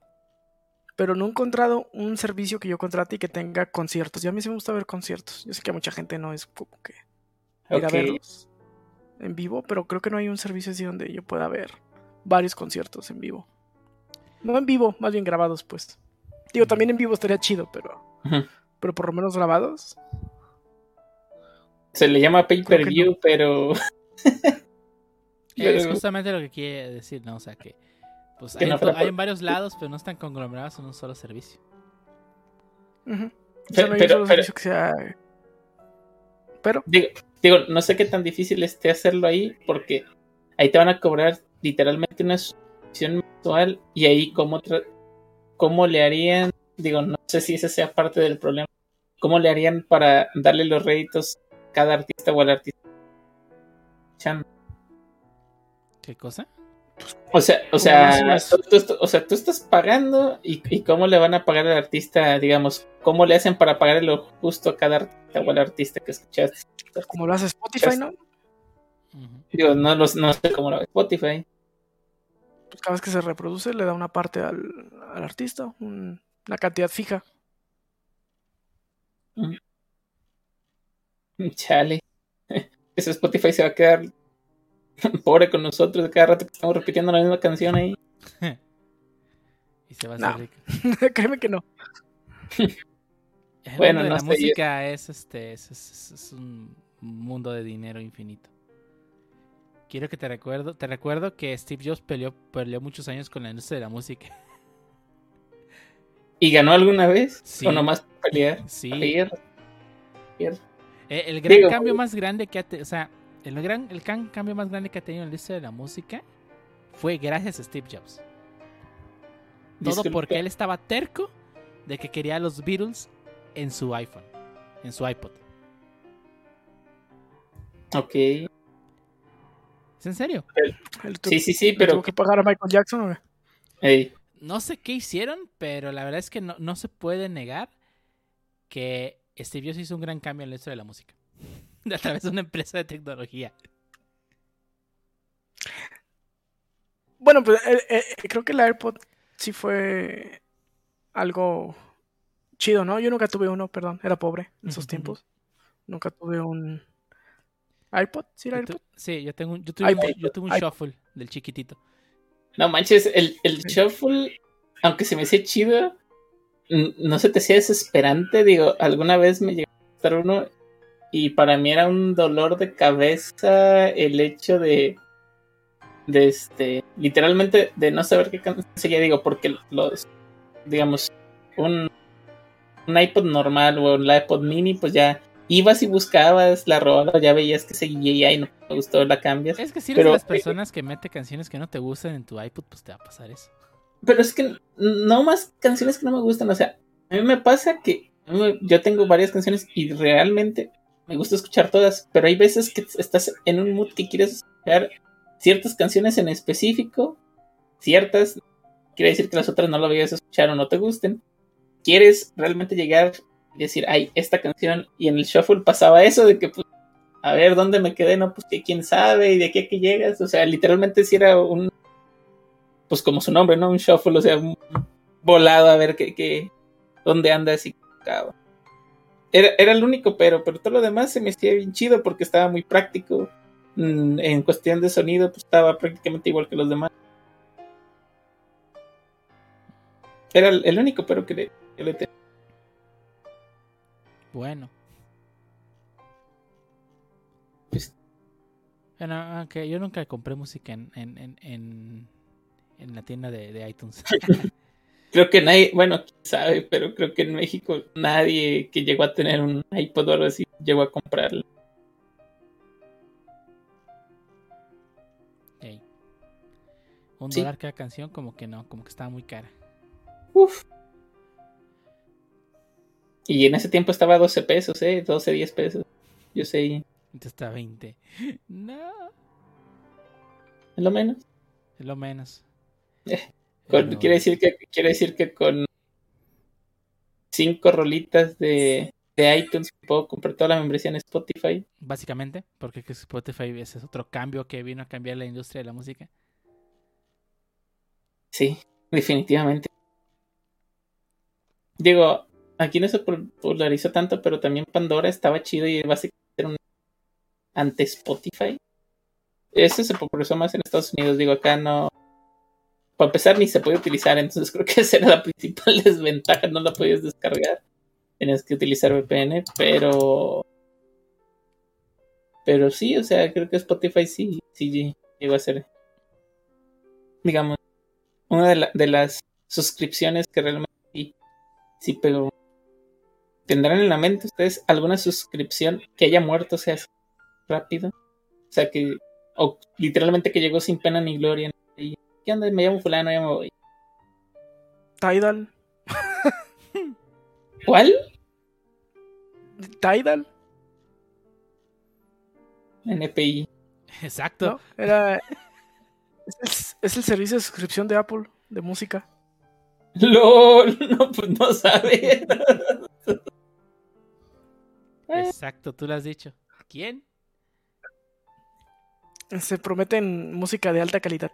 Pero no he encontrado un servicio que yo contrate y que tenga conciertos. Y a mí sí me gusta ver conciertos. Yo sé que a mucha gente no es como que ir a Ok. verlos en vivo, pero creo que no hay un servicio así donde yo pueda ver varios conciertos en vivo. No en vivo, más bien grabados, pues. Digo, también en vivo estaría chido, pero, pero por lo menos grabados. Se le llama pay per view, pero *laughs* Es justamente lo que quiere decir, ¿no? O sea que. Pues Que hay, no en hay varios lados, pero no están conglomerados en un solo servicio. Pero- sea, no hay pero- un solo pero- servicio que sea. Pero, digo, digo, no sé qué tan difícil esté hacerlo ahí, porque ahí te van a cobrar literalmente una, suscripción mensual y ahí cómo, tra- cómo le harían, digo, no sé si ese sea parte del problema, cómo le harían para darle los réditos a cada artista o al artista. escuchando. ¿Qué cosa? O sea, o ¿Cómo sea, tú, tú- o sea, tú estás pagando y, y cómo le van a pagar al artista, digamos, cómo le hacen para pagar lo justo a cada artista o al artista que escuchaste. Como lo hace Spotify, ¿no? Ujú. Digo, no, los, no sé cómo lo ve Spotify. Pues cada vez que se reproduce le da una parte al, al artista, un- una cantidad fija. Chale. *laughs* Ese Spotify se va a quedar *laughs* pobre con nosotros de cada rato que estamos repitiendo la misma canción ahí. *laughs* Y se va a hacer No. rico. *laughs* Créeme que no. El Bueno, mundo de no la sé, música es este es, es- es un mundo de dinero infinito. Quiero que te recuerdo, te recuerdo que Steve Jobs peleó, peleó muchos años con la industria de la música. ¿Y ganó alguna vez? Sí. ¿O nomás pelear? Sí. Eh, El gran Digo, cambio más grande que ha tenido, o sea, el gran, el gran cambio más grande que ha tenido en la industria de la música fue gracias a Steve Jobs. Todo Disculpa. porque él estaba terco de que quería los Beatles en su iPhone, en su iPod. Ok. ¿Es en serio? Sí, sí, sí, pero... tuvo que pagar a Michael Jackson. ¿o qué? Ey, No sé qué hicieron, pero la verdad es que no, no se puede negar que Steve Jobs hizo un gran cambio en la historia de la música. *laughs* A través de una empresa de tecnología. Bueno, pues eh, eh, creo que el AirPod sí fue algo chido, ¿no? Yo nunca tuve uno, perdón, era pobre en esos tiempos. Nunca tuve un iPod, ¿sí era AirPod? Sí, yo, tengo un, yo tuve, un- iPod. yo tuve un iPod. shuffle del chiquitito. No manches, el, el shuffle, aunque se me hacía chido, no se te hacía desesperante. Digo, alguna vez me llegó a gustar uno y para mí era un dolor de cabeza el hecho de, de este, literalmente de no saber qué canción seguía. Digo, porque los, digamos, un, un iPod normal o un iPod mini, pues ya ibas y buscabas la rola, ya veías que seguía y no me gustó, la cambias. Es que si eres Pero- de las personas que mete canciones que no te gustan en tu iPod, pues te va a pasar eso. Pero es que no más canciones que no me gustan. O sea, a mí me pasa que yo tengo varias canciones y realmente me gusta escuchar todas. Pero hay veces que estás en un mood que quieres escuchar ciertas canciones en específico. Ciertas. Quiere decir que las otras no lo vayas a escuchar o no te gusten. Quieres realmente llegar y decir, ay, esta canción. Y en el shuffle pasaba eso de que, pues, a ver, ¿dónde me quedé? No, pues que quién sabe y de aquí a que llegas. O sea, literalmente si era un pues como su nombre, ¿no? Un shuffle, o sea, volado a ver qué, qué dónde andas y cabrón. Era, era el único pero, pero todo lo demás se me hacía bien chido porque estaba muy práctico. Mm, En cuestión de sonido, pues estaba prácticamente igual que los demás. Era el, el único pero que le, que le tenía. Bueno. Pues- Bueno, aunque yo nunca compré música en, en, en, en, en la tienda de, de iTunes. *laughs* Creo que nadie, bueno, quién sabe, pero creo que en México nadie que llegó a tener un iPod o algo así llegó a comprarlo. Ey. Un Sí. dólar cada canción, como que no, como que estaba muy cara. Uf. Y en ese tiempo estaba a 12 pesos, ¿eh? 12, 10 pesos. Yo sé, Entonces está 20. *laughs* No, lo menos. es lo menos. Eh, Con- quiere, decir que, quiere decir que con cinco rolitas de, de iTunes puedo comprar toda la membresía en Spotify. Básicamente, porque que Spotify ese es otro cambio que vino a cambiar la industria de la música. Sí, definitivamente. Digo, aquí no se popularizó tanto, pero también Pandora estaba chido y básicamente era un ante Spotify. Eso se popularizó más en Estados Unidos, digo, acá no. Para empezar, ni se puede utilizar, entonces *laughs* creo que esa era la principal *laughs* desventaja, no la podías descargar. Tenías que utilizar VPN, pero. Pero sí, o sea, creo que Spotify sí, sí llegó a ser. Digamos, una de, la- de las suscripciones que realmente sí, sí pegó. ¿Tendrán en la mente ustedes alguna suscripción que haya muerto, o sea, rápido? O sea, que. O literalmente que llegó sin pena ni gloria ¿qué onda? Me llamo fulano, ya me voy. Tidal. ¿Cuál? Tidal. NPI. Exacto. ¿no? Era. Es el, es el servicio de suscripción de Apple de música. LOL, no, pues no sabe. Exacto, tú lo has dicho. ¿Quién? Se prometen música de alta calidad.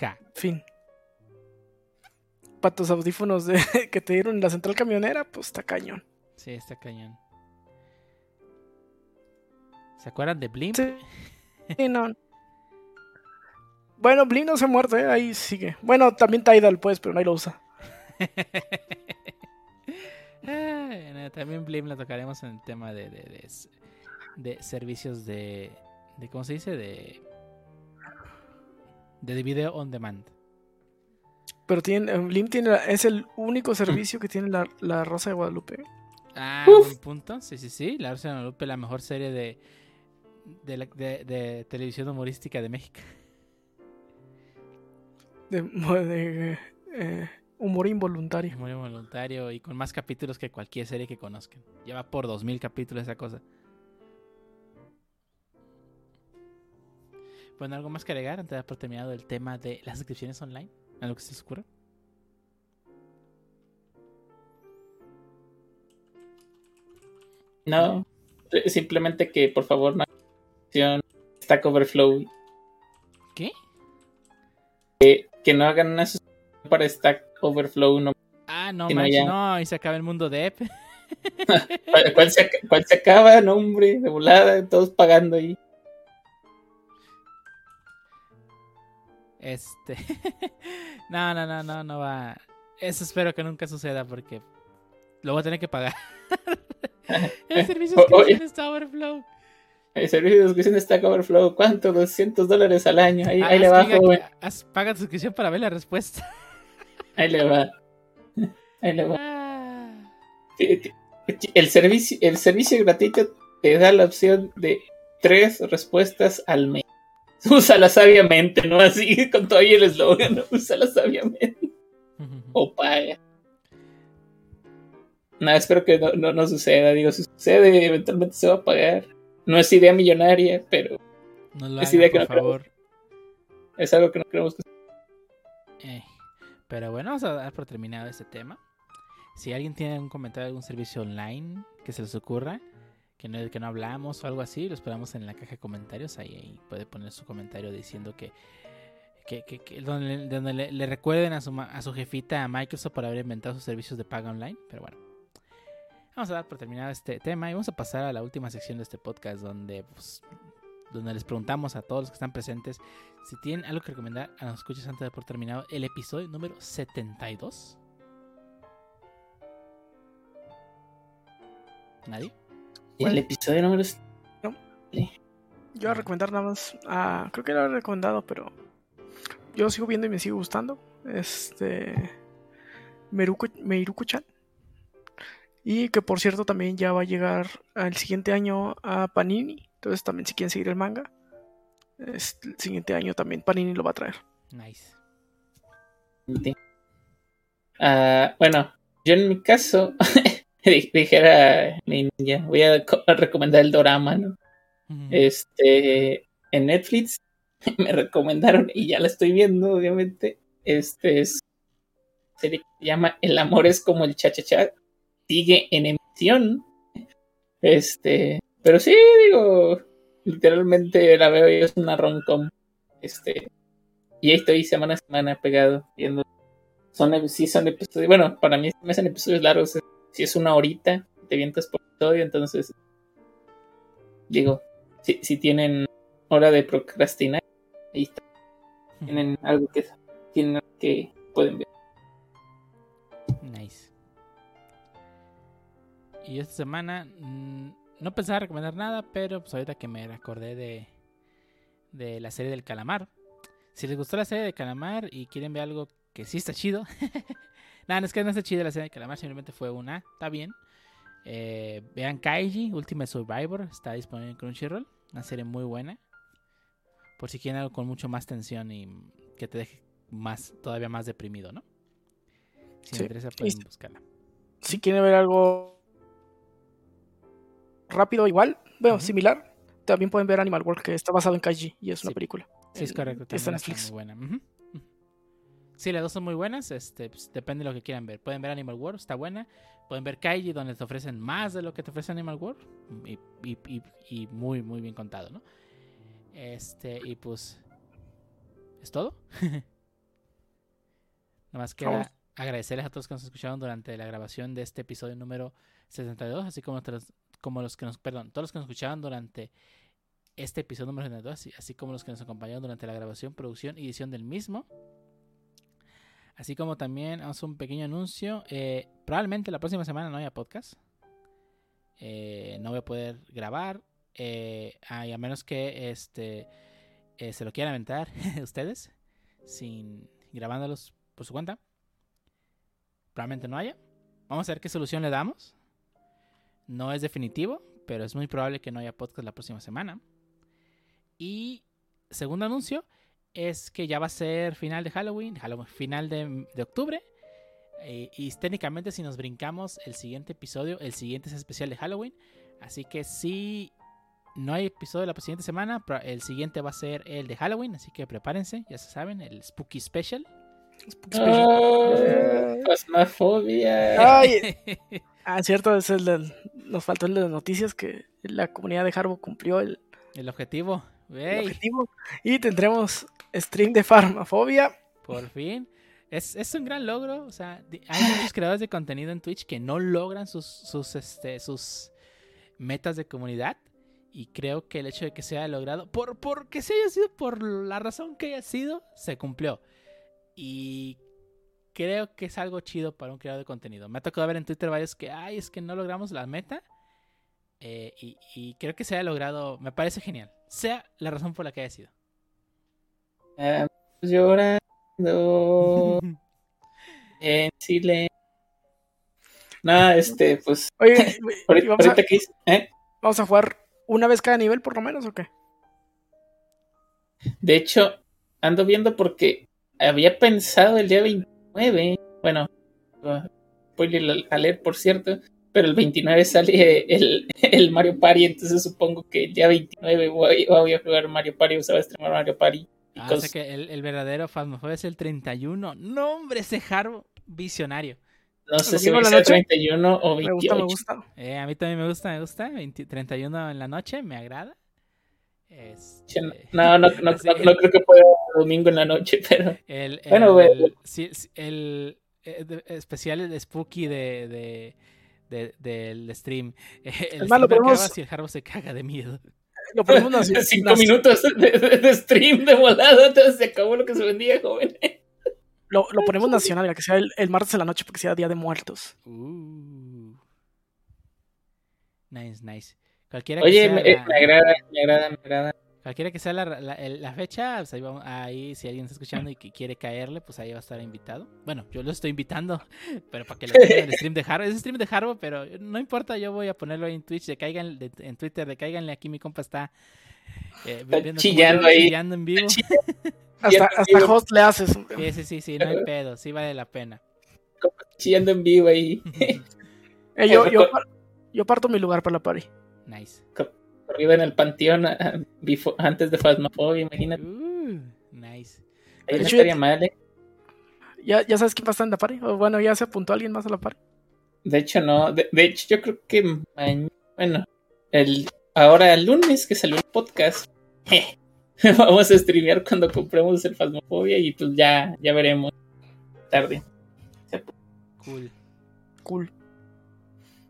Ja. Fin. Para tus audífonos de, *laughs* que te dieron en la central camionera, pues está cañón. Sí, está cañón. ¿Se acuerdan de Blimp? Sí. Sí, no. Bueno, Blim no se ha muerto, ¿eh? ahí sigue. Bueno, también Tidal, pues, pero nadie lo usa. *laughs* Ah, no, también Blim lo tocaremos en el tema de, de, de, de servicios de, de. ¿Cómo se dice? De. De video on demand. Pero tiene, Blim tiene, la- es el único servicio que tiene la, la Rosa de Guadalupe. Ah, Uf. buen punto. Sí, sí, sí. La Rosa de Guadalupe, la mejor serie de, de, la- de- de televisión humorística de México. De, de, eh, humor involuntario. Muy voluntario y con más capítulos que cualquier serie que conozcan. Lleva por 2000 capítulos esa cosa. Bueno, ¿algo más que agregar antes de por terminado el tema de las suscripciones online? ¿Algo que se os ocurra? No, simplemente que por favor no hagan Stack Overflow. ¿Qué? Que no hagan una suscripción para Stack Overflow. No. Ah, no, Que no y se acaba el mundo de Ep. *laughs* ¿Cuál, se, cuál se acaba? No, hombre, de volada, todos pagando ahí. Este. *laughs* no, no, no, no, no va. Eso espero que nunca suceda porque lo voy a tener que pagar. *laughs* el servicio de suscripción está overflow. El servicio de suscripción Stack Overflow, ¿cuánto? 200 dólares al año. Ahí, le va, joven. haz- paga tu suscripción para ver la respuesta. *laughs* Ahí le va. Ahí le va. Ah. El servicio, el servicio gratuito te da la opción de tres respuestas al mes. *laughs* Úsala sabiamente, ¿no? Así con todo ahí el eslogan, ¿no? Úsala sabiamente. O paga. No, espero que no, no, no suceda. Digo, si sucede, eventualmente se va a pagar. No es idea millonaria, pero No lo Es hagan, idea que por no favor. es algo que no queremos que Eh, Pero bueno, vamos a dar por terminado este tema. Si alguien tiene un comentario de algún servicio online que se les ocurra, que no, que no hablamos o algo así, lo esperamos en la caja de comentarios. Ahí, ahí puede poner su comentario diciendo que, que, que- donde, le, recuerden a su, a su jefita a Microsoft por haber inventado sus servicios de paga online. Pero bueno, vamos a dar por terminado este tema y vamos a pasar a la última sección de este podcast donde, pues, donde les preguntamos a todos los que están presentes si tienen algo que recomendar a los escuchas antes de por terminado el episodio número 72. ¿Nadie? El episodio número. Yo voy a recomendar nada más. ah, creo que lo he recomendado, pero. Yo lo sigo viendo y me sigue gustando. Este. Meruko- Meiruko-chan. Y que por cierto también ya va a llegar al siguiente año a Panini. Entonces también si quieren seguir el manga. este, el siguiente año también Panini lo va a traer. Nice. Ah, bueno, yo en mi caso, *laughs* *laughs* dijera Ninja, voy a, co- a recomendar el dorama, ¿no? Este, en Netflix *laughs* me recomendaron, y ya la estoy viendo, obviamente. Este es serie que se llama El amor es como el cha-cha-cha. Sigue en emisión. Este, pero sí, digo, literalmente la veo y es una rom-com. Este, y ahí estoy semana a semana pegado viendo. Son, sí son episodios, bueno, para mí me hacen episodios largos. Si es una horita, te vientas por episodio, entonces digo, si, si tienen hora de procrastinar, ahí está. Tienen algo que tienen algo que pueden ver. Nice. Y esta semana mm, no pensaba recomendar nada, pero pues ahorita que me acordé de, de la serie del calamar. Si les gustó la serie del calamar y quieren ver algo que sí está chido. *laughs* Nada, no es que no está chida la serie del calamar, simplemente fue una. Está bien. Eh, vean Kaiji, Ultimate Survivor. Está disponible en Crunchyroll. Una serie muy buena. Por si quieren algo con mucho más tensión y que te deje más, todavía más deprimido, ¿no? Si Sí. interesa, pueden Y- buscarla. Si quieren ver algo rápido, igual, bueno, similar, también pueden ver Animal World, que está basado en Kaiji y es una película. Sí, es correcto. está en Netflix. muy buena. Ujú. Sí, las dos son muy buenas. Este, pues, depende de lo que quieran ver. Pueden ver Animal World, está buena. Pueden ver Kaiji, donde te ofrecen más de lo que te ofrece Animal World. Y, y- y- y muy, muy bien contado, ¿no? Este, y pues. ¿Es todo? *laughs* Nomás queda Vamos. agradecerles a todos que nos escucharon durante la grabación de este episodio número 72, así como, otros- como los que nos, perdón, todos los que nos escucharon durante este episodio número 72, así, así como los que nos acompañaron durante la grabación, producción y edición del mismo. Así como también vamos un pequeño anuncio. eh, probablemente la próxima semana no haya podcast. Eh, no voy a poder grabar. eh, a menos que este eh, se lo quieran aventar *laughs* ustedes. Sin grabándolos por su cuenta. Probablemente no haya. Vamos a ver qué solución le damos. No es definitivo, pero es muy probable que no haya podcast la próxima semana. Y segundo anuncio es que ya va a ser final de Halloween, Halloween final de, de octubre. Eh, y técnicamente si nos brincamos el siguiente episodio, el siguiente es especial de Halloween. Así que si no hay episodio la siguiente semana, pero el siguiente va a ser el de Halloween. Así que prepárense, ya se saben, el Spooky Special. Spooky Special. Oh. Ay, *laughs* ah, cierto, es el del- nos faltó el de noticias que la comunidad de Harbo cumplió el, el objetivo. Y tendremos stream de Farmafobia. Por fin. Es, es un gran logro. O sea, hay muchos creadores de contenido en Twitch que no logran sus, sus, este, sus metas de comunidad. Y creo que el hecho de que se haya logrado, por, por que se haya sido, por la razón que haya sido, se cumplió. Y creo que es algo chido para un creador de contenido. Me ha tocado ver en Twitter varios que, ay, es que no logramos la meta. Eh, y, y creo que se haya logrado, me parece genial. Sea la razón por la que haya sido. Ah, llorando *laughs* en silencio. No, este, pues, Oye, *laughs* ahorita, ¿y vamos, a, que hice- ¿eh? vamos a jugar una vez cada nivel por lo menos o qué? De hecho, ando viendo porque había pensado el día 29, bueno, spoiler alert por cierto, pero el 29 sale el, el Mario Party, entonces supongo que el día 29 voy, voy a jugar Mario Party o se va a estrenar Mario Party. Ah, o because- sea que el, el verdadero Phasmophobia es el 31. No, hombre, ese Harbo visionario. no sé ¿Lo si va a ser noche? 31 o Me 28. gusta, me gusta. Eh, a mí también me gusta, me gusta. 20 31 en la noche, me agrada. Este, No, no, no, no, no creo que pueda domingo en la noche, *laughs* pero El, el, Bueno, güey. el- sí, sí, el, eh, de- especial de Spooky de, de, de- del stream. *laughs* El Es más, lo stream acaba podemos- si el Harbo se caga de miedo. *laughs* Lo ponemos naci- *laughs* cinco naci- minutos de, de- de stream de volada, entonces se acabó lo que se vendía, joven. Lo, lo ponemos nacional, ya que sea el, el martes en la noche porque sea Día de Muertos. Uh. Nice, nice. Cualquiera Oye, que sea me, la- me agrada, me agrada, me agrada. Cualquiera que sea la, la- fecha, pues ahí, vamos- ahí si alguien está escuchando y que quiere caerle, pues ahí va a estar invitado. Bueno, yo lo estoy invitando, *laughs* pero para que lo vean en el stream de Harbo. Es stream de Harbo, pero no importa, yo voy a ponerlo ahí en Twitch, de caigan, de- en Twitter, de caiganle aquí, mi compa está, eh, Está chillando ahí. chillando en vivo. *laughs* Hasta, hasta host le haces. Sí, sí, sí, sí, no hay pedo, sí vale la pena. Chillando en vivo ahí. *laughs* Eh, yo, yo, yo parto mi lugar para la party. Nice. Corrido en el panteón ah, antes de Phasmophobia, imagínate. Uh, nice. Ahí no estaría mal, ¿eh? ¿Ya, ¿Ya sabes quién va a estar en la party? O bueno, ya se apuntó alguien más a la party. De hecho, no. De, de hecho, yo creo que mañana, bueno, el, ahora el lunes que salió el podcast, *laughs* vamos a streamear cuando compremos el Phasmophobia y pues ya, ya veremos. Tarde. Cool. Cool.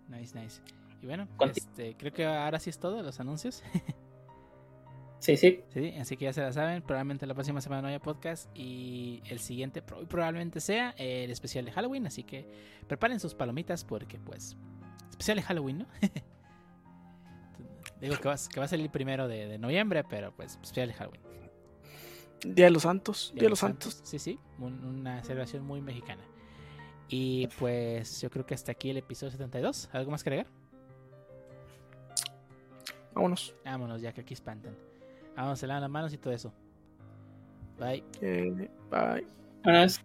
Nice, nice. Y bueno, este, creo que ahora sí es todo, los anuncios. *laughs* Sí, sí. Sí, así que ya se la saben. Probablemente la próxima semana no haya podcast. Y el siguiente pro- probablemente sea el especial de Halloween. Así que preparen sus palomitas porque, pues, especial de Halloween, ¿no? *laughs* Digo que va, que va a salir primero de, de noviembre, pero pues especial de Halloween. Día de los Santos. Día de los Santos. Sí, sí, un- una celebración muy mexicana. Y pues yo creo que hasta aquí el episodio 72. ¿Algo más que agregar? Vámonos. Vámonos, ya que aquí espantan. Vamos, se lavan las manos y todo eso. Bye. Eh, bye. Buenas.